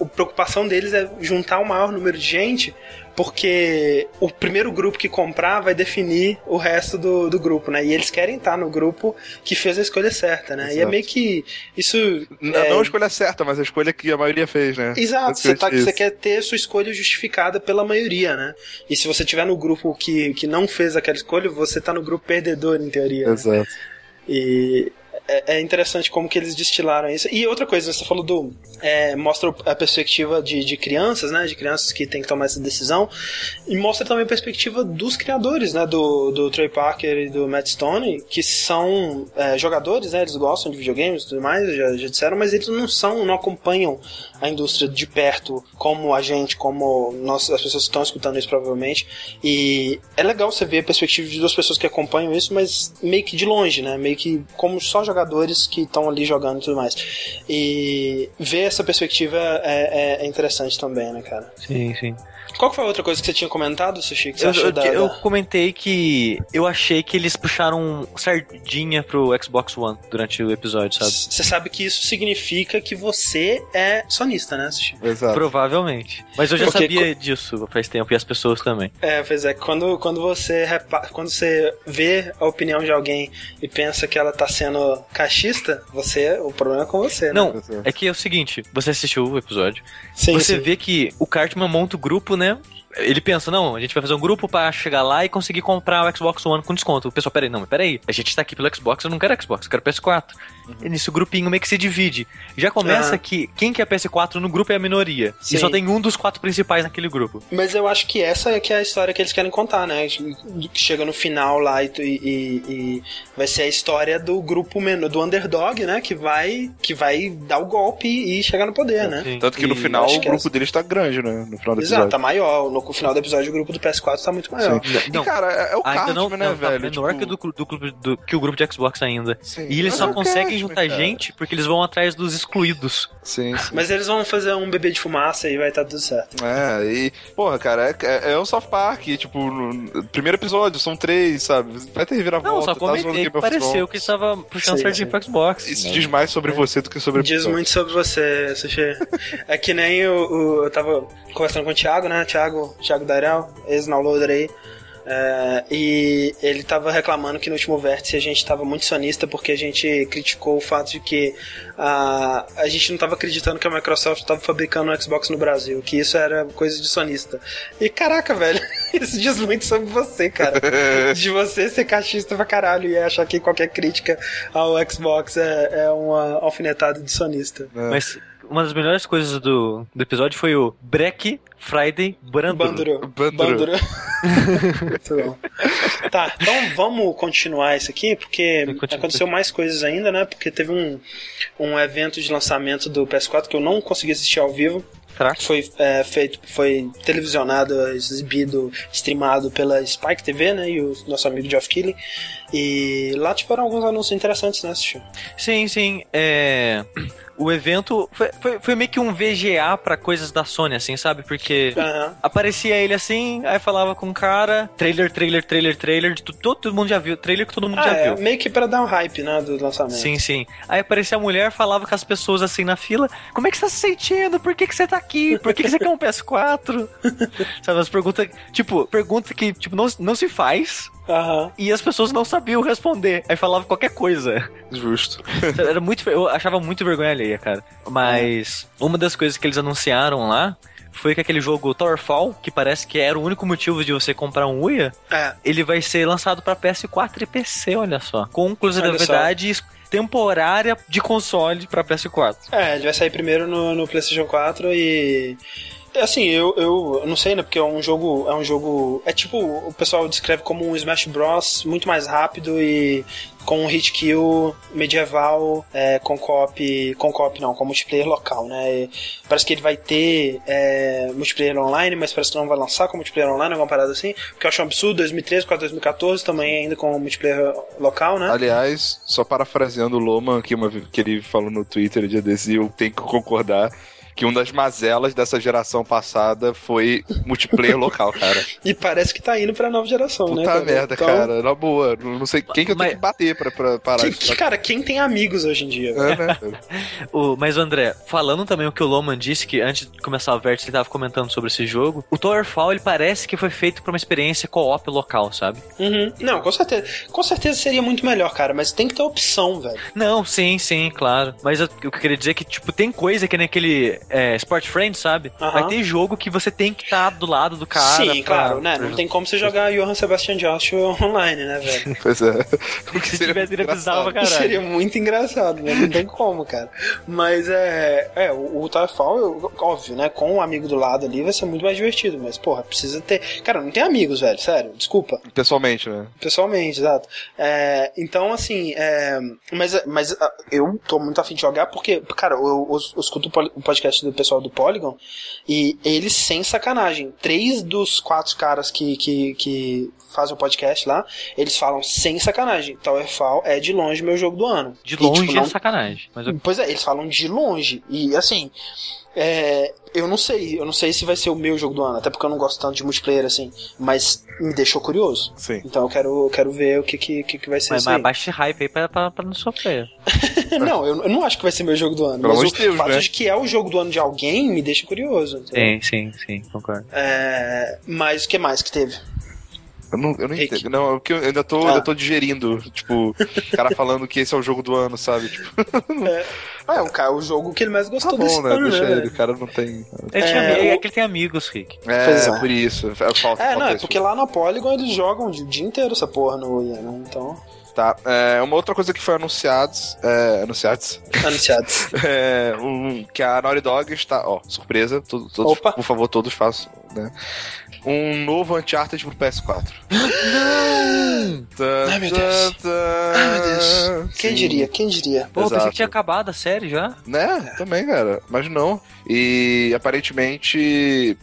Speaker 1: A preocupação deles é juntar o maior número de gente porque o primeiro grupo que comprar vai definir o resto do, do grupo, né? E eles querem estar no grupo que fez a escolha certa, né? Exato. E é meio que isso...
Speaker 2: Não, é... não a escolha certa, mas a escolha que a maioria fez, né?
Speaker 1: Exato, você, tá, você quer ter a sua escolha justificada pela maioria, né? E se você tiver no grupo que, que não fez aquela escolha, você tá no grupo perdedor, em teoria.
Speaker 2: Né? Exato. Né?
Speaker 1: E é, é, interessante como que eles destilaram isso. E outra coisa, você falou do. É, mostra a perspectiva de, de crianças, né? De crianças que têm que tomar essa decisão. E mostra também a perspectiva dos criadores, né? Do, do Trey Parker e do Matt Stone, que são é, jogadores, né? Eles gostam de videogames e tudo mais, já, já disseram, mas eles não são, não acompanham a indústria de perto como a gente, como nós, as pessoas que estão escutando isso provavelmente. E é legal você ver a perspectiva de duas pessoas que acompanham isso, mas meio que de longe, né? Meio que como só jogadores que estão ali jogando e tudo mais. E ver essa perspectiva é, é, é interessante também, né, cara?
Speaker 3: Sim, sim.
Speaker 1: Qual foi a outra coisa que você tinha comentado, Sushi?
Speaker 3: Eu, eu,
Speaker 1: da,
Speaker 3: eu comentei que eu achei que eles puxaram sardinha pro Xbox One durante o episódio, sabe?
Speaker 1: Você sabe que isso significa que você é né?
Speaker 3: Exato. Provavelmente. Mas eu já Porque, sabia disso faz tempo e as pessoas também.
Speaker 1: É, pois é. Quando, quando, você repa... quando você vê a opinião de alguém e pensa que ela tá sendo cachista, você, o problema é com você, né?
Speaker 3: Não, é que é o seguinte, você assistiu o episódio,
Speaker 1: sim,
Speaker 3: você
Speaker 1: sim.
Speaker 3: vê que o Cartman monta o grupo, né? Ele pensa, não, a gente vai fazer um grupo para chegar lá e conseguir comprar o Xbox One com desconto. O pessoal, peraí, não, peraí, a gente tá aqui pelo Xbox, eu não quero Xbox, eu quero PS4. Uhum. E nisso o grupinho meio que se divide. Já começa uhum. que quem quer PS4 no grupo é a minoria. Sim. E só tem um dos quatro principais naquele grupo.
Speaker 1: Mas eu acho que essa é que é a história que eles querem contar, né? Chega no final lá e, e, e vai ser a história do grupo menor, do underdog, né? Que vai, que vai dar o golpe e chegar no poder, né?
Speaker 2: Sim. Tanto que no final o grupo é... deles tá grande, né? No final do
Speaker 1: Exato, tá maior. No final do episódio o grupo do PS4 tá muito maior.
Speaker 2: Sim. Não, e, cara, é, é o Cartman, não, né, não,
Speaker 3: tá
Speaker 2: velho?
Speaker 3: menor tipo... que, do, do, do, que o grupo de Xbox ainda. Sim. E eles Mas só é conseguem juntar cara. gente porque eles vão atrás dos excluídos.
Speaker 2: Sim, sim.
Speaker 1: Mas eles vão fazer um bebê de fumaça e vai estar tá tudo certo.
Speaker 2: É, e, porra, cara, é, é, é um South Park, tipo, no primeiro episódio, são três, sabe? Vai ter reviravolta.
Speaker 3: Não, só tá comentei tá que pareceu que estava puxando sim, sardinha pro Xbox.
Speaker 2: Isso diz mais sobre você do que sobre o
Speaker 1: Diz muito sobre você, Sushi. é que nem o, o, eu tava conversando com o Thiago, né? Thiago, Thiago Darel, ex-downloader aí. É, e ele estava reclamando que no último vértice a gente estava muito sonista porque a gente criticou o fato de que a, a gente não estava acreditando que a Microsoft estava fabricando o um Xbox no Brasil, que isso era coisa de sonista. E caraca, velho, isso diz muito sobre você, cara. De você ser cachista pra caralho e achar que qualquer crítica ao Xbox é, é uma alfinetada de sonista.
Speaker 3: É. Mas uma das melhores coisas do, do episódio foi o Break Friday Branduro.
Speaker 1: Banduro. Banduro. Muito bom. Tá, então vamos continuar isso aqui, porque aconteceu mais coisas ainda, né? Porque teve um, um evento de lançamento do PS4 que eu não consegui assistir ao vivo.
Speaker 3: Será?
Speaker 1: Foi é, feito, foi televisionado, exibido, streamado pela Spike TV, né? E o nosso amigo Geoff Keighley. E lá tiveram alguns anúncios interessantes, né, assistiu?
Speaker 3: Sim, sim. É o evento foi, foi, foi, meio que um VGA para coisas da Sony, assim, sabe? Porque uhum. aparecia ele assim, aí falava com o cara, trailer, trailer, trailer, trailer, de todo, todo mundo já viu, trailer que todo mundo
Speaker 1: ah,
Speaker 3: já
Speaker 1: é,
Speaker 3: viu.
Speaker 1: Meio que pra dar um hype, né, do lançamento.
Speaker 3: Sim, sim. Aí aparecia a mulher, falava com as pessoas assim na fila, como é que você tá se sentindo? Por que, que você tá aqui? Por que, que você quer um PS4? sabe, as perguntas, tipo, pergunta que, tipo, não, não se faz,
Speaker 1: Uhum.
Speaker 3: E as pessoas não sabiam responder. Aí falava qualquer coisa.
Speaker 2: Justo.
Speaker 3: Era muito. Eu achava muito vergonha alheia, cara. Mas uma das coisas que eles anunciaram lá foi que aquele jogo Towerfall, que parece que era o único motivo de você comprar um Uia,
Speaker 1: é.
Speaker 3: ele vai ser lançado para PS4 e PC, olha só. Com exclusividade temporária de console para PS4.
Speaker 1: É, ele vai sair primeiro no, no PlayStation 4 e assim, eu, eu não sei, né? Porque é um jogo. É um jogo. É tipo, o pessoal descreve como um Smash Bros. muito mais rápido e com um hit kill medieval, é, com cop. Com cop não, com multiplayer local, né? E parece que ele vai ter é, multiplayer online, mas parece que não vai lançar com multiplayer online, alguma parada assim. Porque eu acho um absurdo, 2013 para 2014 também ainda com multiplayer local, né?
Speaker 2: Aliás, só parafraseando o Loman, que, uma, que ele falou no Twitter dia desse, eu tenho que concordar que uma das mazelas dessa geração passada foi multiplayer local, cara.
Speaker 1: E parece que tá indo pra nova geração,
Speaker 2: Puta
Speaker 1: né? cara?
Speaker 2: merda,
Speaker 1: Então,
Speaker 2: cara. Na boa. Não sei quem que eu tenho
Speaker 3: Mas-
Speaker 2: que bater pra, pra parar
Speaker 1: que-
Speaker 2: isso.
Speaker 1: que- cara, quem tem amigos hoje em dia?
Speaker 2: É, né?
Speaker 3: O, mas, André, falando também o que o Loman disse, que antes de começar o vértice ele tava comentando sobre esse jogo, o Towerfall ele parece que foi feito pra uma experiência co-op local, sabe?
Speaker 1: Uhum. Não, com certeza. Com certeza seria muito melhor, cara, mas tem que ter opção, velho.
Speaker 3: Não, sim, sim, claro. Mas eu- o que eu queria dizer é que, tipo, tem coisa que nem aquele é, Sport Friend, sabe?
Speaker 1: Aham.
Speaker 3: Vai ter jogo que você tem que estar do lado do cara.
Speaker 1: Sim,
Speaker 3: pra-
Speaker 1: claro, né? Não tem como você jogar Johann Sebastian Jost online, né, velho?
Speaker 2: Pois é. O que
Speaker 3: Se tivesse, ele pra caralho.
Speaker 1: Seria muito engraçado, né? Não tem como, cara. Mas é. É, o, o eu- óbvio, né? Com um amigo do lado ali vai ser muito mais divertido. Mas, porra, precisa ter. Cara, não tem amigos, velho. Sério, desculpa.
Speaker 2: Pessoalmente, né?
Speaker 1: Pessoalmente, exato. É, então, assim, é, mas, mas ah, eu tô muito afim de jogar porque, cara, eu, eu, eu escuto o o podcast do pessoal do Polygon e eles, sem sacanagem, três dos quatro caras que, que, que fazem o podcast lá, eles falam sem sacanagem. Towerfall é de longe meu jogo do ano.
Speaker 3: De
Speaker 1: E,
Speaker 3: longe
Speaker 1: tipo,
Speaker 3: é
Speaker 1: não-
Speaker 3: sacanagem. Mas eu-
Speaker 1: Pois é, eles falam de longe. E assim, é, eu não sei, eu não sei se vai ser o meu jogo do ano, até porque eu não gosto tanto de multiplayer assim, mas me deixou curioso.
Speaker 2: Sim.
Speaker 1: Então eu quero, eu quero ver o que, que, que que vai ser
Speaker 3: mas,
Speaker 1: isso
Speaker 3: mas
Speaker 1: aí.
Speaker 3: baixe hype aí pra, pra, pra não sofrer.
Speaker 1: não, eu, eu não acho que vai ser meu jogo do ano,
Speaker 2: Pelo
Speaker 1: mas o
Speaker 2: de Deus,
Speaker 1: fato
Speaker 2: né?
Speaker 1: de que é o jogo do ano de alguém me deixa curioso. entendeu?
Speaker 3: Sim, sim, sim, concordo.
Speaker 1: É, mas o que mais que teve?
Speaker 2: Eu não, eu não
Speaker 1: Rick.
Speaker 2: entendo. Não, é porque eu ainda tô,
Speaker 1: Ah.
Speaker 2: ainda tô digerindo. Tipo, o cara falando que esse é o jogo do ano, sabe? Tipo,
Speaker 1: Ah, é o, cara, o jogo que ele mais
Speaker 2: tá
Speaker 1: gostou desse
Speaker 2: bom, né?
Speaker 1: ano,
Speaker 2: Deixa
Speaker 1: né?
Speaker 2: ele. O cara não tem.
Speaker 3: Ele
Speaker 1: É,
Speaker 3: é que ele tem amigos, Rick.
Speaker 2: É,
Speaker 1: é.
Speaker 2: por isso. É, falta,
Speaker 1: É,
Speaker 2: falta
Speaker 1: não, é porque lá na Polygon eles jogam o dia inteiro essa porra no IA, né? Então,
Speaker 2: Tá. É, uma outra coisa que foi anunciados. É, anunciados.
Speaker 1: anunciado.
Speaker 2: É, um, que a Naughty Dog está. Ó, surpresa. Todos, todos,
Speaker 1: Opa.
Speaker 2: por favor, todos façam. Né? Um novo Uncharted pro PS4. Não!
Speaker 1: Ai, meu Deus. Ai, meu Deus. Quem
Speaker 2: Sim.
Speaker 1: diria? Quem diria?
Speaker 3: Pô, pensei
Speaker 2: Exato.
Speaker 3: que tinha acabado a série já.
Speaker 2: Né? Também, cara. Mas não. E aparentemente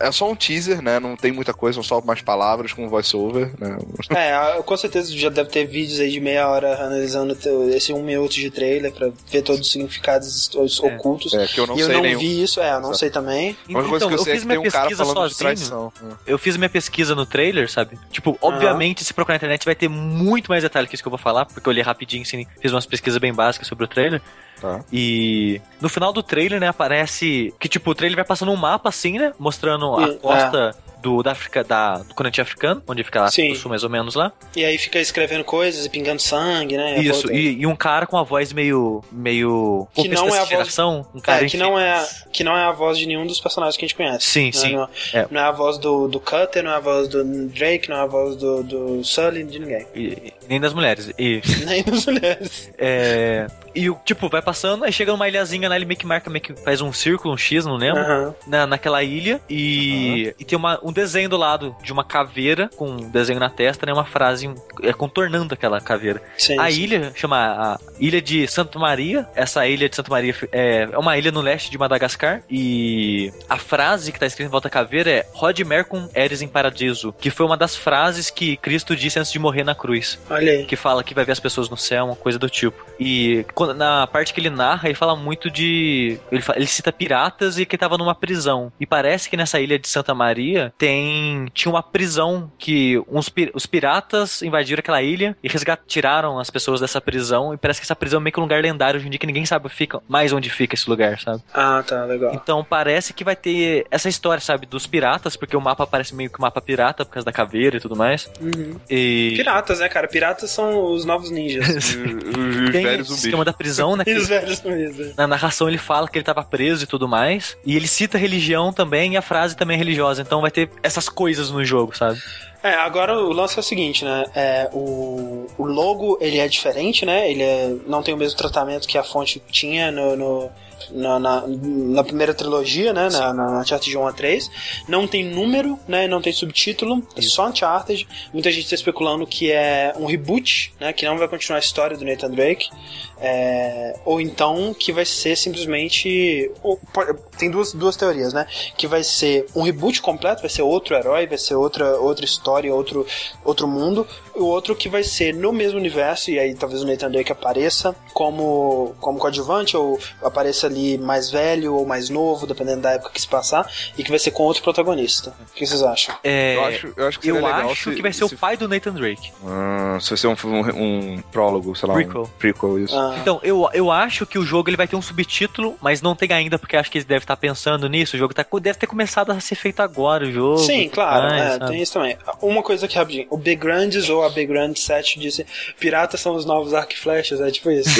Speaker 2: é só um teaser, né? Não tem muita coisa, são só mais palavras com voice-over, né?
Speaker 1: É, com certeza já deve ter vídeos aí de meia hora analisando esse um minuto de trailer pra ver todos os significados os
Speaker 3: É.
Speaker 1: ocultos.
Speaker 2: É, que eu não
Speaker 1: e eu
Speaker 2: sei
Speaker 1: não
Speaker 2: nenhum.
Speaker 1: vi isso, é, eu não
Speaker 2: Exato.
Speaker 1: sei também.
Speaker 3: Então,
Speaker 2: que eu
Speaker 3: eu
Speaker 2: sei é
Speaker 3: fiz
Speaker 2: que tem
Speaker 3: minha
Speaker 2: um cara
Speaker 3: pesquisa
Speaker 2: falando de
Speaker 3: sozinho. Eu fiz minha pesquisa no trailer, sabe? Tipo, obviamente, se procurar na internet vai ter muito mais detalhe que isso que eu vou falar, porque eu li rapidinho, assim, fiz umas pesquisas bem básicas sobre o trailer.
Speaker 2: Tá.
Speaker 3: E no final do trailer, né, aparece que, tipo, o trailer vai passando um mapa, assim, né, mostrando a
Speaker 1: E-
Speaker 3: costa do, da África, da, do continente africano, onde fica lá
Speaker 1: Sim.
Speaker 3: no sul, mais ou menos lá.
Speaker 1: E aí fica escrevendo coisas e pingando sangue, né?
Speaker 3: Isso, e, e um cara com a voz meio. meio.
Speaker 1: Que não é a voz-
Speaker 3: geração, um cara
Speaker 1: É, que não é, que não é a voz de nenhum dos personagens que a gente conhece.
Speaker 3: Sim,
Speaker 1: Não é-
Speaker 3: sim.
Speaker 1: Não,
Speaker 3: É.
Speaker 1: não é a voz do, do Cutter, não é a voz do Drake, não é a voz do, do Sully, de ninguém.
Speaker 3: E- nem das mulheres. E.
Speaker 1: Nem das mulheres.
Speaker 3: É, e o tipo, vai passando, aí chega numa ilhazinha lá, ele meio que marca, meio que faz um círculo, um X, não lembro, na, naquela ilha, e, e tem uma, um desenho do lado de uma caveira, com um desenho na testa, né, uma frase um, é, contornando aquela caveira.
Speaker 1: Sim,
Speaker 3: A
Speaker 1: sim.
Speaker 3: ilha chama a Ilha de Santa Maria, essa ilha de Santa Maria é, é uma ilha no leste de Madagascar, e a frase que tá escrita em volta da caveira é Rod Mercum eres em paradiso, que foi uma das frases que Cristo disse antes de morrer na cruz
Speaker 1: Olha aí.
Speaker 3: que fala que vai ver as pessoas no céu, uma coisa do tipo. E quando- na parte que ele narra, ele fala muito de. Ele, fa- ele cita piratas e que tava numa prisão. E parece que nessa ilha de Santa Maria tem. Tinha uma prisão que uns, os piratas invadiram aquela ilha e resgat, tiraram as pessoas dessa prisão. E parece que essa prisão é meio que um lugar lendário hoje em dia que ninguém sabe fica, mais onde fica esse lugar, sabe?
Speaker 1: Ah, tá, legal.
Speaker 3: Então parece que vai ter essa história, sabe, dos piratas, porque o mapa parece meio que um mapa pirata por causa da caveira e tudo mais.
Speaker 1: Uhum.
Speaker 3: E.
Speaker 1: Piratas, né, cara? Piratas são os novos ninjas.
Speaker 2: Os,
Speaker 3: Tem
Speaker 2: velhos
Speaker 3: esse
Speaker 2: zumbis.
Speaker 3: esquema da prisão, né?
Speaker 1: e os velhos zumbis.
Speaker 3: Na narração ele fala que ele tava preso e tudo mais. E ele cita religião também e a frase também é religiosa. Então vai ter essas coisas no jogo, sabe?
Speaker 1: É, agora o lance é o seguinte, né? É, o, o logo, ele é diferente, né? Ele é- não tem o mesmo tratamento que a fonte tinha no... no- na, na, na primeira trilogia, né? Na, na Uncharted 1 a 3. Não tem número, né? Não tem subtítulo. É só Uncharted. Muita gente está especulando que é um reboot, né? Que não vai continuar a história do Nathan Drake. É, ou então que vai ser simplesmente. ou tem duas, duas teorias, né? Que vai ser um reboot completo, vai ser outro herói, vai ser outra, outra história, outro, outro mundo. o outro que vai ser no mesmo universo, e aí talvez o Nathan Drake apareça como, como coadjuvante, ou apareça ali mais velho ou mais novo, dependendo da época que se passar, e que vai ser com outro protagonista. O que vocês acham?
Speaker 3: É,
Speaker 2: Eu acho, eu acho que
Speaker 3: eu acho
Speaker 2: se-
Speaker 3: que vai ser
Speaker 2: se-
Speaker 3: o pai do Nathan Drake.
Speaker 2: Ah, se vai ser um, um, um prólogo, sei lá.
Speaker 3: Prequel.
Speaker 2: Um prequel, isso.
Speaker 1: Ah,
Speaker 3: Então, eu, eu acho que o jogo ele vai ter um subtítulo, mas não tem ainda, porque acho que eles devem estar pensando nisso. O jogo tá, deve ter começado a ser feito agora, o jogo.
Speaker 1: Sim, claro,
Speaker 3: mais,
Speaker 1: é, tem isso também. Uma coisa aqui rapidinho: o Big Grandes ou a Big Grand 7 disse: Piratas são os novos arco e flechas, é tipo isso.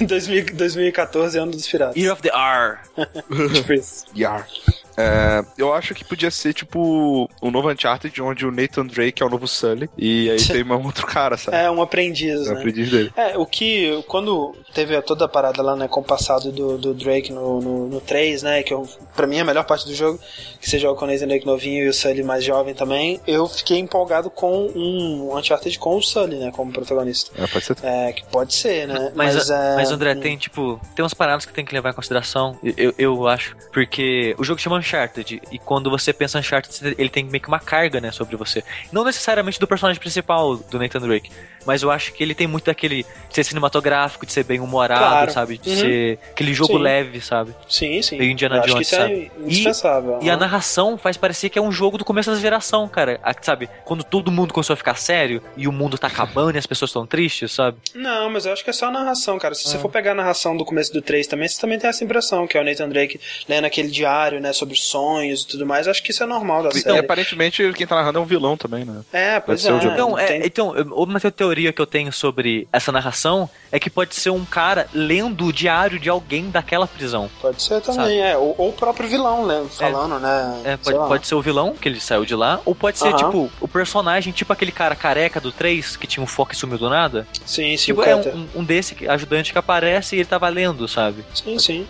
Speaker 1: 2000 2014 é ano dos piratas.
Speaker 3: Year of the R.
Speaker 1: tipo isso.
Speaker 2: Yar. É, eu acho que podia ser tipo o novo Uncharted, onde o Nathan Drake é o novo Sully. E aí tem um outro cara, sabe?
Speaker 1: É um aprendiz,
Speaker 2: É o
Speaker 1: né?
Speaker 2: aprendiz dele.
Speaker 1: É, o que, quando teve toda a parada lá, né, com o passado do, do Drake no, no, no 3, né, que eu, pra mim é a melhor parte do jogo, que você joga com o Nathan Drake novinho e o Sully mais jovem também, eu fiquei empolgado com um Uncharted com o Sully, né, como protagonista.
Speaker 2: É, pode ser.
Speaker 1: É, que pode ser, né,
Speaker 3: Mas,
Speaker 1: é...
Speaker 3: mas André, tem tipo, tem umas paradas que tem que levar em consideração, eu, eu acho, porque o jogo chama Uncharted, e quando você pensa Uncharted, ele tem meio que uma carga, né, sobre você. Não necessariamente do personagem principal, do Nathan Drake, mas eu acho que ele tem muito daquele de ser cinematográfico, de ser bem humorado,
Speaker 1: Claro.
Speaker 3: sabe, de
Speaker 1: Uhum.
Speaker 3: ser aquele jogo
Speaker 1: Sim.
Speaker 3: leve, sabe.
Speaker 1: Sim, sim.
Speaker 3: Meio Indiana
Speaker 1: eu acho que
Speaker 3: Jones,
Speaker 1: isso
Speaker 3: sabe?
Speaker 1: é indispensável.
Speaker 3: E a
Speaker 1: aham.
Speaker 3: narração faz parecer que é um jogo do começo da geração, cara. A- Sabe? Quando todo mundo começou a ficar sério e o mundo tá acabando e as pessoas estão tristes, sabe?
Speaker 1: Não, mas eu acho que é só a narração, cara. Se você
Speaker 3: Ah.
Speaker 1: for pegar a narração do começo do 3 também, você também tem essa impressão, que é o Nathan Drake lendo aquele diário, né, sobre sonhos e tudo mais. Acho que isso é normal da
Speaker 2: E
Speaker 1: série.
Speaker 2: aparentemente quem tá narrando é um vilão também, né?
Speaker 1: É, pois
Speaker 2: ser
Speaker 1: é.
Speaker 3: Então, é,
Speaker 1: tem-
Speaker 3: então, eu- uma teoria que eu tenho sobre essa narração é que pode ser um cara lendo o diário de alguém daquela prisão.
Speaker 1: Pode ser também, é. Ou, ou o próprio vilão, né? Falando, né?
Speaker 3: É, pode, pode ser o vilão, que ele saiu de lá, ou pode ser, tipo, o personagem, tipo aquele cara careca do 3, que tinha um foco e sumiu do nada.
Speaker 1: Sim, sim,
Speaker 3: tipo, é um, um desse que- ajudante que aparece e ele tava lendo, sabe?
Speaker 1: Sim, sim.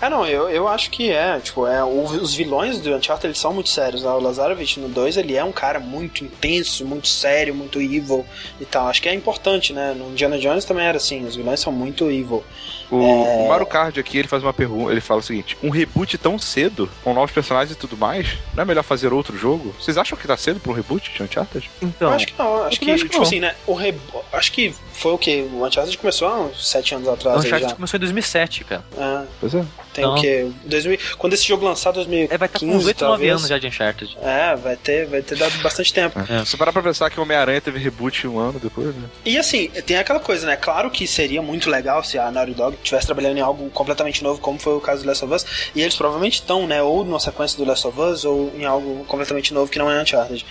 Speaker 1: É, não, eu, eu acho que é, tipo, é, os vilões do Uncharted, eles são muito sérios, né? O Lazarevich no 2, ele é um cara muito intenso, muito sério, muito evil e tal. Acho que é importante, né? No Indiana Jones também era assim, os vilões são muito evil.
Speaker 2: O,
Speaker 1: É.
Speaker 2: o Mario Kart aqui, ele faz uma pergunta, ele fala o seguinte, um reboot tão cedo, com novos personagens e tudo mais, não é melhor fazer outro jogo? Vocês acham que tá cedo pra um reboot de Uncharted?
Speaker 3: Então,
Speaker 1: eu acho que não, acho que,
Speaker 3: acho que
Speaker 1: tipo
Speaker 3: não.
Speaker 1: assim, né? O re... Acho que foi o que? O Uncharted começou há uns 7 anos
Speaker 3: o
Speaker 1: atrás aí
Speaker 3: Uncharted
Speaker 1: já.
Speaker 3: começou em 2007, cara.
Speaker 1: É,
Speaker 2: Pois é.
Speaker 1: tem
Speaker 3: Então.
Speaker 1: o quê? 2000... Quando esse jogo lançar, 2015,
Speaker 3: É, vai estar com uns 8, 9
Speaker 1: talvez.
Speaker 3: anos já de Uncharted.
Speaker 1: É, vai ter, vai ter dado bastante tempo.
Speaker 3: É.
Speaker 2: Se parar pra pensar que o Homem-Aranha teve reboot um ano depois, né?
Speaker 1: E assim, tem aquela coisa, né? Claro que seria muito legal se a Naughty Dog estivesse trabalhando em algo completamente novo, como foi o caso do Last of Us, e eles provavelmente estão, né? Ou numa sequência do Last of Us, ou em algo completamente novo que não é Uncharted.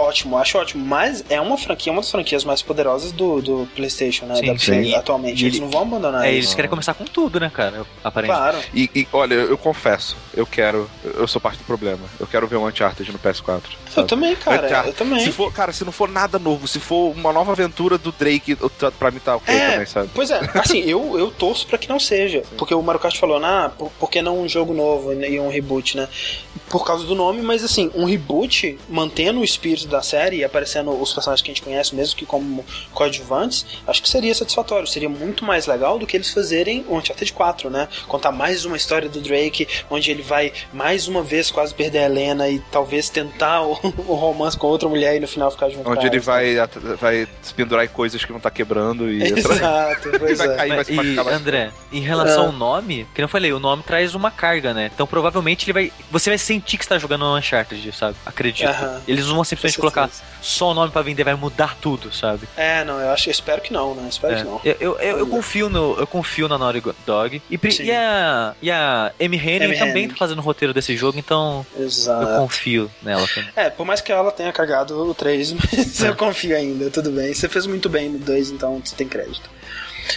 Speaker 1: Ótimo, acho ótimo. Mas é uma franquia, uma das franquias mais poderosas do, do PlayStation, né?
Speaker 3: Sim,
Speaker 1: da
Speaker 3: sim.
Speaker 1: Play, atualmente.
Speaker 3: E
Speaker 1: eles
Speaker 3: ele-
Speaker 1: não vão abandonar
Speaker 3: É,
Speaker 1: isso.
Speaker 3: eles querem começar com tudo, né, cara? Aparentemente.
Speaker 1: Claro.
Speaker 2: E, e, olha, eu, eu confesso, eu quero, eu sou parte do problema. Eu quero ver um Uncharted no PS4.
Speaker 1: Eu
Speaker 2: sabe?
Speaker 1: também, cara.
Speaker 2: Uncharted.
Speaker 1: Eu também.
Speaker 2: Se for, cara, se não for nada novo, se for uma nova aventura do Drake, pra mim tá ok
Speaker 1: É,
Speaker 2: também, sabe?
Speaker 1: Pois é, assim, eu, eu torço pra que não seja. Porque o Mario Kart falou, ah, por, por que não um jogo novo e um reboot, né? Por causa do nome, mas assim, um reboot mantendo o espírito da série e aparecendo os personagens que a gente conhece, mesmo que como coadjuvantes, acho que seria satisfatório. Seria muito mais legal do que eles fazerem o Uncharted 4, né? Contar mais uma história do Drake, onde ele vai mais uma vez quase perder a Helena e talvez tentar o, o romance com outra mulher e no final ficar junto com
Speaker 2: Onde
Speaker 1: ela,
Speaker 2: ele
Speaker 1: sabe?
Speaker 2: vai, at- vai se pendurar em coisas que não tá quebrando e entra-
Speaker 1: Exato, pois
Speaker 2: vai
Speaker 1: é.
Speaker 2: cair, vai se
Speaker 3: e. André, em relação
Speaker 1: Ah.
Speaker 3: ao nome, que eu falei, o nome traz uma carga, né? Então provavelmente ele vai. Você vai sentir que está jogando no Uncharted, sabe? Acredito.
Speaker 1: Aham.
Speaker 3: Eles não vão simplesmente
Speaker 1: Com
Speaker 3: colocar
Speaker 1: certeza.
Speaker 3: só o nome pra vender, vai mudar tudo, sabe?
Speaker 1: É, não, eu acho, eu espero que não, né? Espero
Speaker 3: É.
Speaker 1: que não.
Speaker 3: Eu, eu, eu, eu confio no, eu confio na Naughty Dog. E, e a, e a Amy Hennig também tá fazendo o roteiro desse jogo, então eu
Speaker 1: Exato.
Speaker 3: confio nela também.
Speaker 1: É, por mais que ela tenha cagado o 3, mas
Speaker 3: É.
Speaker 1: eu confio ainda, tudo bem. Você fez muito bem no 2, então você tem crédito.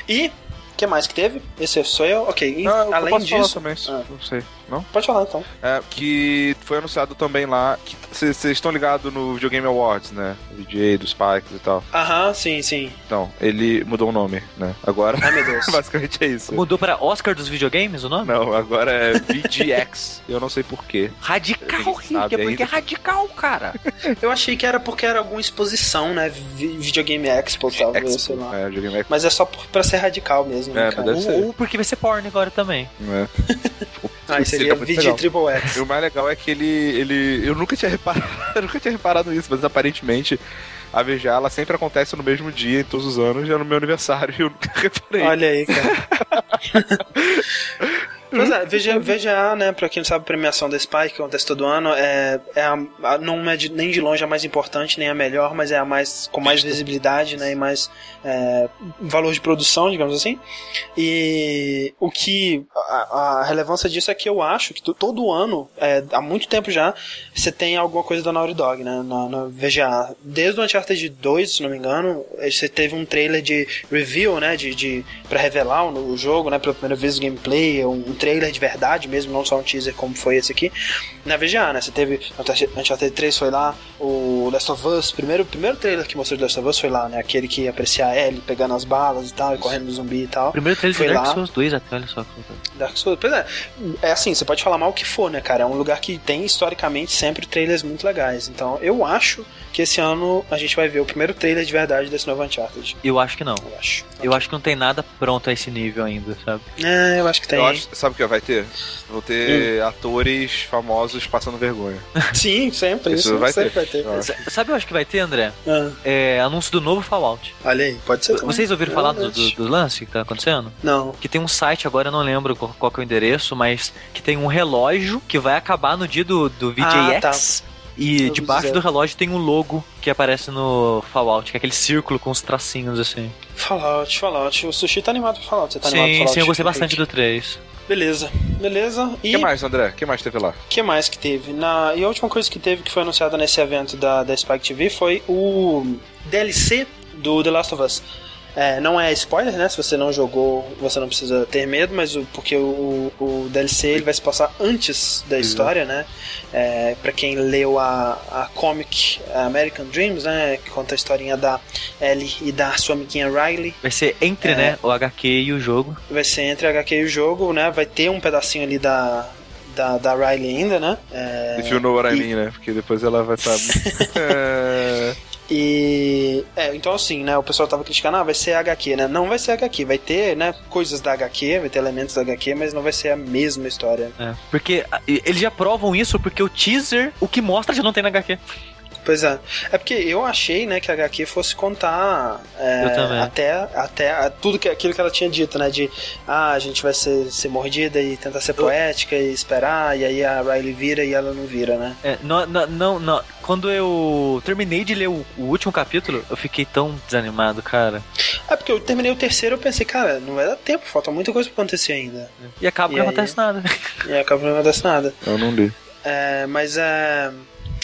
Speaker 1: E, o que mais que teve? Esse sou eu? Ok,
Speaker 2: Ah, eu
Speaker 1: além disso...
Speaker 2: também,
Speaker 1: Ah.
Speaker 2: não sei, não?
Speaker 1: Pode falar então.
Speaker 2: É, que foi anunciado também lá, vocês estão ligados no Video Game Awards, né? O VGA, dos Spikes e tal.
Speaker 1: Aham, sim, sim.
Speaker 2: Então, ele mudou o nome, né? Agora,
Speaker 1: Ai meu Deus.
Speaker 2: basicamente é isso.
Speaker 3: Mudou pra Oscar dos videogames o nome?
Speaker 2: Não, agora é VGX. eu não sei porquê.
Speaker 3: Radical, Rick, é porque é radical, cara.
Speaker 1: eu achei que era porque era alguma exposição, né? Vi- Videogame Expo, talvez,
Speaker 2: Expo,
Speaker 1: sei lá.
Speaker 2: É, Video Game Expo.
Speaker 1: Mas é só pra ser radical mesmo, né,
Speaker 2: É,
Speaker 1: cara?
Speaker 2: Deve
Speaker 3: ou,
Speaker 2: ser.
Speaker 3: ou porque vai ser porn agora também.
Speaker 2: né?
Speaker 1: Aí VG
Speaker 2: legal.
Speaker 1: Triple
Speaker 2: E
Speaker 1: X.
Speaker 2: o mais legal é que ele, ele. Eu nunca tinha reparado. Eu nunca tinha reparado nisso, mas aparentemente a VGA ela sempre acontece no mesmo dia, em todos os anos, já no meu aniversário, e eu nunca reparei.
Speaker 1: Olha aí, cara. Pois é, VGA, VGA, né, pra quem não sabe, a premiação da Spike, que acontece todo ano, é, é a, a- não é de- nem de longe a mais importante, nem a melhor, mas é a mais com mais visibilidade, né, e mais é, valor de produção, digamos assim. E o que a, a relevância disso é que eu acho que to- todo ano, é, há muito tempo já, você tem alguma coisa da Naughty Dog, né, na, na VGA. Desde o Uncharted 2, se não me engano, eh, você teve um trailer de review, né, de, de para revelar o, o jogo, né, pela primeira vez o gameplay, um, um trailer de verdade mesmo, não só um teaser como foi esse aqui. Na VGA, né, você teve Uncharted 3 foi lá, o Last of Us, primeiro primeiro trailer que mostrou de Last of Us foi lá, né, aquele que ia apreciar a Ellie pegando as balas e tal, e correndo do zumbi e tal.
Speaker 3: Primeiro trailer de
Speaker 1: Foi
Speaker 3: Dark
Speaker 1: lá.
Speaker 3: Souls 2 até, olha só.
Speaker 1: Dark Souls, pois é. É assim, você pode falar mal o que for, né, cara? É um lugar que tem historicamente sempre trailers muito legais. Então, eu acho que esse ano a gente vai ver o primeiro trailer de verdade desse novo Uncharted.
Speaker 3: Eu acho que não.
Speaker 1: Eu acho.
Speaker 3: Eu acho que não tem nada pronto a esse nível ainda, sabe?
Speaker 1: É, eu acho que tem.
Speaker 2: Eu acho, sabe o que vai ter? Vou ter atores famosos passando vergonha.
Speaker 1: Sim, sempre.
Speaker 2: Isso
Speaker 1: Isso,
Speaker 2: vai
Speaker 1: sempre
Speaker 2: ter.
Speaker 1: vai ter.
Speaker 3: S- Sabe, eu acho que vai ter, André?
Speaker 1: Ah,
Speaker 3: É anúncio do novo Fallout.
Speaker 1: olha aí, pode ser também.
Speaker 3: Vocês ouviram falar do, do, do lance que tá acontecendo?
Speaker 1: Não.
Speaker 3: Que tem um site, agora eu não lembro qual, qual que é o endereço, mas que tem um relógio que vai acabar no dia do, do VJX.
Speaker 1: Ah, tá.
Speaker 3: E debaixo
Speaker 1: dizer.
Speaker 3: do relógio tem um logo que aparece no Fallout, que é aquele círculo com os tracinhos assim.
Speaker 1: Fallout, Fallout. O Sushi tá animado pra Fallout. Você tá animado pra
Speaker 3: sim,
Speaker 1: Fallout?
Speaker 3: sim, eu gostei bastante do 3.
Speaker 1: Beleza, beleza.
Speaker 2: O
Speaker 1: E
Speaker 2: que mais, André? O que mais teve lá?
Speaker 1: O que mais que teve? Na, e a última coisa que teve que foi anunciada nesse evento da, da Spike TV foi o DLC do The Last of Us. É, não é spoiler, né? Se você não jogou, você não precisa ter medo, mas o, porque o, o DLC ele vai se passar antes da história, né? É, para quem leu a, a comic American Dreams, né? Que conta a historinha da Ellie e da sua amiguinha Riley.
Speaker 3: Vai ser entre,
Speaker 1: É.
Speaker 3: né, o HQ e o jogo.
Speaker 1: Vai ser entre a HQ e o jogo, né? Vai ter um pedacinho ali da, da, da Riley ainda, né? É,
Speaker 2: If you know what I
Speaker 1: e-
Speaker 2: mean, né? Porque depois ela vai estar.
Speaker 1: E. É, então assim, né? O pessoal tava criticando, ah, vai ser HQ, né? Não vai ser HQ, vai ter, né, coisas da HQ, vai ter elementos da HQ, mas não vai ser a mesma história.
Speaker 3: É. Porque eles já provam isso porque o teaser, o que mostra já não tem na HQ.
Speaker 1: Pois é. É porque eu achei, né, que a HQ fosse contar é,
Speaker 3: Eu também.
Speaker 1: até, até a- tudo que, aquilo que ela tinha dito, né? De ah, a gente vai ser, ser mordida e tentar ser poética e esperar, e aí a Riley vira e ela não vira, né?
Speaker 3: É, não, não, não, não. Quando eu terminei de ler o, o último capítulo, eu fiquei tão desanimado, cara.
Speaker 1: É porque eu terminei o terceiro e eu pensei, cara, não vai dar tempo, falta muita coisa pra acontecer ainda.
Speaker 3: E acaba
Speaker 1: E
Speaker 3: que não
Speaker 1: aí?
Speaker 3: acontece nada.
Speaker 1: E acaba que não acontece nada.
Speaker 2: Eu não li.
Speaker 1: É, mas é.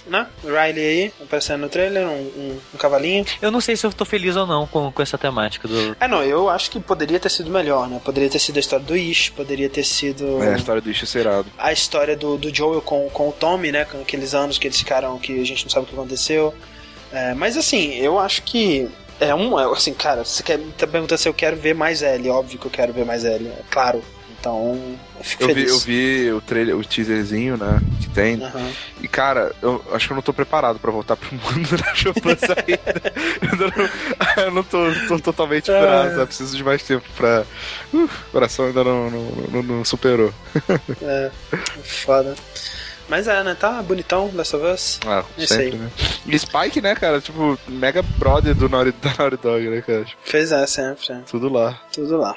Speaker 1: Né? Riley aí, aparecendo no trailer, um, um- um cavalinho.
Speaker 3: Eu não sei se eu tô feliz ou não com, com essa temática do.
Speaker 1: É, não, eu acho que poderia ter sido melhor, né? Poderia ter sido a história do Ish, poderia ter sido
Speaker 2: É, a história do Ish serado.
Speaker 1: a história do, do Joel com, com o Tommy, né? Com aqueles anos que eles ficaram, que a gente não sabe o que aconteceu. É, mas assim, eu acho que. É um. é, Assim, cara, você quer tá perguntando se eu quero ver mais L, óbvio que eu quero ver mais L, é claro. Então, eu fico
Speaker 2: Eu vi,
Speaker 1: feliz.
Speaker 2: eu vi o trailer, o teaserzinho, né? Que tem.
Speaker 1: Aham.
Speaker 2: E cara, eu acho que eu não tô preparado pra voltar pro mundo da Chopin ainda. eu não, eu não tô, tô totalmente
Speaker 1: É.
Speaker 2: curado, sabe? Preciso de mais tempo pra. Uh, o coração ainda não, não, não- não superou.
Speaker 1: É, foda. Mas é, né? Tá bonitão, of Us.
Speaker 2: Ah,
Speaker 1: Isso
Speaker 2: sempre,
Speaker 1: aí.
Speaker 2: né? E Spike, né, cara? Tipo, mega brother do Naughty, da Naughty Dog, né, cara?
Speaker 1: Fez é, sempre. é.
Speaker 2: Tudo lá.
Speaker 1: Tudo lá.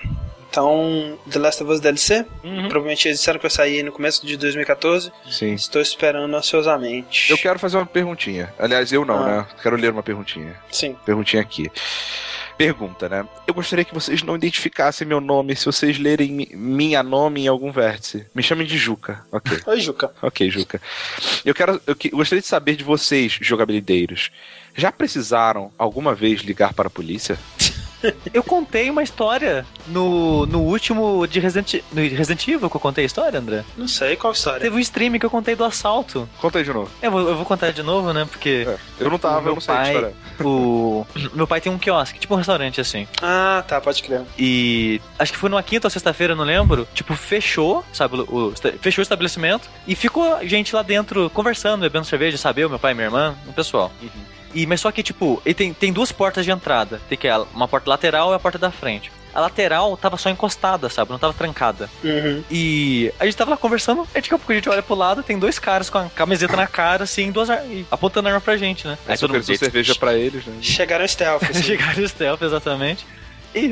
Speaker 1: Então, The Last of Us DLC,
Speaker 2: Uhum.
Speaker 1: provavelmente eles disseram que vai sair no começo de 2014.
Speaker 2: Sim.
Speaker 1: Estou esperando ansiosamente.
Speaker 2: Eu quero fazer uma perguntinha. Aliás, eu não,
Speaker 1: Ah.
Speaker 2: né? Quero ler uma perguntinha.
Speaker 1: Sim.
Speaker 2: Perguntinha aqui. Pergunta, né? Eu gostaria que vocês não identificassem meu nome se vocês lerem mi- minha nome em algum vértice. Me chamem de Juca. Ok.
Speaker 1: Oi, Juca.
Speaker 2: Ok, Juca. Eu quero. Eu que- gostaria de saber de vocês, jogabilideiros. Já precisaram alguma vez ligar para a polícia?
Speaker 3: Eu contei uma história no, no último de Resident, no Resident Evil que eu contei a história, André.
Speaker 1: Não sei qual história.
Speaker 3: Teve um stream que eu contei do assalto.
Speaker 2: Conta aí de novo.
Speaker 3: Eu vou, eu vou contar de novo, né? Porque
Speaker 2: É, eu não tava,
Speaker 3: o meu
Speaker 2: eu não sei
Speaker 3: pai,
Speaker 2: história.
Speaker 3: o meu pai tem um quiosque, tipo um restaurante assim.
Speaker 1: Ah, tá, pode crer.
Speaker 3: E acho que foi numa quinta ou sexta-feira, não lembro. Tipo, fechou, sabe? O, o- fechou o estabelecimento e ficou gente lá dentro conversando, bebendo cerveja, sabe? Eu, meu pai, minha irmã, o pessoal. E, mas só que, tipo, ele tem, tem duas portas de entrada. Tem que é uma porta lateral e a porta da frente. a lateral tava só encostada, sabe? Não tava trancada.
Speaker 1: Uhum.
Speaker 3: E a gente tava lá conversando, aí daqui a pouco a gente olha pro lado, tem dois caras com a camiseta na cara, assim, duas ar... apontando arma pra gente, né?
Speaker 2: Aí todo mundo cerveja pra eles, né?
Speaker 1: Chegaram stealth. Assim.
Speaker 3: Chegaram stealth, exatamente. E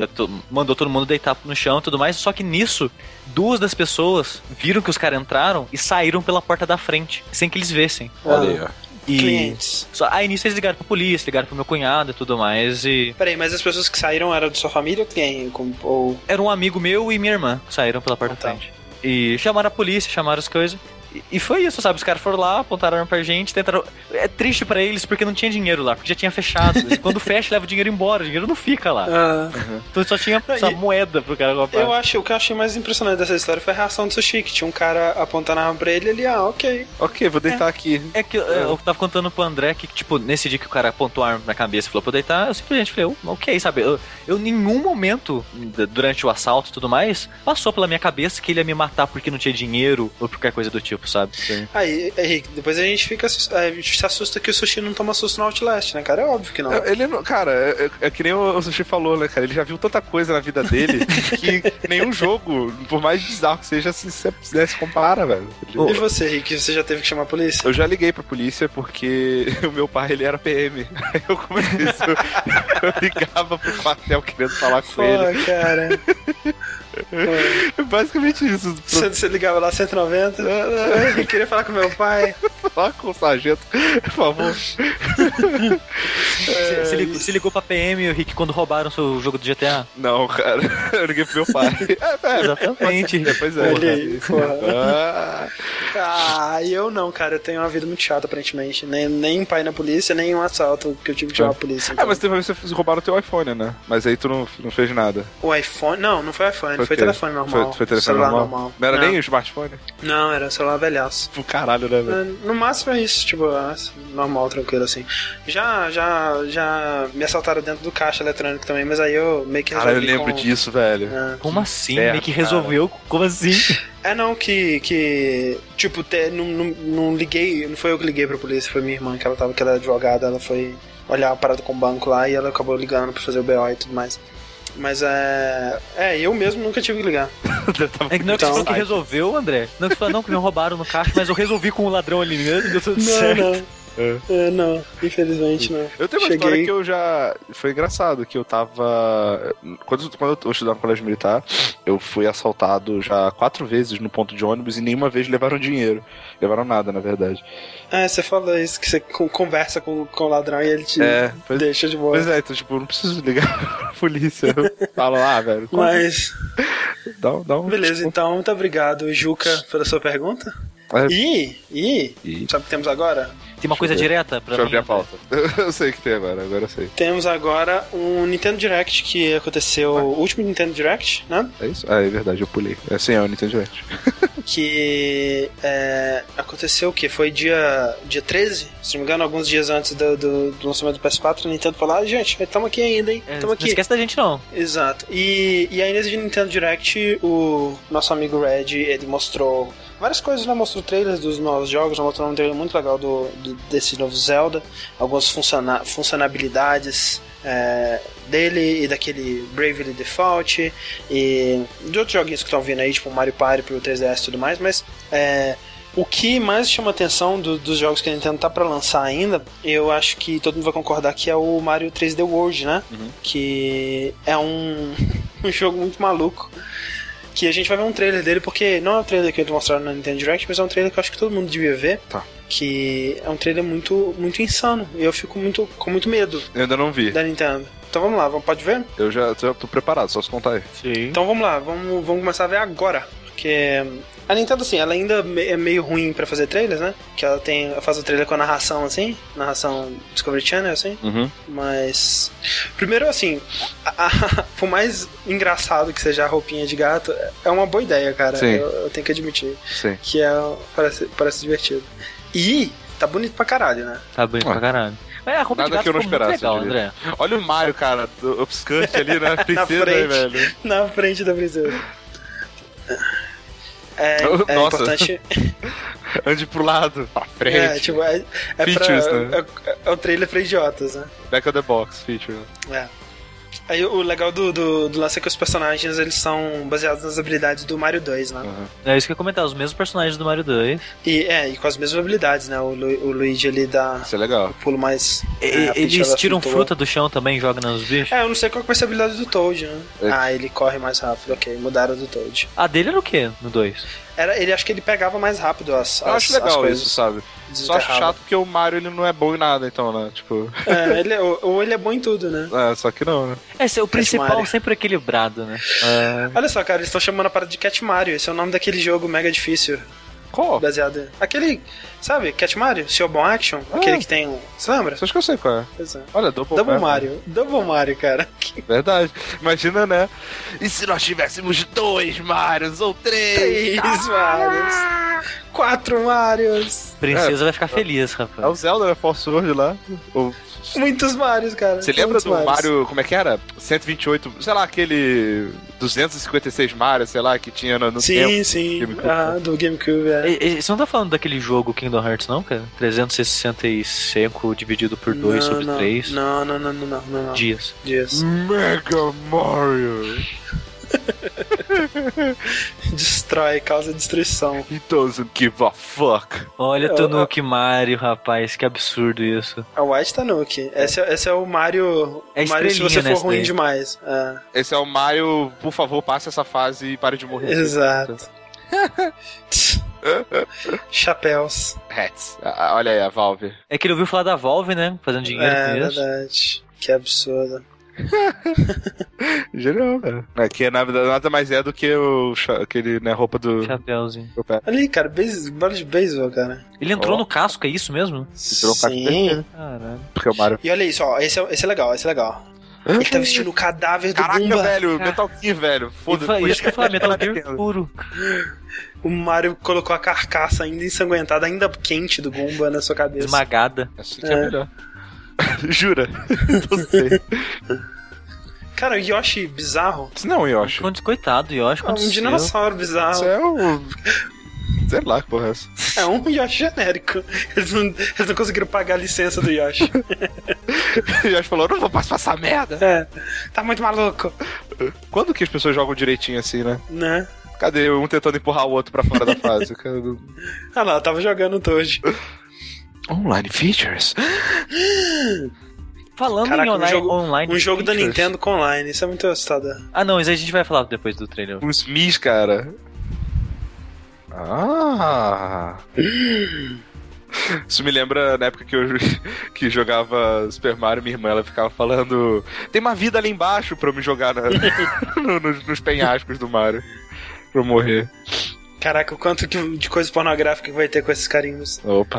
Speaker 3: mandou todo mundo deitar no chão e tudo mais. Só que nisso, duas das pessoas viram que os caras entraram e saíram pela porta da frente, sem que eles vissem.
Speaker 2: Olha aí, ó.
Speaker 3: E
Speaker 1: Clientes.
Speaker 3: Só, aí nisso eles ligaram pra polícia, ligaram pro meu cunhado e tudo mais. E
Speaker 1: Peraí, mas as pessoas que saíram eram de sua família ou quem? Ou...
Speaker 3: era um amigo meu e minha irmã que saíram pela porta
Speaker 1: Ah, tá.
Speaker 3: da frente. E chamaram a polícia, chamaram as coisas. E- foi isso, sabe? Os caras foram lá, apontaram arma pra gente, tentaram. É triste pra eles porque não tinha dinheiro lá, porque já tinha fechado. E Quando fecha, leva o dinheiro embora, o dinheiro não fica lá.
Speaker 1: Ah,
Speaker 3: Então só tinha só
Speaker 1: E-
Speaker 3: moeda pro cara comprar.
Speaker 1: eu acho, o que eu achei mais impressionante dessa história foi a reação do Sushi, que tinha um cara apontando a arma pra ele e ele, ah, ok.
Speaker 2: Ok, vou deitar aqui.
Speaker 3: É que eu, eu tava contando pro André que, tipo, nesse dia que o cara apontou a arma na cabeça e falou pra eu deitar, eu simplesmente falei, "Oh, ok, sabe? Eu, eu em nenhum momento, durante o assalto e tudo mais, passou pela minha cabeça que ele ia me matar porque não tinha dinheiro ou por qualquer coisa do tipo, sabe?
Speaker 1: Aí, Henrique, depois a gente fica. A gente se assusta que o Sushi não toma susto no Outlast, né, cara? É óbvio que não.
Speaker 2: Ele não, cara, é, é- é que nem o, Sushi falou, né, cara? Ele já viu tanta coisa na vida dele que nenhum jogo, por mais bizarro que seja, se, se, se, se compara, velho.
Speaker 1: E você, Henrique, você já teve que chamar a polícia?
Speaker 2: Eu já liguei pra polícia porque o meu pai, ele era PM. Aí eu comecei isso. Eu ligava pro quartel querendo falar com
Speaker 1: Pô,
Speaker 2: ele.
Speaker 1: cara.
Speaker 2: É basicamente isso.
Speaker 1: Você, você ligava lá 190? Eu queria falar com meu pai.
Speaker 2: Falar com o sargento, por favor.
Speaker 3: Você você ligou, você ligou pra PM, o Rick, quando roubaram seu jogo do GTA?
Speaker 2: Não, cara. Eu liguei pro meu pai. É, é,
Speaker 3: Exatamente.
Speaker 2: Pois é.
Speaker 1: Porra.
Speaker 2: Ah,
Speaker 1: Ah, eu não, cara. Eu tenho uma vida muito chata, aparentemente. Nem, nem um pai na polícia, nem um assalto que eu tive que chamar a polícia.
Speaker 2: Ah,
Speaker 1: então.
Speaker 2: mas teve uma vez que roubaram o teu iPhone, né? Mas aí tu não, não fez nada.
Speaker 1: O iPhone. Não, não foi iPhone, foi,
Speaker 2: quê?
Speaker 1: telefone normal.
Speaker 2: Foi, foi telefone
Speaker 1: celular
Speaker 2: normal? Não era
Speaker 1: não.
Speaker 2: nem o smartphone?
Speaker 1: Não, era celular velhaço.
Speaker 2: Pro caralho, né, velho?
Speaker 1: É, No máximo é isso, tipo, é, normal, tranquilo assim. Já, já, já me assaltaram dentro do caixa eletrônico também, mas aí eu meio que
Speaker 2: Cara, eu
Speaker 1: resolvi
Speaker 2: lembro
Speaker 1: com-
Speaker 2: disso, velho.
Speaker 1: É.
Speaker 3: Como assim?
Speaker 2: Inferno,
Speaker 3: Meio que
Speaker 2: cara.
Speaker 3: resolveu? Como assim?
Speaker 1: É não, que. que tipo, te, não, não, não liguei, não foi eu que liguei pra polícia, foi minha irmã, que ela tava, que ela é advogada, ela foi olhar a parada com o banco lá e ela acabou ligando pra fazer o BO e tudo mais. Mas é. É, eu mesmo nunca tive que ligar.
Speaker 3: É que não é que
Speaker 1: Então-
Speaker 3: você falou que resolveu, André? Não é que você falou, não, que me roubaram no caixa, mas eu resolvi com o ladrão ali mesmo e deu tudo
Speaker 1: Não,
Speaker 3: certo.
Speaker 1: não. É, não, infelizmente não.
Speaker 2: Eu tenho uma
Speaker 1: Cheguei-
Speaker 2: história que eu já. Foi engraçado, que eu tava. Quando, quando eu estudava no colégio militar, eu fui assaltado já quatro vezes no ponto de ônibus e nenhuma vez levaram dinheiro. Levaram nada, na verdade.
Speaker 1: É, você fala isso, que você con- conversa com, com o ladrão e ele te
Speaker 2: É, pois-
Speaker 1: deixa de boa.
Speaker 2: Pois é, então, tipo, eu não preciso ligar pra polícia. Eu falo, ah, velho,
Speaker 1: Mas,
Speaker 2: dá, um- dá um.
Speaker 1: beleza, então, muito obrigado, Juca, pela sua pergunta.
Speaker 2: É.
Speaker 1: E, e,
Speaker 2: E-
Speaker 1: sabe o que temos agora?
Speaker 3: Tem uma coisa
Speaker 2: Deixa eu ver.
Speaker 3: direta pra
Speaker 2: Deixa eu
Speaker 3: mim,
Speaker 2: abrir a pauta. Eu sei que tem agora, agora eu sei.
Speaker 1: Temos agora um Nintendo Direct que aconteceu, o último Nintendo Direct, né?
Speaker 2: É isso? Ah, é verdade, eu pulei. É sim, é o Nintendo Direct.
Speaker 1: Que é, aconteceu o que? Foi dia, dia 13, se não me engano, alguns dias antes do, do, do lançamento do PS4, a Nintendo falou, ah, gente, estamos aqui ainda, hein?
Speaker 3: É,
Speaker 1: Estamos
Speaker 3: não
Speaker 1: aqui.
Speaker 3: esquece da gente, não.
Speaker 1: Exato. E, e aí nesse Nintendo Direct, o nosso amigo Red, ele mostrou várias coisas, né? Mostrou trailers dos novos jogos, já mostrou um trailer muito legal do, do- desse novo Zelda, algumas funciona funcionalidades é, dele e daquele Bravely Default e de outros joguinhos que estão vindo aí, tipo Mario Party pro 3DS e tudo mais, mas é, o que mais chama atenção do- dos jogos que a Nintendo tá pra lançar ainda, eu acho que todo mundo vai concordar que é o Mario 3D World, né? Que é um, um jogo muito maluco. Que a gente vai ver um trailer dele, porque não é o trailer que eles mostraram na Nintendo Direct, mas é um trailer que eu acho que todo mundo devia ver.
Speaker 2: Tá.
Speaker 1: Que é um trailer muito, muito insano. E eu fico muito, com muito medo
Speaker 2: Eu ainda não vi.
Speaker 1: da Nintendo. Então vamos lá, vamos- pode ver?
Speaker 2: Eu já, já tô preparado, só se contar aí.
Speaker 3: Sim.
Speaker 1: Então vamos lá, vamos, vamos começar a ver agora. Porque a Nintendo, assim, ela ainda é meio ruim pra fazer trailers, né? Que ela tem, ela faz o trailer com a narração, assim, narração Discovery Channel, assim.
Speaker 2: Uhum.
Speaker 1: Mas. Primeiro, assim, a- a- por mais engraçado que seja a roupinha de gato, é uma boa ideia, cara.
Speaker 2: Sim.
Speaker 1: Eu, eu tenho que admitir.
Speaker 2: Sim.
Speaker 1: Que é, parece, parece divertido. E tá bonito pra caralho, né?
Speaker 3: Tá bonito
Speaker 2: Ué.
Speaker 3: pra caralho. Mas a roupa
Speaker 2: Nada
Speaker 3: de gato
Speaker 2: que eu não esperasse,
Speaker 3: legal. André.
Speaker 2: Olha o Mario, cara, do- obscante ali na princesa,
Speaker 1: frente.
Speaker 2: velho.
Speaker 1: Na frente da princesa. É, é
Speaker 2: Nossa.
Speaker 1: importante.
Speaker 2: Ande pro lado, pra frente.
Speaker 1: É, tipo, é, é, pra,
Speaker 2: Features, né?
Speaker 1: é, é o trailer pra idiotas, né?
Speaker 2: Back of the box feature.
Speaker 1: É. Aí o legal do, do, do lance é que os personagens eles são baseados nas habilidades do Mario 2, né?
Speaker 3: É isso que eu ia comentar, os mesmos personagens do Mario 2.
Speaker 1: E, é, e com as mesmas habilidades, né? O, Lu- o Luigi ele dá
Speaker 2: Isso é legal.
Speaker 1: o pulo mais.
Speaker 3: E-
Speaker 1: é,
Speaker 3: eles tiram fruta do chão também e jogam nos bichos.
Speaker 1: É, eu não sei qual vai ser a habilidade do Toad, né?
Speaker 2: É.
Speaker 1: Ah, ele corre mais rápido, ok. Mudaram do Toad.
Speaker 3: A dele era o quê no 2?
Speaker 1: Era, ele acho que ele pegava mais rápido as,
Speaker 2: Eu
Speaker 1: as,
Speaker 2: acho
Speaker 1: as
Speaker 2: legal
Speaker 1: coisas.
Speaker 2: isso, sabe? Só acho chato porque o Mario ele não é bom em nada, então, né? Tipo,
Speaker 1: É, ele, é- ou, ele é bom em tudo, né?
Speaker 2: é, só que não, né?
Speaker 3: Esse é o principal,
Speaker 1: Mario.
Speaker 3: sempre equilibrado, né? É.
Speaker 1: Olha só, cara, eles estão chamando a parada de Cat Mario. Esse é o nome daquele jogo mega difícil.
Speaker 2: Qual?
Speaker 1: Baseado. Aquele. Sabe, Cat Mario? Seu bom action? Aquele que tem. um- Você lembra?
Speaker 2: Acha que eu sei qual é?
Speaker 1: Pois é.
Speaker 2: Olha, Double,
Speaker 1: Double
Speaker 2: Mario.
Speaker 1: Mario. Double Mario, cara.
Speaker 2: Verdade. Imagina, né? E se nós tivéssemos dois Marios ou três?
Speaker 1: Três Marios. Quatro Marios.
Speaker 3: Princesa vai ficar feliz,
Speaker 2: É o
Speaker 3: rapaz.
Speaker 2: Zelda, né? Force Sword lá. O-
Speaker 1: Muitos Marios, cara.
Speaker 2: Você lembra
Speaker 1: Muitos
Speaker 2: do
Speaker 1: Marios.
Speaker 2: Mario, como é que era? 128, sei lá, aquele 256 Mario, sei lá, que tinha no, no
Speaker 1: Sim,
Speaker 2: tempo.
Speaker 1: sim.
Speaker 2: GameCube.
Speaker 1: Ah, do GameCube, é.
Speaker 3: E- e- Você não tá falando daquele jogo Kingdom Hearts, não, cara? 365 dividido por 2 sobre
Speaker 1: não,
Speaker 3: 3
Speaker 1: Não, não, não, não, não, não. não.
Speaker 3: dias.
Speaker 1: Dias.
Speaker 2: Mega Mario.
Speaker 1: Destrói, causa destruição.
Speaker 2: He doesn't give a fuck.
Speaker 3: Olha
Speaker 1: Eu-
Speaker 3: Tanuki Mario, rapaz, que absurdo isso.
Speaker 1: A White Tanuki. Esse, é- esse é o Mario.
Speaker 3: É
Speaker 1: o Mario se você
Speaker 3: estrelinha
Speaker 1: for ruim
Speaker 3: daí.
Speaker 1: demais. É.
Speaker 2: Esse é o Mario, por favor, passe essa fase e pare de morrer.
Speaker 1: Exato. Chapéus.
Speaker 2: Hats. Ah, Olha aí a Valve.
Speaker 3: É que ele ouviu falar da Valve, né? Fazendo dinheiro
Speaker 1: É
Speaker 3: com isso.
Speaker 1: verdade. Que absurdo.
Speaker 2: Genial, cara. É, que na verdade nada mais é do que o aquele, né, roupa do.
Speaker 3: Chapéuzinho.
Speaker 2: do.
Speaker 1: Ali, cara, base, bola de beisebol, cara.
Speaker 3: Ele entrou
Speaker 2: Ó.
Speaker 3: no casco, é isso mesmo?
Speaker 2: Tirou um
Speaker 1: Sim.
Speaker 2: cacete,
Speaker 3: Caralho.
Speaker 2: Porque o Mario.
Speaker 1: E olha isso, ó. Esse é, esse é legal, esse é legal. Ele tá vestindo o cadáver do
Speaker 2: Caraca,
Speaker 1: Goomba.
Speaker 2: velho. Metal Gear, velho. Foda-se.
Speaker 3: Isso que eu falei, Metal. Gear puro.
Speaker 1: O Mario colocou a carcaça ainda ensanguentada, ainda quente do Goomba na sua cabeça.
Speaker 3: Esmagada.
Speaker 2: Assim que é,
Speaker 1: É.
Speaker 2: melhor. Jura? Não sei.
Speaker 1: Cara, o Yoshi bizarro.
Speaker 2: Isso não, Yoshi.
Speaker 3: Quanto coitado, Yoshi,
Speaker 1: É um dinossauro
Speaker 2: Isso
Speaker 1: bizarro.
Speaker 2: é o. Sei lá que porra é essa.
Speaker 1: É um Yoshi genérico. Eles não, eles não conseguiram pagar a licença do Yoshi.
Speaker 2: O Yoshi falou: não vou passar essa merda.
Speaker 1: É, tá muito maluco,
Speaker 2: Quando que as pessoas jogam direitinho assim, né?
Speaker 1: né?
Speaker 2: Cadê um tentando empurrar o outro pra fora da fase? Cara,
Speaker 1: Ah lá, eu tava jogando Toad.
Speaker 2: Online features.
Speaker 3: Falando
Speaker 1: Caraca,
Speaker 3: em
Speaker 1: um
Speaker 3: online,
Speaker 1: jogo-
Speaker 3: online
Speaker 1: Um jogo da. Nintendo com online, isso é muito assustador.
Speaker 3: Ah, não, isso aí a gente vai falar depois do trailer.
Speaker 2: Uns Mis, cara. Ah. Isso me lembra na época que eu que jogava Super Mario, minha irmã ela ficava falando: tem uma vida ali embaixo pra eu me jogar na- no- nos, nos penhascos do Mario. Pra eu morrer.
Speaker 1: Caraca, o quanto que- de coisa pornográfica que vai ter com esses carimbos.
Speaker 2: Opa.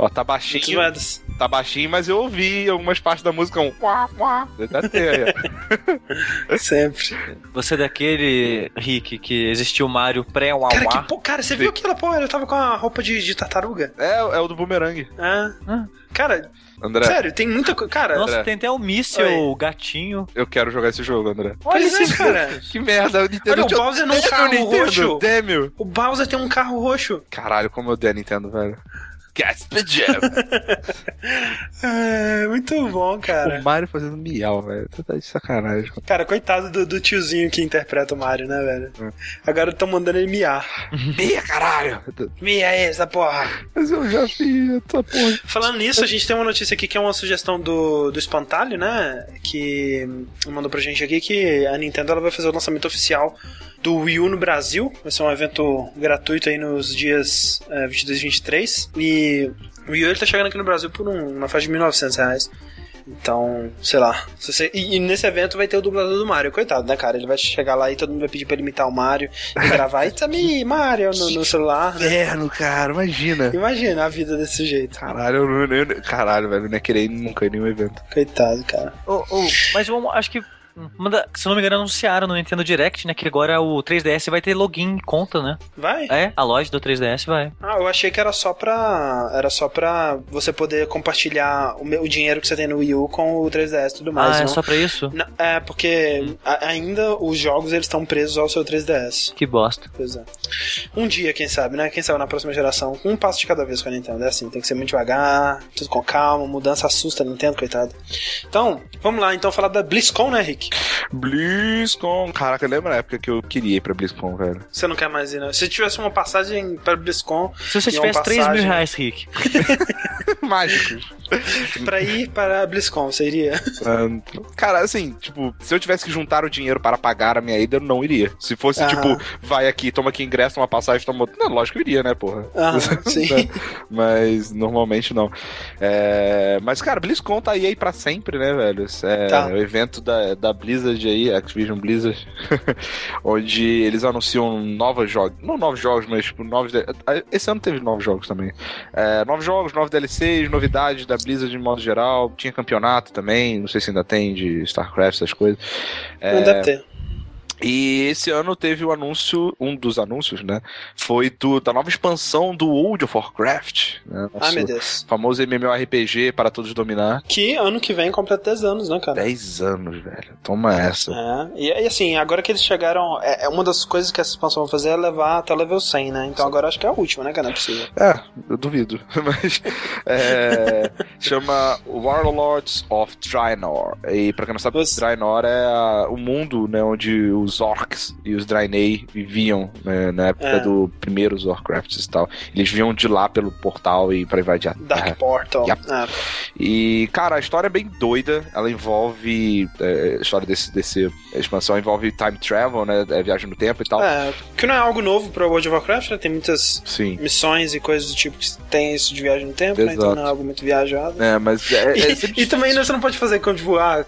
Speaker 2: Ó, tá baixinho, tá baixinho, mas eu ouvi algumas partes da música um quá, quá. Deve ter aí, ó.
Speaker 1: Sempre.
Speaker 3: Você é daquele, Rick, que existiu o Mario
Speaker 1: Cara,
Speaker 3: pré-Wawa.
Speaker 1: que, pô, cara, você viu aquilo, pô? Eu tava com a roupa de, de tartaruga.
Speaker 2: É, é o do boomerang.
Speaker 1: Ah.
Speaker 3: Ah.
Speaker 1: Cara,
Speaker 2: André,
Speaker 1: sério, tem muita coisa. Cara,
Speaker 3: Nossa,
Speaker 2: André.
Speaker 3: tem até o míssel,
Speaker 1: Oi.
Speaker 3: o gatinho.
Speaker 2: eu quero jogar esse jogo, André.
Speaker 1: olha isso, cara.
Speaker 2: Que merda, o Nintendo
Speaker 1: Olha, o Bowser num carro
Speaker 2: Nintendo,
Speaker 1: roxo.
Speaker 2: Damn.
Speaker 1: O Bowser tem um carro roxo.
Speaker 2: Caralho, como eu odeio a Nintendo, velho. Gasp Jam.
Speaker 1: É, muito bom, cara.
Speaker 2: O Mario fazendo miau, velho. Tu tá de sacanagem.
Speaker 1: Cara, coitado do, do tiozinho que interpreta o Mario, né, velho?
Speaker 2: Hum.
Speaker 1: Agora estão mandando ele miar.
Speaker 2: Mia, caralho.
Speaker 1: Mia essa porra.
Speaker 2: Mas eu já fiz essa porra.
Speaker 1: Falando nisso, a gente tem uma notícia aqui que é uma sugestão do, do Espantalho, né? Que mandou pra gente aqui que a Nintendo ela vai fazer o lançamento oficial do Wii U no Brasil. Vai ser um evento gratuito aí nos dias é, 22 e 23. E o Wii U ele tá chegando aqui no Brasil por um, uma faixa de 1.900 reais. Então, sei lá. Se você- e, e nesse evento vai ter o dublador do Mario, coitado, né, cara? Ele vai chegar lá e todo mundo vai pedir pra ele imitar o Mario e gravar It's me, Mario, no, no celular, né?
Speaker 2: Inferno, cara, imagina.
Speaker 1: Imagina a vida desse jeito.
Speaker 2: Caralho, eu, não- eu, caralho, velho, eu não ia querer ir nunca em nenhum evento.
Speaker 1: Coitado, cara.
Speaker 3: Ô, ô, mas vamos, acho que Manda, se não me engano, anunciaram no Nintendo Direct, né? Que agora o 3DS vai ter login e conta, né?
Speaker 1: Vai?
Speaker 3: É, a loja do 3DS vai.
Speaker 1: Ah, eu achei que era só pra. Era só pra você poder compartilhar o, meu- o dinheiro que você tem no Wii U com o 3DS e tudo mais.
Speaker 3: ah, é
Speaker 1: não?
Speaker 3: só pra isso?
Speaker 1: Não, é, porque a- ainda os jogos eles estão presos ao seu 3DS.
Speaker 3: Que bosta.
Speaker 1: Pois é. Um dia, quem sabe, né? Quem sabe na próxima geração. Um passo de cada vez com a Nintendo. É assim, tem que ser muito devagar, tudo com calma, mudança assusta a Nintendo, coitado. Então, vamos lá, então falar da BlizzCon, né, Rick?
Speaker 2: BlizzCon. Caraca, lembra a época que eu queria ir pra BlizzCon, velho?
Speaker 1: Você não quer mais ir, né? Se tivesse uma passagem para BlizzCon
Speaker 3: Se você tivesse 3 mil
Speaker 1: passagem.
Speaker 3: reais, Rick.
Speaker 2: Mágicos.
Speaker 1: pra ir para a BlizzCon, você iria?
Speaker 2: Ah, Cara, assim, tipo, se eu tivesse que juntar o dinheiro para pagar a minha ida, eu não iria. Se fosse, tipo, vai aqui, toma aqui ingresso, uma passagem, toma. Não, lógico que eu iria, né, porra?
Speaker 1: Aham, sim.
Speaker 2: Mas normalmente não. É, Mas, cara, BlizzCon tá aí, aí pra sempre, né, velho? É
Speaker 1: Tá.
Speaker 2: o evento da, da Blizzard aí, Activision Blizzard, onde eles anunciam novos jogos. Não novos jogos, mas tipo, novos. de- Esse ano teve novos jogos também. É, novos jogos, novos DLCs, novidades da Blizzard de modo geral. Tinha campeonato também, não sei se ainda tem de StarCraft, essas coisas. É,
Speaker 1: deve ter.
Speaker 2: E esse ano teve o anúncio, um dos anúncios, né? Foi do, da nova expansão do World of Warcraft. Né? Nosso
Speaker 1: meu Deus.
Speaker 2: famoso MMORPG para todos dominar.
Speaker 1: Que ano que vem completa 10 anos, né, cara?
Speaker 2: 10 anos, velho. Toma essa.
Speaker 1: É, e, e assim, agora que eles chegaram. É, é uma das coisas que essa expansão vai fazer é levar até level 100, né? Então agora acho que é a última, né, cara? Não é possível.
Speaker 2: É, eu duvido. Mas é, chama Warlords of Draenor. E pra quem não sabe,
Speaker 1: Você-
Speaker 2: Draenor é a- o mundo né, onde os orcs e os Draenei viviam né, na época
Speaker 1: É.
Speaker 2: do primeiros Warcrafts e tal. Eles vinham de lá pelo portal e pra invadir a
Speaker 1: Dark
Speaker 2: Terra.
Speaker 1: Portal.
Speaker 2: Yep.
Speaker 1: É.
Speaker 2: E, cara, a história é bem doida. Ela envolve. é, a história desse, desse expansão envolve time travel, né? É, viagem no tempo e tal.
Speaker 1: É, que não é algo novo pra World of Warcraft, né? Tem muitas
Speaker 2: Sim.
Speaker 1: missões e coisas do tipo que tem isso de viagem no tempo, né? Então não é algo muito viajado.
Speaker 2: É, mas é, é sempre
Speaker 1: E, e também né, você não pode fazer quando, tipo, ah,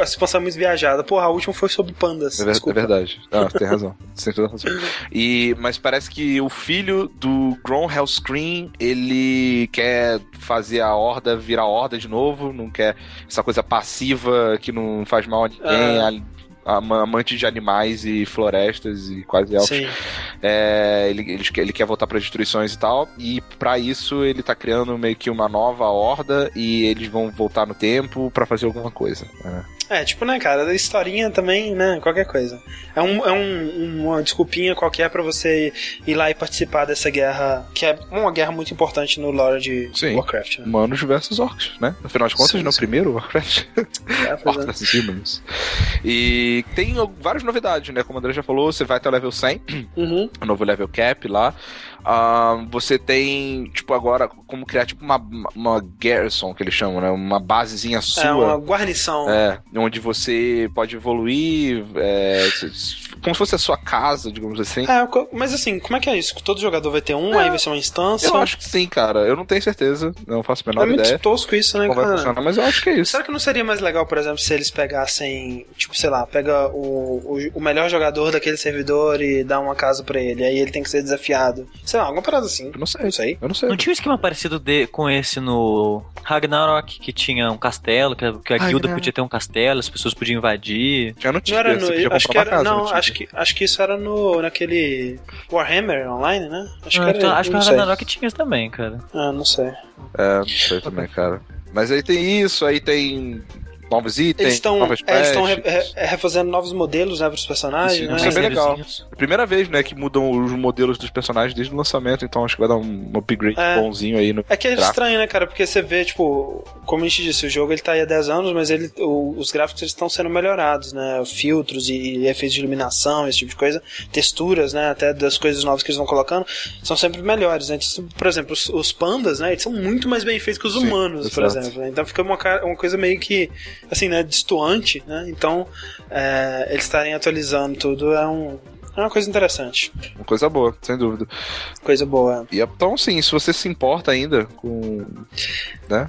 Speaker 1: a expansão é muito viajada. Porra, a última foi sobre pandas.
Speaker 2: É, é
Speaker 1: Desculpa.
Speaker 2: Verdade. Ah, tem razão. Tem toda razão. E, mas parece que o filho do Gron Hellscream, ele quer fazer a horda virar horda de novo, não quer essa coisa passiva que não faz mal a ninguém,
Speaker 1: Ah.
Speaker 2: amante de animais e florestas e quase elfos.
Speaker 1: Sim.
Speaker 2: É, ele, ele, quer- ele quer voltar para destruições e tal, e pra isso ele tá criando meio que uma nova horda e eles vão voltar no tempo pra fazer alguma coisa. né?
Speaker 1: É, tipo, né, cara, historinha também, né, qualquer coisa. É, um, é um- uma desculpinha qualquer pra você ir lá e participar dessa guerra, que é uma guerra muito importante no lore de
Speaker 2: Sim.
Speaker 1: Warcraft, né?
Speaker 2: Humanos versus orcs, né? Afinal de contas,
Speaker 1: Sim,
Speaker 2: no
Speaker 1: sim.
Speaker 2: primeiro Warcraft.
Speaker 1: É,
Speaker 2: Orcs
Speaker 1: é.
Speaker 2: versus humans. E tem várias novidades, né? Como o André já falou, você vai até o level 100,
Speaker 1: Uhum.
Speaker 2: o novo level cap lá. Ah, você tem, tipo, agora, como criar, tipo, uma, uma garrison, que eles chamam, né? Uma basezinha sua.
Speaker 1: É uma guarnição.
Speaker 2: É, onde você pode evoluir, é, como se fosse a sua casa, digamos assim.
Speaker 1: É, mas assim, como é que é isso? Todo jogador vai ter um,
Speaker 2: É,
Speaker 1: aí vai ser uma instância.
Speaker 2: Eu acho que sim, cara. Eu não tenho certeza, não faço a
Speaker 1: é
Speaker 2: menor
Speaker 1: muito
Speaker 2: ideia
Speaker 1: tosco isso, né, cara?
Speaker 2: funcionar, mas eu acho que é isso.
Speaker 1: Será que não seria mais legal, por exemplo, se eles pegassem, tipo, sei lá, pega o, o, o melhor jogador daquele servidor e dá uma casa pra ele, aí ele tem que ser desafiado. Sei lá, alguma parada assim.
Speaker 2: Eu não sei.
Speaker 1: Não sei.
Speaker 2: Eu não sei.
Speaker 3: Não tinha um esquema parecido de- com esse no Ragnarok, que tinha um castelo, que a, que a guilda podia ter um castelo, as pessoas podiam invadir.
Speaker 2: Já não
Speaker 1: Não
Speaker 2: tinha.
Speaker 1: era
Speaker 2: você podia
Speaker 1: no. Acho que era.
Speaker 2: casa,
Speaker 1: Não, acho que, acho que isso era no. naquele. Warhammer online, né? Acho
Speaker 3: Ah,
Speaker 1: que era.
Speaker 3: então, acho que
Speaker 1: não
Speaker 3: o
Speaker 1: sei.
Speaker 3: Ragnarok tinha isso também, cara.
Speaker 1: Ah, não sei.
Speaker 2: É, não sei também, cara. Mas aí tem isso, aí tem novos itens,
Speaker 1: Eles estão
Speaker 2: novas
Speaker 1: eles estão re- re- refazendo novos modelos, né, pros personagens,
Speaker 2: Isso,
Speaker 1: né?
Speaker 2: isso é bem legal. É a primeira vez, né, que mudam os modelos dos personagens desde o lançamento, então acho que vai dar um upgrade
Speaker 1: É.
Speaker 2: bonzinho aí no
Speaker 1: É que é
Speaker 2: gráfico.
Speaker 1: estranho, né, cara? Porque você vê, tipo, como a gente disse, o jogo ele tá aí há 10 anos, mas ele, o- os gráficos estão sendo melhorados, né? Filtros e, efeitos de iluminação, esse tipo de coisa, texturas, né? Até das coisas novas que eles vão colocando, são sempre melhores, né? Então, por exemplo, os, os pandas, né? Eles são muito mais bem feitos que os
Speaker 2: Sim,
Speaker 1: humanos, por exemplo. né? Então fica uma, uma coisa meio que, assim, né? Distoante, né? Então, é, eles estarem atualizando tudo é um. É uma coisa interessante.
Speaker 2: Uma coisa boa, sem dúvida.
Speaker 1: Coisa boa.
Speaker 2: E então, sim, se você se importa ainda com.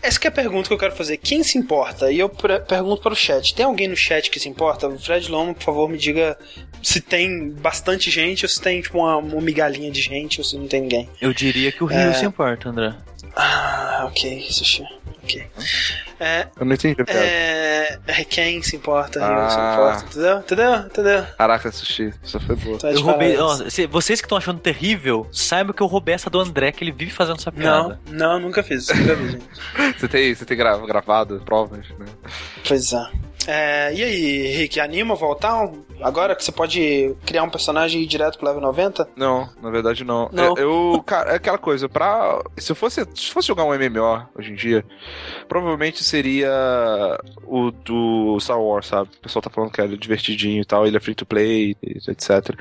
Speaker 1: Essa que é a pergunta que eu quero fazer. Quem se importa? E eu pergunto para o chat. Tem alguém no chat que se importa? O Fred Lomo, por favor, me diga se tem bastante gente ou se tem tipo uma, uma migalhinha de gente ou se não tem ninguém.
Speaker 3: Eu diria que o Rio
Speaker 1: É.
Speaker 3: se importa, André.
Speaker 1: Ah, ok, sushi. Ok. É,
Speaker 2: Eu não entendi
Speaker 1: é, é quem se importa,
Speaker 2: Ah.
Speaker 1: se importa, entendeu? Entendeu? Entendeu?
Speaker 2: Caraca, sushi. Isso foi boa.
Speaker 1: Então,
Speaker 3: Eu
Speaker 1: de
Speaker 3: roubei. ó, se- vocês que estão achando terrível, saibam que eu roubei essa do André, que ele vive fazendo essa
Speaker 1: Não,
Speaker 3: piada.
Speaker 1: não, nunca fiz. Nunca fiz, gente.
Speaker 2: Você tem, você tem gra- gravado provas, né?
Speaker 1: Pois é. É, E aí, Rick, anima voltar? Agora que você pode criar um personagem e ir direto pro level 90?
Speaker 2: Não, na verdade não.
Speaker 1: Não.
Speaker 2: É, Eu, cara, é aquela coisa, pra. Se eu fosse, se fosse jogar um MMO hoje em dia, provavelmente seria o do Star Wars, sabe? O pessoal tá falando que ele é divertidinho e tal, ele é free to play, etc.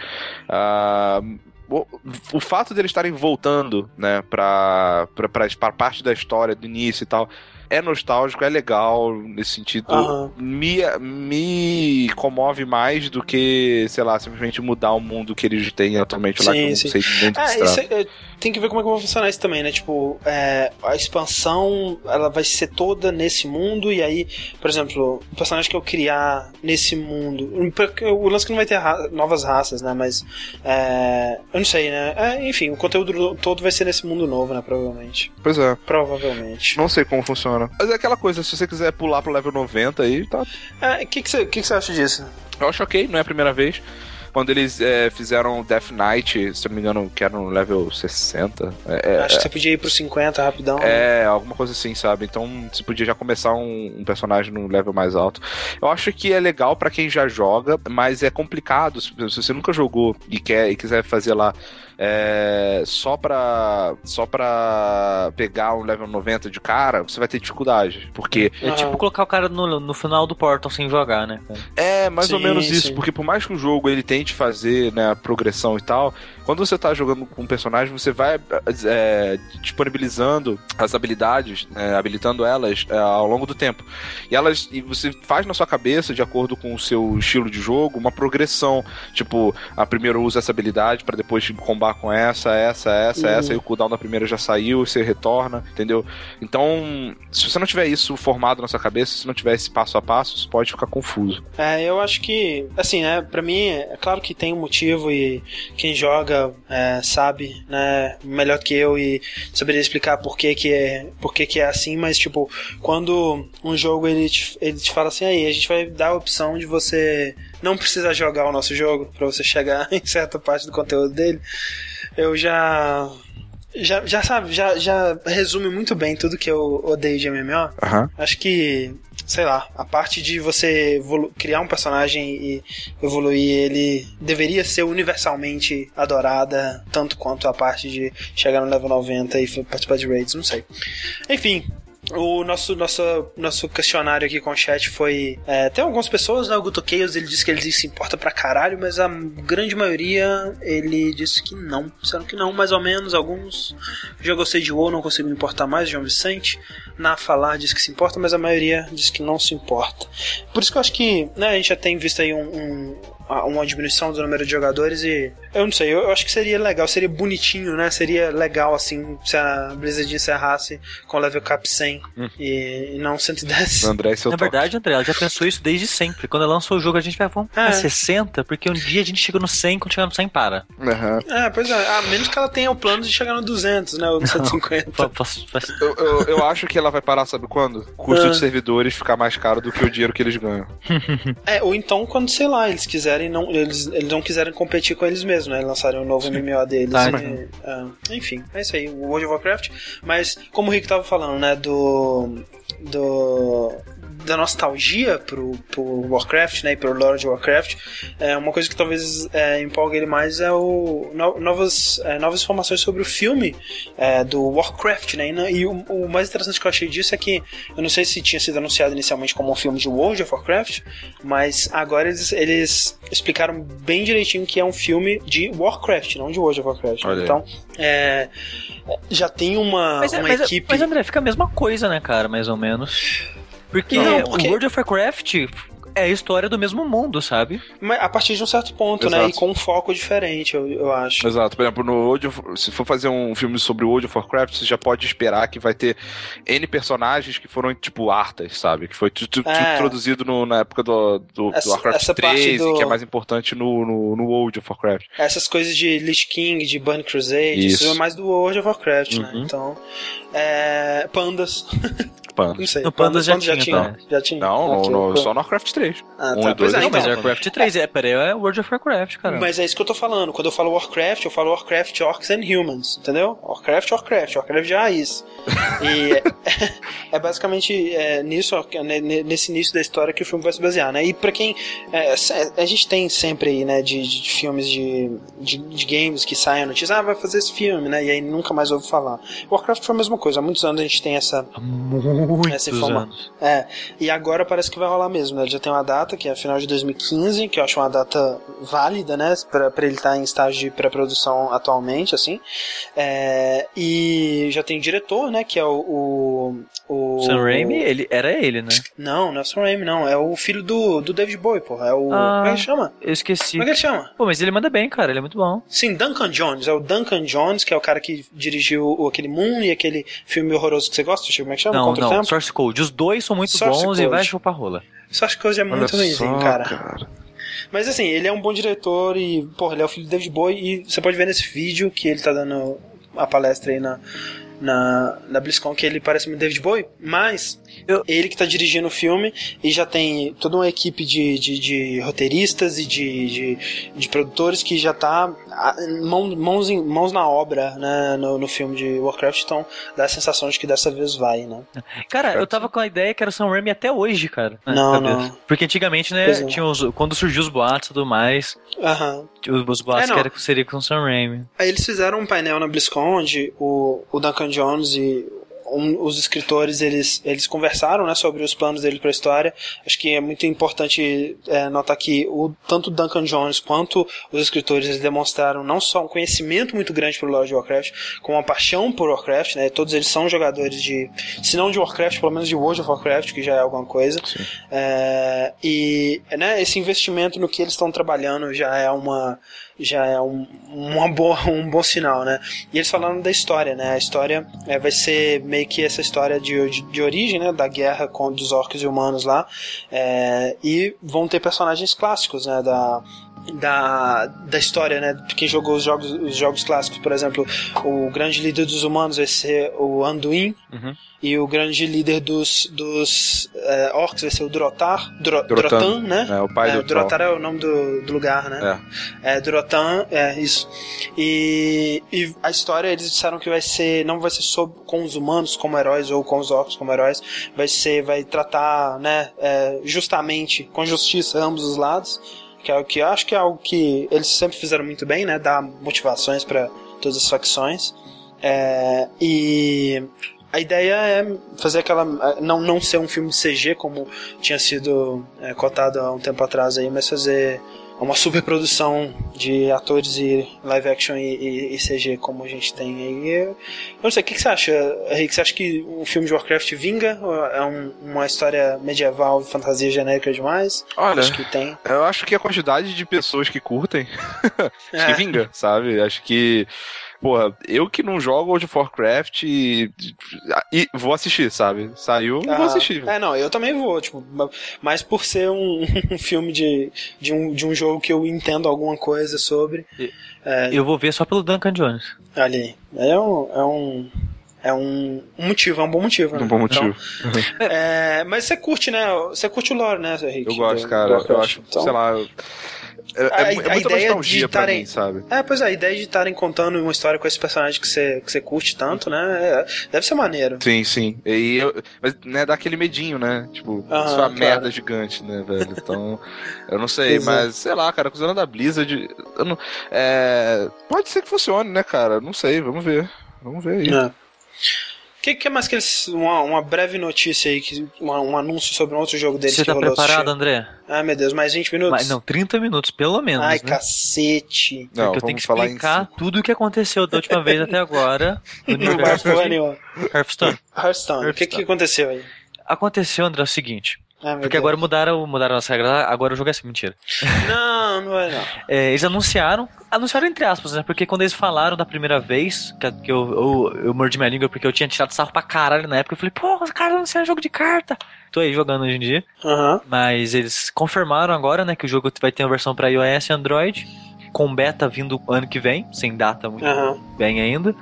Speaker 2: Ah, o, o fato deles estarem voltando, né, pra, pra, pra, pra parte da história, do início e tal, é nostálgico, é legal nesse sentido.
Speaker 1: Aham.
Speaker 2: Me, me comove mais do que, sei lá, simplesmente mudar o mundo que eles têm atualmente lá, que eu não
Speaker 1: Sim,
Speaker 2: sei muito
Speaker 1: É, isso é- tem que ver como é que vai funcionar isso também, né? Tipo, é, a expansão ela vai ser toda nesse mundo, e aí, por exemplo, o personagem que eu criar nesse mundo. O lance é que não vai ter ra- novas raças, né? Mas. é, eu não sei, né? É, enfim, o conteúdo todo vai ser nesse mundo novo, né? Provavelmente.
Speaker 2: Pois é.
Speaker 1: Provavelmente.
Speaker 2: Não sei como funciona. Mas é aquela coisa, se você quiser pular pro level 90 aí, tá.
Speaker 1: O que, que, você, que, que você acha disso?
Speaker 2: Eu acho ok, não é a primeira vez. Quando eles é, fizeram Death Knight, se eu não me engano, que era no level 60. É,
Speaker 1: acho que você podia ir pro 50 rapidão.
Speaker 2: É, alguma coisa assim, sabe? Então você podia já começar um, um personagem no level mais alto. Eu acho que é legal pra quem já joga, mas é complicado. Se se você nunca jogou e quer e quiser fazer lá é, só pra só pra pegar um level 90 de cara, você vai ter dificuldade. Porque
Speaker 3: É tipo colocar o cara no, no final do Portal sem jogar, né? cara?
Speaker 2: é mais ou
Speaker 1: Sim,
Speaker 2: menos isso,
Speaker 1: sim.
Speaker 2: porque por mais que o jogo ele tente fazer né, a progressão e tal, quando você tá jogando com um personagem, você vai é, disponibilizando as habilidades, né, habilitando elas é, ao longo do tempo. E elas e você faz na sua cabeça, de acordo com o seu estilo de jogo, uma progressão. Tipo, a primeira usa essa habilidade para depois combar com essa, essa, essa,
Speaker 1: Uhum.
Speaker 2: essa, e o cooldown da primeira já saiu, você retorna, entendeu? Então, se você não tiver isso formado na sua cabeça, se não tiver esse passo a passo, você pode ficar confuso.
Speaker 1: É, eu acho que, assim, né, pra mim, é claro que tem um motivo e quem joga é, sabe, né, melhor que eu e saberia explicar por que que é, por que que é assim, mas, tipo, quando um jogo ele te, ele te fala assim, aí, a gente vai dar a opção de você não precisar jogar o nosso jogo pra você chegar em certa parte do conteúdo dele, eu já... Já, já sabe, já, já resume muito bem tudo que eu odeio de MMO.
Speaker 2: Aham.
Speaker 1: Acho que, sei lá, a parte de você criar um personagem e evoluir ele deveria ser universalmente adorada, tanto quanto a parte de chegar no level 90 e participar de raids, não sei. Enfim. O nosso, nosso, nosso questionário aqui com o chat foi. é, tem algumas pessoas, né? O Guto Chaos, ele disse que ele se importa pra caralho, mas a grande maioria ele disse que não. Disseram que não, mais ou menos. Alguns já gostei de WoW, não consigo me importar mais, João Vicente. Na falar diz que se importa, mas a maioria diz que não se importa. Por isso que eu acho que né, a gente já tem visto aí um, um- uma diminuição do número de jogadores e eu não sei, eu, eu acho que seria legal, seria bonitinho, né? Seria legal assim se a Blizzard encerrasse com level cap 100 e, e não 110.
Speaker 2: André, seu
Speaker 3: Na
Speaker 2: toque.
Speaker 3: verdade, André, ela já pensou isso desde sempre. Quando ela lançou o jogo, a gente vai, vamos
Speaker 1: É.
Speaker 3: 60, porque um dia a gente chega no 100, quando chegar no 100, para.
Speaker 2: Aham.
Speaker 1: É, pois é, a menos que ela tenha o plano de chegar no 200, né? Ou no 150.
Speaker 3: Fa- faz- faz-
Speaker 2: Eu, eu, eu acho que ela vai parar, sabe quando? O custo
Speaker 1: Ah.
Speaker 2: de servidores ficar mais caro do que o dinheiro que eles ganham.
Speaker 1: É, ou então quando, sei lá, eles quiserem não. Eles, eles não quiserem competir com eles mesmos, né? Lançarem um novo MMO deles.
Speaker 3: Tá,
Speaker 1: e, ah, enfim, é isso aí, o World of Warcraft. Mas, como o Rick tava falando, né, do. Do. Da nostalgia pro, pro Warcraft, né? E pro Lord of Warcraft. É, uma coisa que talvez é, empolgue ele mais é o. no- novas, é, novas informações sobre o filme é, do Warcraft, né? E, E o, o mais interessante que eu achei disso é que eu não sei se tinha sido anunciado inicialmente como um filme de World of Warcraft, mas agora eles, eles explicaram bem direitinho que é um filme de Warcraft, não de World of Warcraft.
Speaker 2: Olha.
Speaker 1: Então, é, já tem uma,
Speaker 3: Mas, é-
Speaker 1: uma
Speaker 3: mas, é-
Speaker 1: equipe.
Speaker 3: mas, André, fica a mesma coisa, né, cara, mais ou menos. Porque,
Speaker 1: Não, porque-
Speaker 3: o World of Warcraft é a história do mesmo mundo, sabe?
Speaker 1: Mas a partir de um certo ponto, né?
Speaker 2: Exato.
Speaker 1: E com um foco diferente, eu, eu acho.
Speaker 2: Exato, por exemplo, no World of, se for fazer um filme sobre o World of Warcraft, você já pode esperar que vai ter N personagens que foram, tipo, artas, sabe? Que foi tu- tu- tudo
Speaker 1: É.
Speaker 2: introduzido no- na época do, do, do
Speaker 1: Essa-
Speaker 2: Warcraft
Speaker 1: essa parte
Speaker 2: 3
Speaker 1: do-
Speaker 2: e que é mais importante no, no, no World of Warcraft.
Speaker 1: Essas coisas de Lich King, de Burn Crusade,
Speaker 2: Isso.
Speaker 1: isso é mais do World of Warcraft, né?
Speaker 2: Uhum.
Speaker 1: Então, é, pandas,
Speaker 2: Panda.
Speaker 1: não sei.
Speaker 3: No Pandas já
Speaker 1: já
Speaker 3: tinha,
Speaker 1: tinha. Já tinha.
Speaker 2: Não, no-
Speaker 1: Ok,
Speaker 2: no- só no Warcraft 3.
Speaker 1: Ah,
Speaker 2: Um
Speaker 1: tá, pois é,
Speaker 2: é
Speaker 3: Não,
Speaker 1: então.
Speaker 3: mas Warcraft 3, é, peraí, é World of Warcraft, cara.
Speaker 1: Mas é isso que eu tô falando. Quando eu falo Warcraft, eu falo Warcraft Orcs and Humans, entendeu? Warcraft, Warcraft, Warcraft de raiz. E é, é basicamente é, nisso, né, nesse início da história que o filme vai se basear, né? E pra quem. é, a gente tem sempre aí, né, de, de filmes de, de, de games que saem a notícia, ah, vai fazer esse filme, né? E aí nunca mais ouve falar. Warcraft foi a mesma coisa. Há muitos anos a gente tem essa,
Speaker 3: muitos
Speaker 1: Essa informa-
Speaker 3: anos.
Speaker 1: é, e agora parece que vai rolar mesmo, né? Ele já tem uma data, que é final de 2015, que eu acho uma data válida, né? Pra, pra ele estar em estágio de pré-produção atualmente, assim. É, e já tem diretor, né? Que é o. O, o
Speaker 3: Sam Raimi, ele, era ele, né?
Speaker 1: Não, não é o Sam Raimi, não. É o filho do, do David Bowie, porra. É o.
Speaker 3: Ah.
Speaker 1: Como é que ele chama?
Speaker 3: Eu esqueci.
Speaker 1: Como é que ele chama?
Speaker 3: Pô, mas ele manda bem, cara, ele é muito bom.
Speaker 1: Sim, Duncan Jones. É o Duncan Jones, que é o cara que dirigiu aquele Moon e aquele filme horroroso que você gosta, Chico, como é que chama?
Speaker 3: Não,
Speaker 1: Contra o
Speaker 3: não? Source Code. Os dois são muito
Speaker 1: Source
Speaker 3: bons e
Speaker 1: Code.
Speaker 3: vai chupar rola.
Speaker 1: Que hoje é muito ruimzinho,
Speaker 2: só,
Speaker 1: cara. Mas assim, ele é um bom diretor e, porra, ele é o filho do David Bowie e você pode ver nesse vídeo que ele tá dando a palestra aí na, na, na BlizzCon que ele parece muito David Bowie, mas
Speaker 3: Eu-
Speaker 1: ele que tá dirigindo o filme e já tem toda uma equipe de, de, de roteiristas e de, de, de produtores que já tá mão- mãos, em- mãos na obra né, no, no filme de Warcraft, então dá a sensação de que dessa vez vai, né?
Speaker 3: Cara, eu tava com a ideia que era o Sam Raimi até hoje, cara.
Speaker 1: Não, não.
Speaker 3: Porque antigamente, né,
Speaker 1: é.
Speaker 3: tinha os, quando surgiu os boatos e tudo mais,
Speaker 1: Aham.
Speaker 3: os, os boatos
Speaker 1: É,
Speaker 3: que era, seria com o Sam Raimi.
Speaker 1: Aí eles fizeram um painel na BlizzCon onde o, o Duncan Jones e um- os escritores eles, eles conversaram né, sobre os planos dele para a história. Acho que é muito importante é, notar que o, tanto Duncan Jones quanto os escritores eles demonstraram não só um conhecimento muito grande pelo Lord of Warcraft, como uma paixão por Warcraft. Né, todos eles são jogadores de, se não de Warcraft, pelo menos de World of Warcraft, que já é alguma coisa. É, e né, esse investimento no que eles estão trabalhando já é uma já é um, uma boa, um bom sinal, né? E eles falaram da história, né? A história é, vai ser meio que essa história de, de, de origem, né? Da guerra com, dos orcs e humanos lá. É, e vão ter personagens clássicos, né? Da, da, da história, né? De quem jogou os jogos, os jogos clássicos, por exemplo, o grande líder dos humanos vai ser o Anduin.
Speaker 3: Uhum.
Speaker 1: E o grande líder dos, dos é, orcs vai ser o Drotar, Dro,
Speaker 2: Drotan.
Speaker 1: Drotan, né?
Speaker 2: É, o pai
Speaker 1: é,
Speaker 2: do Troll.
Speaker 1: Drotar é o nome do, do lugar, né?
Speaker 2: É.
Speaker 1: É, Drotan, é isso. E, e a história, eles disseram que vai ser, não vai ser sobre, com os humanos como heróis ou com os orcs como heróis, vai ser, vai tratar, né, é, justamente, com justiça, ambos os lados, que é o que acho que é algo que eles sempre fizeram muito bem, né, dar motivações para todas as facções. É, e a ideia é fazer aquela. Não, não ser um filme CG, como tinha sido é, cotado há um tempo atrás aí, mas fazer uma superprodução de atores e live action e, e- e CG como a gente tem aí. Eu não sei, o que, que você acha, Henrique? Você acha que um filme de Warcraft vinga? É um- uma história medieval, fantasia genérica demais?
Speaker 2: Olha,
Speaker 1: Acho que tem.
Speaker 2: eu acho que a quantidade de pessoas que curtem acho
Speaker 1: É.
Speaker 2: que vinga, sabe? Acho que. Porra, eu que não jogo World of Warcraft e, e vou assistir, sabe? Saiu, vou
Speaker 1: Ah,
Speaker 2: assistir.
Speaker 1: É, não, eu também vou, tipo, mas por ser um, um filme de, de, um, de um jogo que eu entendo alguma coisa sobre.
Speaker 3: E-
Speaker 1: É,
Speaker 3: Eu vou ver só pelo Duncan Jones.
Speaker 1: ali. É um. É um é um, um motivo, é um bom motivo. né?
Speaker 2: Um bom motivo.
Speaker 1: Então, é, mas você curte, né? Você curte o lore, né, Henrique?
Speaker 2: eu gosto, cara. Eu acho,
Speaker 1: Então,
Speaker 2: sei lá. eu- É, é,
Speaker 1: A-
Speaker 2: é
Speaker 1: a
Speaker 2: muita
Speaker 1: ideia
Speaker 2: nostalgia
Speaker 1: de
Speaker 2: pra
Speaker 1: tarem-
Speaker 2: mim, sabe?
Speaker 1: É, pois é, a ideia de estarem contando uma história com esse personagem que você, que você curte tanto, né? é- deve ser maneiro.
Speaker 2: Sim, sim. E eu, mas, né, dá aquele medinho, né? Tipo,
Speaker 1: Aham,
Speaker 2: isso é uma
Speaker 1: claro.
Speaker 2: merda gigante, né, velho? Então, eu não sei,
Speaker 1: é.
Speaker 2: mas sei lá, cara, acusando da Blizzard. Não, é, pode ser que funcione, né, cara? Não sei, vamos ver. Vamos ver aí.
Speaker 1: É. O que, que mais que eles. Uma, uma breve notícia aí, que, uma- um anúncio sobre um outro jogo deles
Speaker 3: Você
Speaker 1: que
Speaker 3: tá
Speaker 1: rolou,
Speaker 3: preparado? André?
Speaker 1: Ah, meu Deus, mais 20 minutos?
Speaker 3: Mas, não, 30 minutos, pelo menos,
Speaker 1: Ai,
Speaker 3: né?
Speaker 1: cacete.
Speaker 2: Não,
Speaker 3: Porque eu tenho que
Speaker 2: falar em
Speaker 3: explicar tudo o que aconteceu da última vez até agora no
Speaker 1: nenhuma.
Speaker 3: Hearthstone.
Speaker 1: Hearthstone, o que, que
Speaker 3: Hearthstone.
Speaker 1: aconteceu aí?
Speaker 3: Aconteceu, André, é o seguinte.
Speaker 1: Ah,
Speaker 3: Porque
Speaker 1: Deus.
Speaker 3: agora mudaram, mudaram as regras, agora o jogo é assim, mentira.
Speaker 1: Não, não é não.
Speaker 3: É, eles anunciaram, anunciaram entre aspas, né? Porque quando eles falaram da primeira vez, que, que eu, eu, eu mordi minha língua porque eu tinha tirado sarro pra caralho na época, eu falei, pô, os caras anunciaram jogo de carta. Tô aí jogando hoje em dia.
Speaker 1: Aham.
Speaker 3: Mas eles confirmaram agora, né, que o jogo vai ter uma versão pra iOS e Android, com beta vindo ano que vem, sem data muito
Speaker 1: Aham.
Speaker 3: bem ainda.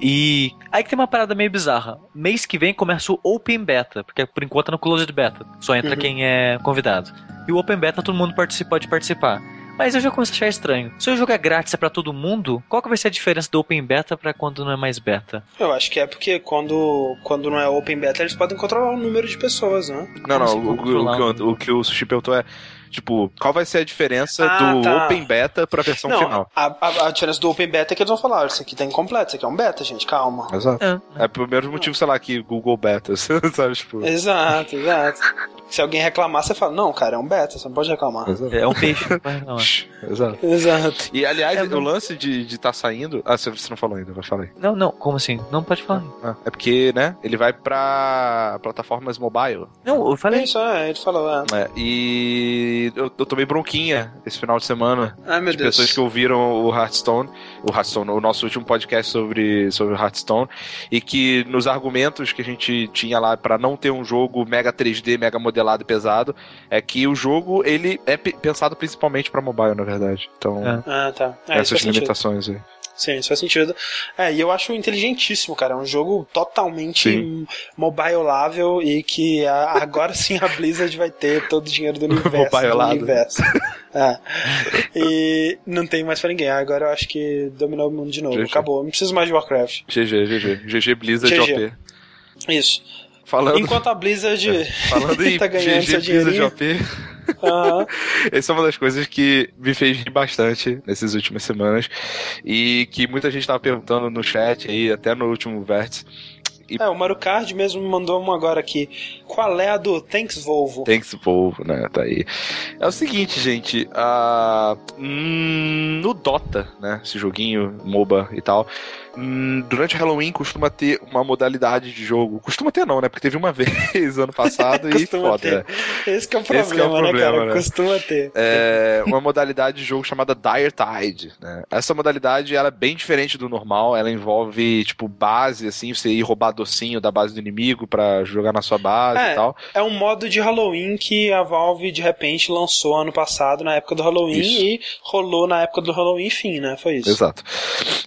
Speaker 3: E aí que tem uma parada meio bizarra. Mês que vem começa o Open Beta, porque por enquanto é no Closed Beta. Só entra
Speaker 1: Uhum.
Speaker 3: quem é convidado. E o Open Beta todo mundo participa, pode participar. Mas eu já começo a achar estranho. Se o jogo é grátis é pra todo mundo, qual que vai ser a diferença do Open Beta pra quando não é mais beta?
Speaker 1: Eu acho que é porque quando, quando não é open beta, eles podem controlar o número de pessoas, né?
Speaker 2: Não, não, o, o- o que o, o que o Sushi perguntou é, tipo, qual vai ser a diferença
Speaker 1: Ah,
Speaker 2: do
Speaker 1: tá.
Speaker 2: Open Beta pra versão
Speaker 1: Não,
Speaker 2: final?
Speaker 1: a, a, a diferença do open beta é que eles vão falar, "Olha, isso aqui tá incompleto, isso aqui é um beta, gente, calma.
Speaker 2: Exato.
Speaker 3: É.
Speaker 2: É pelo mesmo motivo, sei lá, que Google Beta, sabe, tipo...
Speaker 1: Exato, exato. Se alguém reclamar, você fala, não, cara, é um beta, você não pode reclamar.
Speaker 2: Exato.
Speaker 3: É um peixe. vai lá.
Speaker 2: Exato.
Speaker 1: Exato.
Speaker 2: E, aliás,
Speaker 3: É,
Speaker 2: o
Speaker 3: não-
Speaker 2: lance de estar tá saindo... Ah, você não falou ainda, vai falar aí.
Speaker 3: não, não, como assim? Não pode falar.
Speaker 2: Ah, é porque, né, ele vai pra plataformas mobile.
Speaker 3: Não, eu
Speaker 1: É
Speaker 3: falei.
Speaker 1: isso, é, ele falou, é.
Speaker 2: É, e eu, eu tomei bronquinha esse final de semana
Speaker 1: Ai, meu
Speaker 2: de
Speaker 1: Deus.
Speaker 2: pessoas que ouviram o Hearthstone, o Hearthstone, o nosso último podcast sobre, sobre o Hearthstone, e que nos argumentos que a gente tinha lá pra não ter um jogo mega 3D, mega modelado e pesado, é que o jogo ele é pe- pensado principalmente pra mobile, na verdade. Então,
Speaker 3: É.
Speaker 1: Ah, tá. Isso
Speaker 2: essas
Speaker 1: faz sentido.
Speaker 2: limitações aí.
Speaker 1: Sim, isso faz sentido. É, e eu acho inteligentíssimo, cara. É um jogo totalmente
Speaker 2: Sim.
Speaker 1: mobileável e que a- agora sim a Blizzard vai ter todo o dinheiro do universo. do
Speaker 2: Mobileado.
Speaker 1: universo. É. E não tem mais pra ninguém. Agora eu acho que dominou o mundo de novo.
Speaker 2: GG.
Speaker 1: Acabou. Não preciso mais de Warcraft.
Speaker 2: GG, GG. GG Blizzard
Speaker 1: GG.
Speaker 2: OP.
Speaker 1: Isso.
Speaker 2: Falando,
Speaker 1: Enquanto a Blizzard
Speaker 2: falando em
Speaker 1: tá ganhando seu
Speaker 2: GG Blizzard. OP,
Speaker 1: Aham.
Speaker 2: Essa é uma das coisas que me fez rir bastante nessas últimas semanas e que muita gente tava perguntando no chat aí, até no último vértice.
Speaker 1: É, o Mario Kart mesmo me mandou uma agora aqui. Qual é a do Thanks Volvo?
Speaker 2: Thanks, povo, né? Tá aí. É o seguinte, gente. hum, no Dota, né? Esse joguinho, MOBA e tal. Hum, durante Halloween costuma ter uma modalidade de jogo. Costuma ter, não, né? Porque teve uma vez ano passado e foda.
Speaker 1: ter.
Speaker 2: né?
Speaker 1: Esse que é o
Speaker 2: Esse que é o
Speaker 1: problema, né,
Speaker 2: problema,
Speaker 1: cara?
Speaker 2: né?
Speaker 1: Costuma ter.
Speaker 2: é uma modalidade de jogo chamada Dire Tide. Né? Essa modalidade ela é bem diferente do normal. Ela envolve tipo base, assim, você ir roubar docinho da base do inimigo pra jogar na sua base
Speaker 1: É.
Speaker 2: e tal.
Speaker 1: É um modo de Halloween que a Valve de repente lançou ano passado, na época do Halloween,
Speaker 2: Isso.
Speaker 1: e rolou na época do Halloween, enfim, né? Foi isso.
Speaker 2: Exato.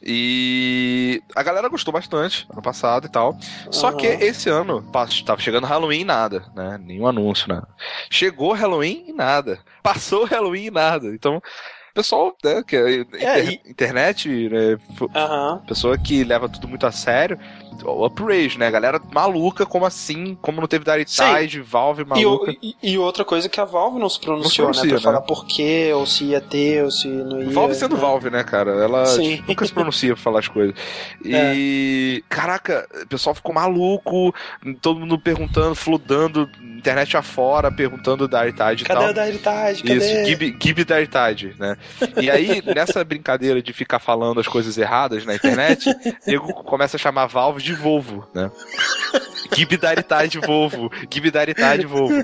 Speaker 2: E a galera gostou bastante ano passado e tal. Só
Speaker 1: Aham.
Speaker 2: que esse ano tava chegando Halloween e nada, né? Nenhum anúncio, né? Chegou Halloween e nada. Passou Halloween e nada. Então, o pessoal, né, que é,
Speaker 1: É,
Speaker 2: inter- internet, né,
Speaker 1: Aham.
Speaker 2: pessoa que leva tudo muito a sério, o uprage, né? Galera maluca, como assim? Como não teve Dire
Speaker 1: Sim.
Speaker 2: Tide, Valve
Speaker 1: E,
Speaker 2: maluca.
Speaker 1: e- e outra coisa que a Valve não se pronunciou,
Speaker 2: Não se
Speaker 1: né? Pra
Speaker 2: pronuncia,
Speaker 1: falar
Speaker 2: né?
Speaker 1: por quê, ou se ia ter, ou se não ia.
Speaker 2: Valve sendo
Speaker 1: né?
Speaker 2: Valve, né, cara? Ela tipo, nunca se pronuncia pra falar as coisas. E, caraca, o pessoal ficou maluco, todo mundo perguntando, fludando, internet afora, perguntando da Tide e
Speaker 1: Cadê
Speaker 2: tal.
Speaker 1: a Dire Tide? Cadê?
Speaker 2: Isso, Gib, Gib da Tide, né? E aí, nessa brincadeira de ficar falando as coisas erradas na internet, o nego começa a chamar Valve de Volvo, né? Gib da Tide Volvo, Gib da Tide Volvo.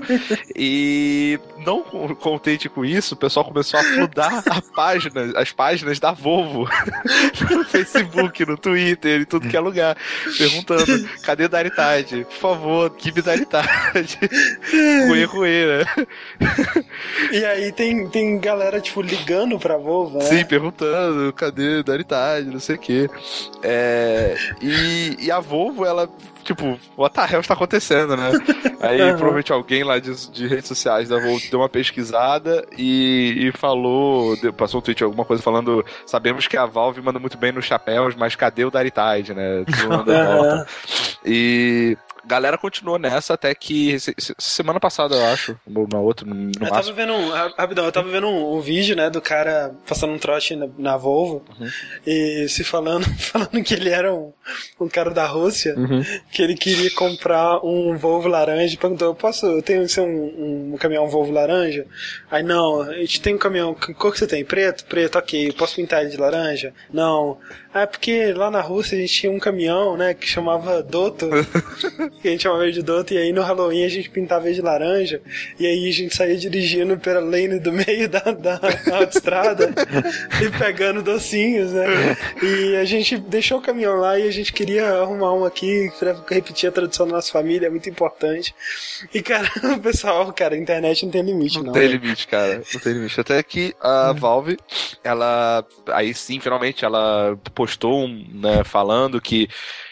Speaker 2: E não contente com isso, o pessoal começou a fludar a página, as páginas da Volvo no Facebook, no Twitter, em tudo que é lugar, perguntando: cadê da Tide? Por favor, Gib da Tide. Ruê, ruê, né?
Speaker 1: E aí tem, tem galera, tipo, ligando pra Volvo, né?
Speaker 2: Sim, perguntando, cadê Daritade, não sei o quê. É, e, e a Volvo, ela, tipo, what the hell está acontecendo, né? Aí
Speaker 1: Aham.
Speaker 2: provavelmente alguém lá de, de redes sociais da deu uma pesquisada e, e falou, deu- passou um tweet, alguma coisa falando, sabemos que a Valve manda muito bem nos chapéus, mas cadê o Daritide, né? Volta. E galera continuou nessa até que se- se- semana passada, eu acho, ou na outra, no,
Speaker 1: Eu tava
Speaker 2: máximo.
Speaker 1: vendo um, ra- rapidão, eu tava vendo um, um vídeo, né, do cara passando um trote na, na Volvo
Speaker 2: Uhum.
Speaker 1: e se falando, falando que ele era um, um cara da Rússia,
Speaker 2: Uhum.
Speaker 1: que ele queria comprar um Volvo laranja e perguntou, posso, eu tenho seu um, um caminhão Volvo laranja? Aí, não, a gente tem um caminhão, que cor que você tem? Preto? Preto, ok, posso pintar ele de laranja? Não. Ah, é porque lá na Rússia a gente tinha um caminhão, né, que chamava Doto. que a gente chama verde doto, e aí no Halloween a gente pintava verde laranja, e aí a gente saía dirigindo pela lane do meio da, da autoestrada e pegando docinhos, né? E a gente deixou o caminhão lá e a gente queria arrumar um aqui pra repetir a tradição da nossa família, é muito importante. E, cara, o pessoal, cara, a internet não tem limite, não.
Speaker 2: Não tem
Speaker 1: né?
Speaker 2: limite, cara. Não tem limite. Até que a Valve, ela. Aí sim, finalmente, ela postou um, né, falando que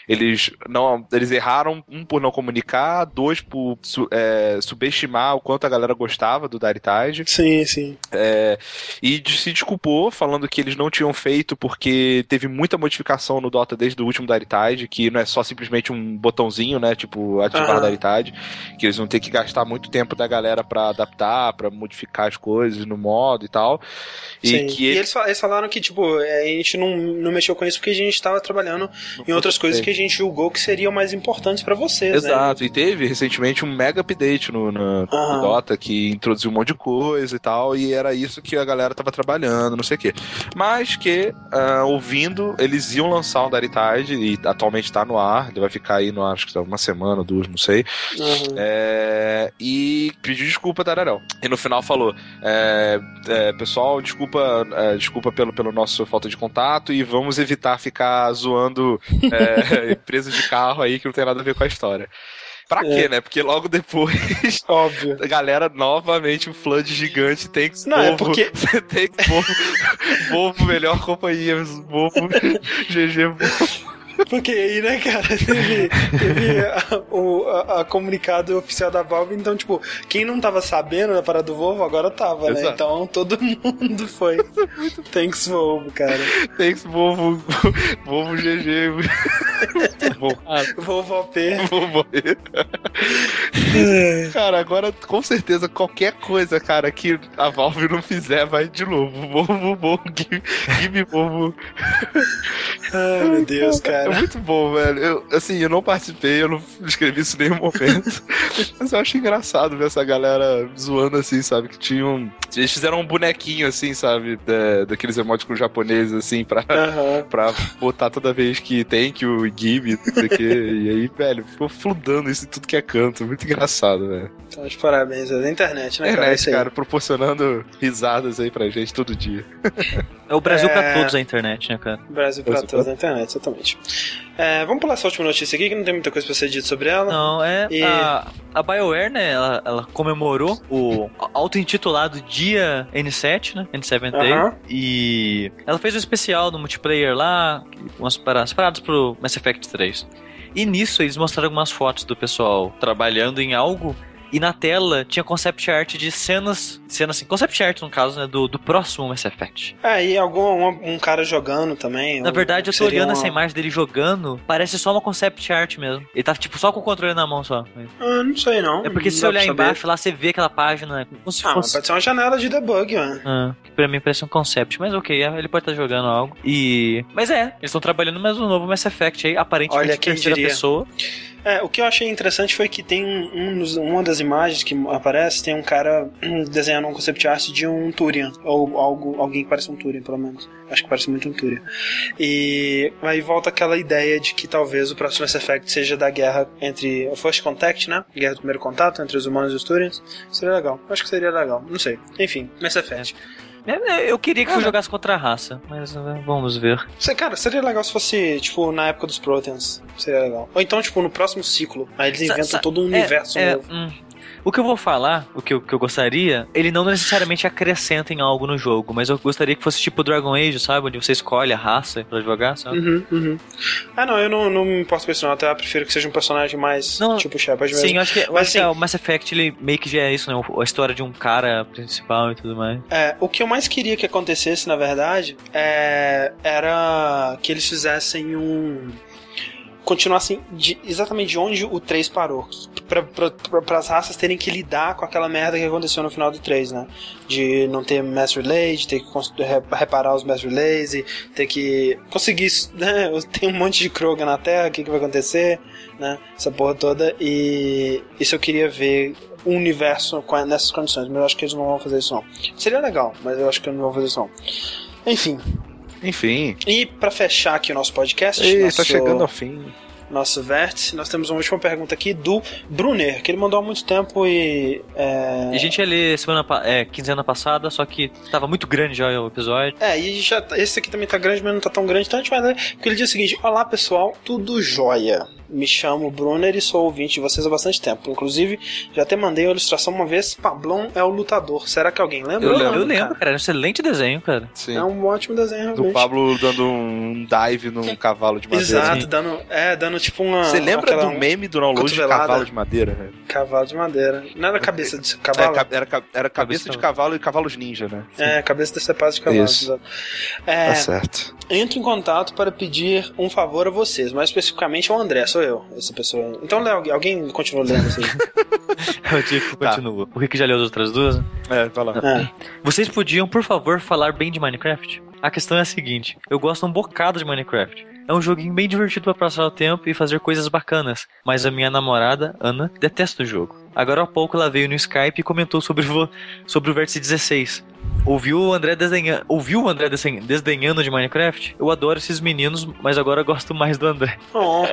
Speaker 2: eles não eles erraram um por não comunicar dois por su- é, subestimar o quanto a galera gostava do Daritide
Speaker 1: Sim, sim.
Speaker 2: é, e se desculpou falando que eles não tinham feito porque teve muita modificação no Dota desde o último Daritide que não é só simplesmente um botãozinho né tipo ativar o Daritide que eles vão ter que gastar muito tempo da galera pra adaptar pra modificar as coisas no modo e tal e
Speaker 1: Sim.
Speaker 2: que
Speaker 1: E
Speaker 2: ele-
Speaker 1: eles, fa- eles falaram que, tipo, é, a gente não, não mexeu com isso porque a gente estava trabalhando em outras coisas que a gente julgou que seriam mais importantes pra vocês, né?
Speaker 2: Exato, e teve recentemente um mega update no, no- no. Dota que introduziu um monte de coisa e tal, e era isso que a galera tava trabalhando, não sei o quê. Mas que, ah, ouvindo, eles iam lançar um Daritide, e atualmente tá no ar, ele vai ficar aí no ar, acho que tá uma semana, duas, não sei.
Speaker 1: Aham.
Speaker 2: É, e pediu desculpa, Tararão. E no final falou: é, é, pessoal, desculpa, é, desculpa pelo, pelo nosso falta de contato e vamos evitar ficar zoando empresas de carro aí que não tem nada a ver com a história. Pra
Speaker 1: É.
Speaker 2: quê, né? Porque logo depois,
Speaker 1: Óbvio.
Speaker 2: a galera, novamente, um flood gigante, tem que
Speaker 1: Não, é porque-
Speaker 2: tem que Volvo, Volvo, melhor companhia, Volvo, GG, Volvo.
Speaker 1: Porque aí, né, cara, teve, teve a, o a- a comunicado oficial da Valve, então, tipo, quem não tava sabendo da parada do Volvo, agora tava, né?
Speaker 2: Exato.
Speaker 1: Então todo mundo foi. Thanks, Volvo, cara.
Speaker 2: Thanks, Volvo, Volvo GG. Muito bom.
Speaker 1: Volvo OP.
Speaker 2: Vou morrer. Cara, agora com certeza qualquer coisa, cara, que a Valve não fizer vai de novo. Volvo, Volvo, give, give Volvo.
Speaker 1: Ai, meu Deus,
Speaker 2: É
Speaker 1: cara.
Speaker 2: muito bom, velho. Eu, assim, eu não participei, eu não escrevi isso em nenhum momento. Mas eu acho engraçado ver essa galera zoando assim, sabe? Que tinham. Eles fizeram um bonequinho assim, sabe? Da, daqueles emoticons japoneses, assim, pra,
Speaker 1: Aham.
Speaker 2: pra botar toda vez que tem que o Gibi, não sei o quê. E aí, velho, ficou fludando isso em tudo que é canto. Muito engraçado, velho.
Speaker 1: Então, de parabéns. É da internet, né, cara?
Speaker 2: Internet,
Speaker 1: Isso aí.
Speaker 2: cara, proporcionando risadas aí pra gente todo dia.
Speaker 3: É o Brasil
Speaker 1: É.
Speaker 3: pra todos a internet, né, cara?
Speaker 1: Brasil pra
Speaker 2: Brasil
Speaker 1: todos na internet, exatamente. É, vamos pular essa última notícia aqui, que não tem muita coisa pra ser dito sobre ela.
Speaker 3: Não, é.
Speaker 1: E-
Speaker 3: A, a BioWare, né? Ela, ela comemorou o auto-intitulado Dia N7, né? N7 Day.
Speaker 1: Aham.
Speaker 3: E ela fez um especial no multiplayer lá, umas paradas, paradas pro Mass Effect 3. E nisso eles mostraram algumas fotos do pessoal trabalhando em algo. E na tela tinha concept art de cenas, cenas assim, concept art no caso, né, do, do próximo Mass Effect.
Speaker 1: É, e algum, um, um cara jogando também.
Speaker 3: Na verdade, eu tô olhando
Speaker 1: uma-
Speaker 3: essa imagem dele jogando, parece só uma concept art mesmo. Ele tá, tipo, só com o controle na mão só.
Speaker 1: Ah, não sei não.
Speaker 3: É porque
Speaker 1: Não
Speaker 3: se você olhar
Speaker 1: saber.
Speaker 3: embaixo, lá você vê aquela página como se
Speaker 1: Ah,
Speaker 3: fosse...
Speaker 1: pode ser uma janela de debug, mano.
Speaker 3: Ah, que pra mim parece um concept, mas ok, ele pode estar jogando algo. E. Mas é, eles estão trabalhando mais um novo Mass Effect aí, aparentemente
Speaker 1: Olha,
Speaker 3: terceira
Speaker 1: diria.
Speaker 3: pessoa.
Speaker 1: É, o que eu achei interessante foi que tem um, um uma das imagens que aparece, tem um cara desenhando um concept art de um Turian, ou algo, alguém que parece um Turian, pelo menos. Acho que parece muito um Turian. E aí volta aquela ideia de que talvez o próximo Mass Effect seja da guerra entre o First Contact, né? Guerra do primeiro contato entre os humanos e os Turians. Seria legal. Acho que seria legal. Não sei. Enfim, Mass Effect.
Speaker 3: Eu queria que
Speaker 1: Ah,
Speaker 3: jogasse contra a raça, mas uh, vamos ver.
Speaker 1: Cara, seria legal se fosse, tipo, na época dos Proteans. Seria legal. Ou então, tipo, no próximo ciclo. Aí eles
Speaker 3: Sa-
Speaker 1: inventam
Speaker 3: sa-
Speaker 1: todo um
Speaker 3: é,
Speaker 1: universo
Speaker 3: é,
Speaker 1: novo.
Speaker 3: hum. O que eu vou falar, o que eu, que eu gostaria, ele não necessariamente acrescenta em algo no jogo, mas eu gostaria que fosse tipo Dragon Age, sabe? Onde você escolhe a raça pra jogar, sabe?
Speaker 1: Uhum, uhum. Ah, não, eu não, não me importo com isso, não. Até eu prefiro que seja um personagem mais
Speaker 3: Não,
Speaker 1: tipo Shepard mesmo.
Speaker 3: Sim, eu acho que, eu
Speaker 1: Mas,
Speaker 3: acho que
Speaker 1: assim-
Speaker 3: o Mass Effect ele meio que já é isso, né? A história de um cara principal e tudo mais.
Speaker 1: É, o que eu mais queria que acontecesse, na verdade, é, era que eles fizessem um. Continuassem de- exatamente de onde o 3 parou. Pra, pra, pra, pras raças terem que lidar com aquela merda que aconteceu no final do 3, né? De não ter mass relay, de ter que reparar os mass relays e ter que conseguir. Né? Tem um monte de Kroga na Terra, o que, que vai acontecer, né? Essa porra toda. E isso eu queria ver o universo nessas condições, mas eu acho que eles não vão fazer isso não. Seria legal, mas eu acho que eles não vão fazer isso não. Enfim,
Speaker 2: Enfim.
Speaker 1: e pra fechar aqui o nosso podcast,
Speaker 2: Ei,
Speaker 1: nosso,
Speaker 2: tá chegando ao fim.
Speaker 1: nosso vértice. Nós temos uma última pergunta aqui do Brunner, que ele mandou há muito tempo e. É...
Speaker 3: E a gente ia ler semana, é, quinzena passada, só que tava muito grande já o episódio.
Speaker 1: É, e já, tá- esse aqui também tá grande, mas não tá tão grande, então a gente vai ler. Porque ele diz o seguinte: Olá pessoal, tudo jóia. Me chamo Brunner e sou ouvinte de vocês há bastante tempo. Inclusive, já até mandei uma ilustração uma vez. Pablon é o lutador. Será que alguém lembra?
Speaker 3: Eu,
Speaker 2: Eu
Speaker 3: lembro, eu lembro,
Speaker 1: cara.
Speaker 3: cara. Era um excelente desenho, cara.
Speaker 2: Sim.
Speaker 1: É um ótimo desenho,
Speaker 2: Do
Speaker 1: realmente.
Speaker 2: Pablo dando um dive num cavalo de madeira.
Speaker 1: Exato,
Speaker 3: Sim.
Speaker 1: dando, é, dando tipo uma.
Speaker 2: Você lembra
Speaker 1: aquela-
Speaker 2: do meme do download de cavalo de madeira, velho?
Speaker 1: Cavalo de madeira. Não era cabeça de
Speaker 2: É,
Speaker 1: cavalo?
Speaker 2: ca- era, era
Speaker 3: Cabeça
Speaker 2: cabeça
Speaker 3: de
Speaker 2: cavalo e cavalos ninja, né?
Speaker 1: É, cabeça decepado de cavalo.
Speaker 2: Isso.
Speaker 1: exato. É,
Speaker 2: Tá certo.
Speaker 1: entro em contato para pedir um favor a vocês, mais especificamente ao André, sou eu, essa pessoa. Então, Léo, alguém continua lendo assim?
Speaker 3: O Tico
Speaker 2: Tá.
Speaker 3: continua. O Rick já leu as outras duas.
Speaker 2: É, vai lá.
Speaker 1: É.
Speaker 3: Vocês podiam, por favor, falar bem de Minecraft? A questão é a seguinte: eu gosto um bocado de Minecraft. É um joguinho bem divertido para passar o tempo e fazer coisas bacanas, mas a minha namorada, Ana, detesta o jogo. Agora há pouco ela veio no Skype e comentou sobre, vo- sobre o Vértice 16. Ouviu o André desdenhando, ouviu o André desen- desdenhando de Minecraft? Eu adoro esses meninos, mas agora gosto mais do André.
Speaker 1: Oh,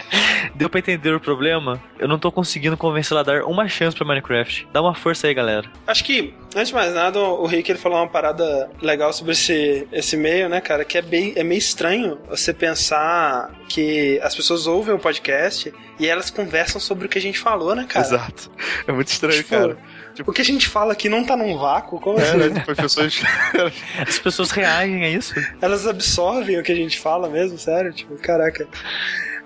Speaker 3: Deu pra entender o problema? Eu não tô conseguindo convencê-la a dar uma chance pra Minecraft. Dá uma força aí, galera.
Speaker 1: acho que, antes de mais nada, o Rick ele falou uma parada legal sobre esse, esse meio, né, cara? Que é, bem, é meio estranho você pensar que as pessoas ouvem o podcast e elas conversam sobre o que a gente falou, né, cara?
Speaker 2: Exato. É muito estranho,
Speaker 1: Tipo,
Speaker 2: cara.
Speaker 1: O que a gente fala aqui não tá num vácuo, como
Speaker 2: É,
Speaker 1: assim?
Speaker 2: né? Tipo, as pessoas.
Speaker 3: As pessoas reagem a isso.
Speaker 1: Elas absorvem o que a gente fala mesmo, sério? Tipo, caraca.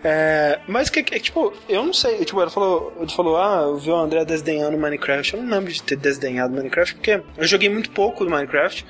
Speaker 1: É, mas que, que- tipo, eu não sei. Tipo, ela falou, ele falou, ah, eu vi o André desdenhando Minecraft. Eu não lembro de ter desdenhado Minecraft, porque eu joguei muito pouco do Minecraft.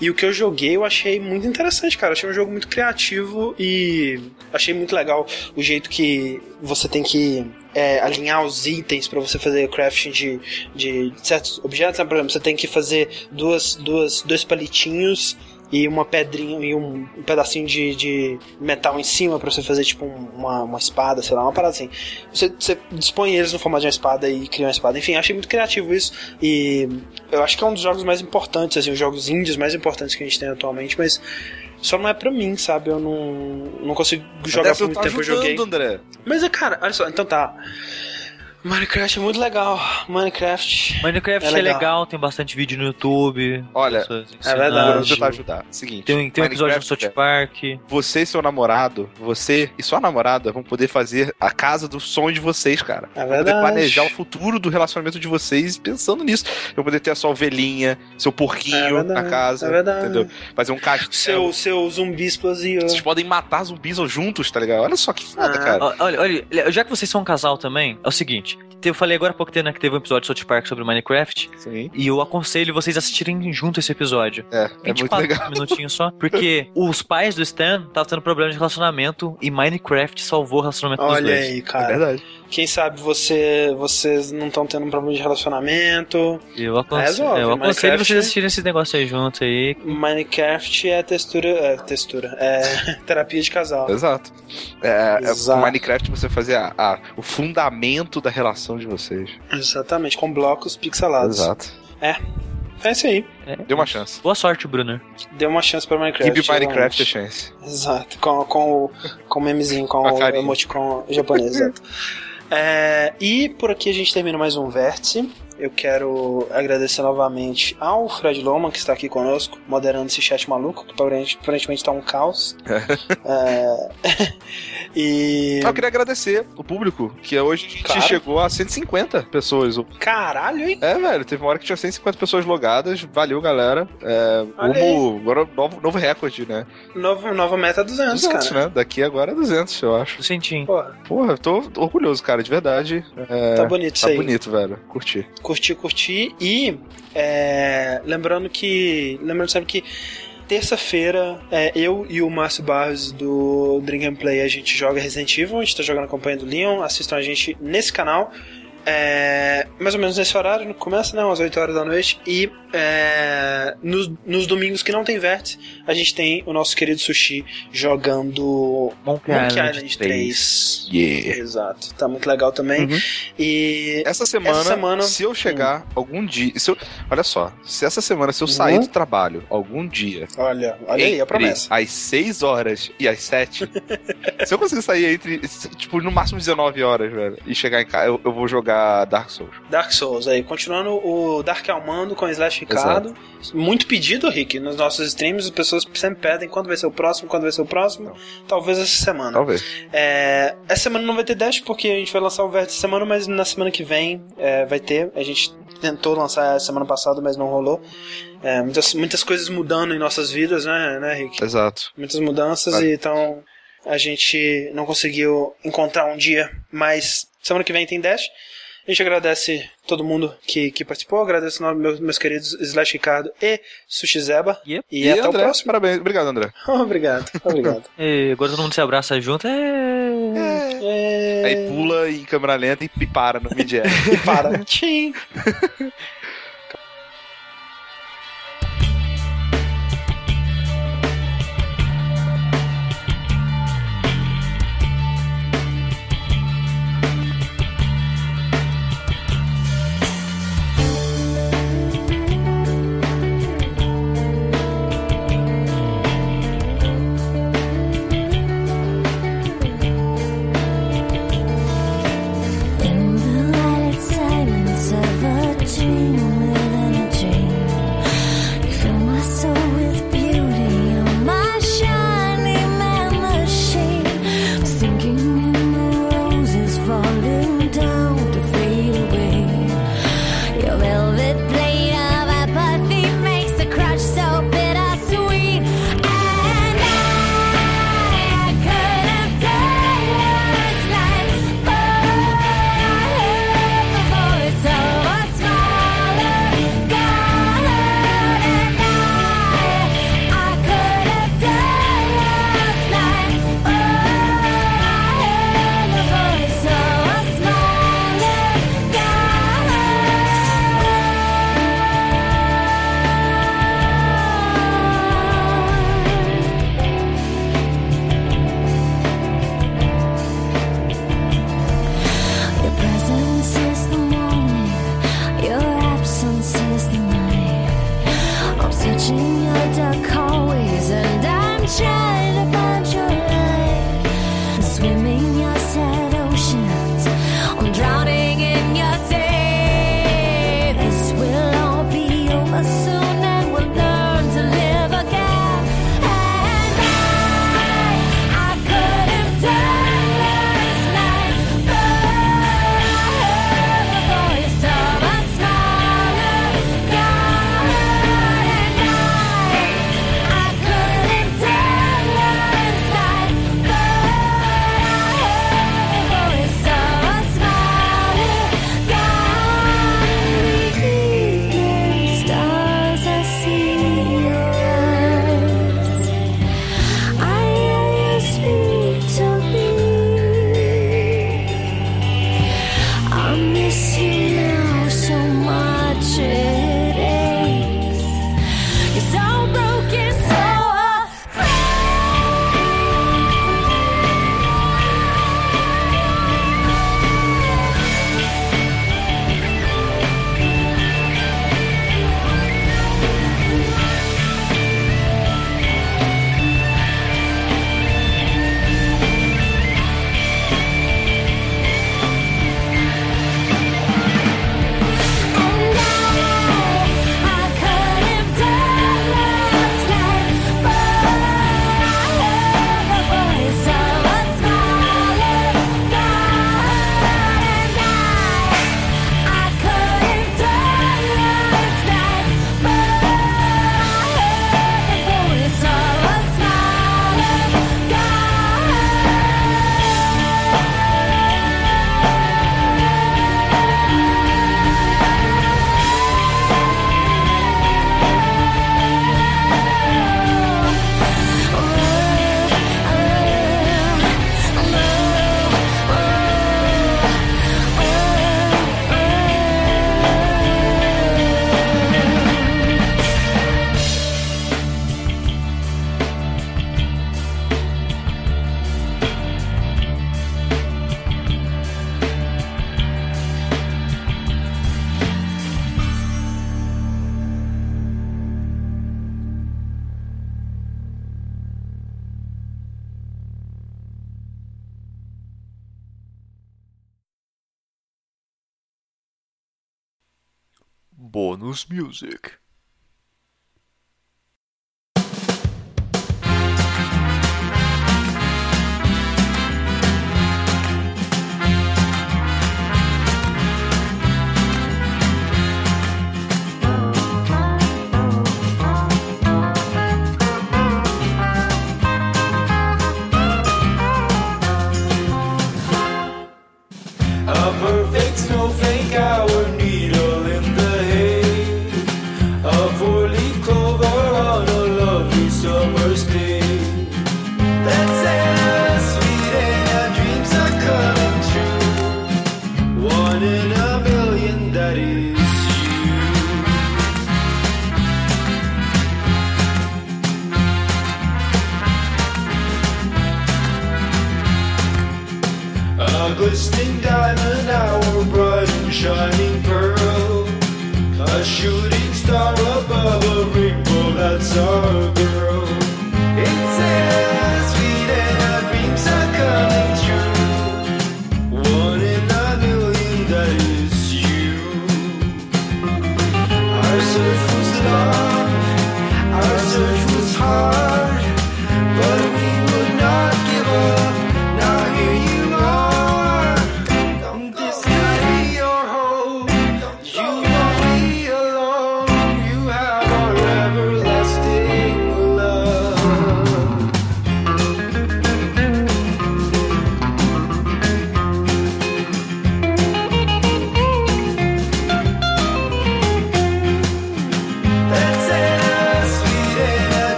Speaker 1: E o que eu joguei eu achei muito interessante, cara. Eu achei um jogo muito criativo e achei muito legal o jeito que você tem que é, alinhar os itens pra você fazer crafting de, de certos objetos. Né? Por exemplo, você tem que fazer duas, duas, dois palitinhos e uma pedrinha e um, um pedacinho de, de metal em cima pra você fazer tipo um- uma, uma espada, sei lá, uma parada assim. Você, você dispõe eles no formato de uma espada e cria uma espada. Enfim, achei muito criativo isso e eu acho que é um dos jogos mais importantes, assim, os jogos indies mais importantes que a gente tem atualmente, mas só não é pra mim, sabe? Eu não, não consigo jogar
Speaker 2: Até
Speaker 1: por muito
Speaker 2: tá
Speaker 1: tempo, eu joguei.
Speaker 2: ajudando, André.
Speaker 1: Mas é, cara, olha só, então tá. Minecraft é muito legal. Minecraft.
Speaker 3: Minecraft
Speaker 1: É
Speaker 3: é
Speaker 1: legal.
Speaker 3: legal, tem bastante vídeo no YouTube.
Speaker 2: Olha,
Speaker 1: é verdade.
Speaker 2: Agora você tá ajudar. Seguinte.
Speaker 3: Tem, tem um episódio do
Speaker 2: Minecraft,
Speaker 3: South Park.
Speaker 2: Você e seu namorado, você e sua namorada vão poder fazer a casa do sonho de vocês, cara.
Speaker 1: É
Speaker 2: Vão poder
Speaker 1: verdade.
Speaker 2: planejar o futuro do relacionamento de vocês pensando nisso. Vão poder ter a sua ovelhinha, seu
Speaker 1: É
Speaker 2: porquinho
Speaker 1: verdade,
Speaker 2: na casa.
Speaker 1: é verdade.
Speaker 2: Entendeu? Fazer um castelo.
Speaker 1: Seu, seu zumbi explosivo.
Speaker 2: Vocês podem matar zumbis juntos, tá ligado? Olha só que foda,
Speaker 1: Ah.
Speaker 2: cara.
Speaker 3: Olha, olha, já que vocês são um casal também, é o seguinte. Eu falei agora há pouco tempo né, que teve um episódio do South Park sobre Minecraft.
Speaker 2: Sim.
Speaker 3: E eu aconselho vocês assistirem junto esse episódio.
Speaker 2: É, é muito
Speaker 3: 24
Speaker 2: legal.
Speaker 3: minutinhos só. Porque os pais do Stan estavam tendo problema de relacionamento e Minecraft salvou o relacionamento dos
Speaker 1: Olha
Speaker 3: dois.
Speaker 1: aí,
Speaker 2: É
Speaker 1: cara.
Speaker 2: verdade.
Speaker 1: Quem sabe você, vocês não estão tendo um problema de relacionamento.
Speaker 3: Eu aconselho,
Speaker 1: Resolve,
Speaker 3: eu aconselho
Speaker 1: Minecraft-
Speaker 3: vocês assistirem esse negócio aí junto aí.
Speaker 1: Minecraft é textura. É textura. É terapia de casal.
Speaker 2: Exato. É, é,
Speaker 1: Exato.
Speaker 2: Minecraft você fazer a, a- o fundamento da relação de vocês.
Speaker 1: Exatamente, com blocos pixelados.
Speaker 2: Exato.
Speaker 1: É isso aí.
Speaker 3: É.
Speaker 2: Dê uma chance.
Speaker 3: Boa sorte, Brunner.
Speaker 1: Deu uma chance pra Minecraft.
Speaker 2: Give Minecraft a chance.
Speaker 1: Exato, com, com, o, com o memezinho, com
Speaker 2: Com a
Speaker 1: o
Speaker 2: carinha.
Speaker 1: emoticon japonês, exato. É, e por aqui a gente termina mais um vértice. Eu quero agradecer novamente ao Fred Loman, que está aqui conosco, moderando esse chat maluco, que aparentemente está um caos. É, e.
Speaker 2: Eu queria agradecer o público, que hoje a gente
Speaker 1: Claro.
Speaker 2: chegou a 150 pessoas.
Speaker 1: Caralho, hein?
Speaker 2: É, velho, teve uma hora que tinha 150 pessoas logadas. Valeu, galera. É, rumo, agora novo, novo recorde, né?
Speaker 1: Novo, nova meta 200,
Speaker 2: 200,
Speaker 1: cara.
Speaker 2: né? Daqui agora é 200, eu acho.
Speaker 3: Tô sentindo.
Speaker 1: Porra,
Speaker 2: Porra, eu tô orgulhoso, cara, de verdade. É,
Speaker 1: tá bonito isso
Speaker 2: tá
Speaker 1: aí.
Speaker 2: bonito, velho. Curti.
Speaker 1: Curtir, curtir. E é, lembrando que. Lembrando sempre que terça-feira é, eu e o Márcio Barros do Drink and Play a gente joga Resident Evil, a gente tá jogando a campanha do Leon, assistam a gente nesse canal. É, mais ou menos nesse horário, começa, né? Às 8 horas da noite. E é, nos, nos domingos que não tem vértice, a gente tem o nosso querido Sushi jogando
Speaker 3: Monkey,
Speaker 1: Monkey
Speaker 3: Island
Speaker 1: Island
Speaker 3: 3.
Speaker 1: 3.
Speaker 2: Yeah.
Speaker 1: Exato, tá muito legal também.
Speaker 2: Uhum.
Speaker 1: E
Speaker 2: Essa semana,
Speaker 1: Essa semana-
Speaker 2: se eu chegar algum dia. Se eu, olha só, se essa semana, se eu
Speaker 1: Uhum.
Speaker 2: sair do trabalho algum dia.
Speaker 1: olha, olha aí a promessa.
Speaker 2: Às 6 horas e às 7. se eu conseguir sair entre, tipo, no máximo 19 horas, velho, e chegar em casa, eu, eu vou jogar Dark Souls.
Speaker 1: Dark Souls aí, continuando o Dark Almando com o Slash Ricardo. Muito pedido, Rick, nos nossos streams, as pessoas sempre pedem quando vai ser o próximo, quando vai ser o próximo. Talvez essa semana.
Speaker 2: Talvez.
Speaker 1: É, essa semana não vai ter dash porque a gente vai lançar o Vértice semana, mas na semana que vem é, vai ter. A gente tentou lançar semana passada, mas não rolou. É, muitas, muitas coisas mudando em nossas vidas, né, né Rick?
Speaker 2: Exato.
Speaker 1: Muitas mudanças e então a gente não conseguiu encontrar um dia, mas semana que vem tem dash. A gente agradece todo mundo que, que participou, agradeço no- meus, meus queridos Slash Ricardo e Sushi Zeba.
Speaker 3: Yep.
Speaker 1: E, até
Speaker 2: André,
Speaker 1: o próximo.
Speaker 2: Parabéns. Obrigado, André.
Speaker 1: obrigado, obrigado.
Speaker 3: E agora todo mundo se abraça junto. É...
Speaker 1: É...
Speaker 2: Aí pula em câmera lenta e, e para no mid
Speaker 1: E para. Tchim.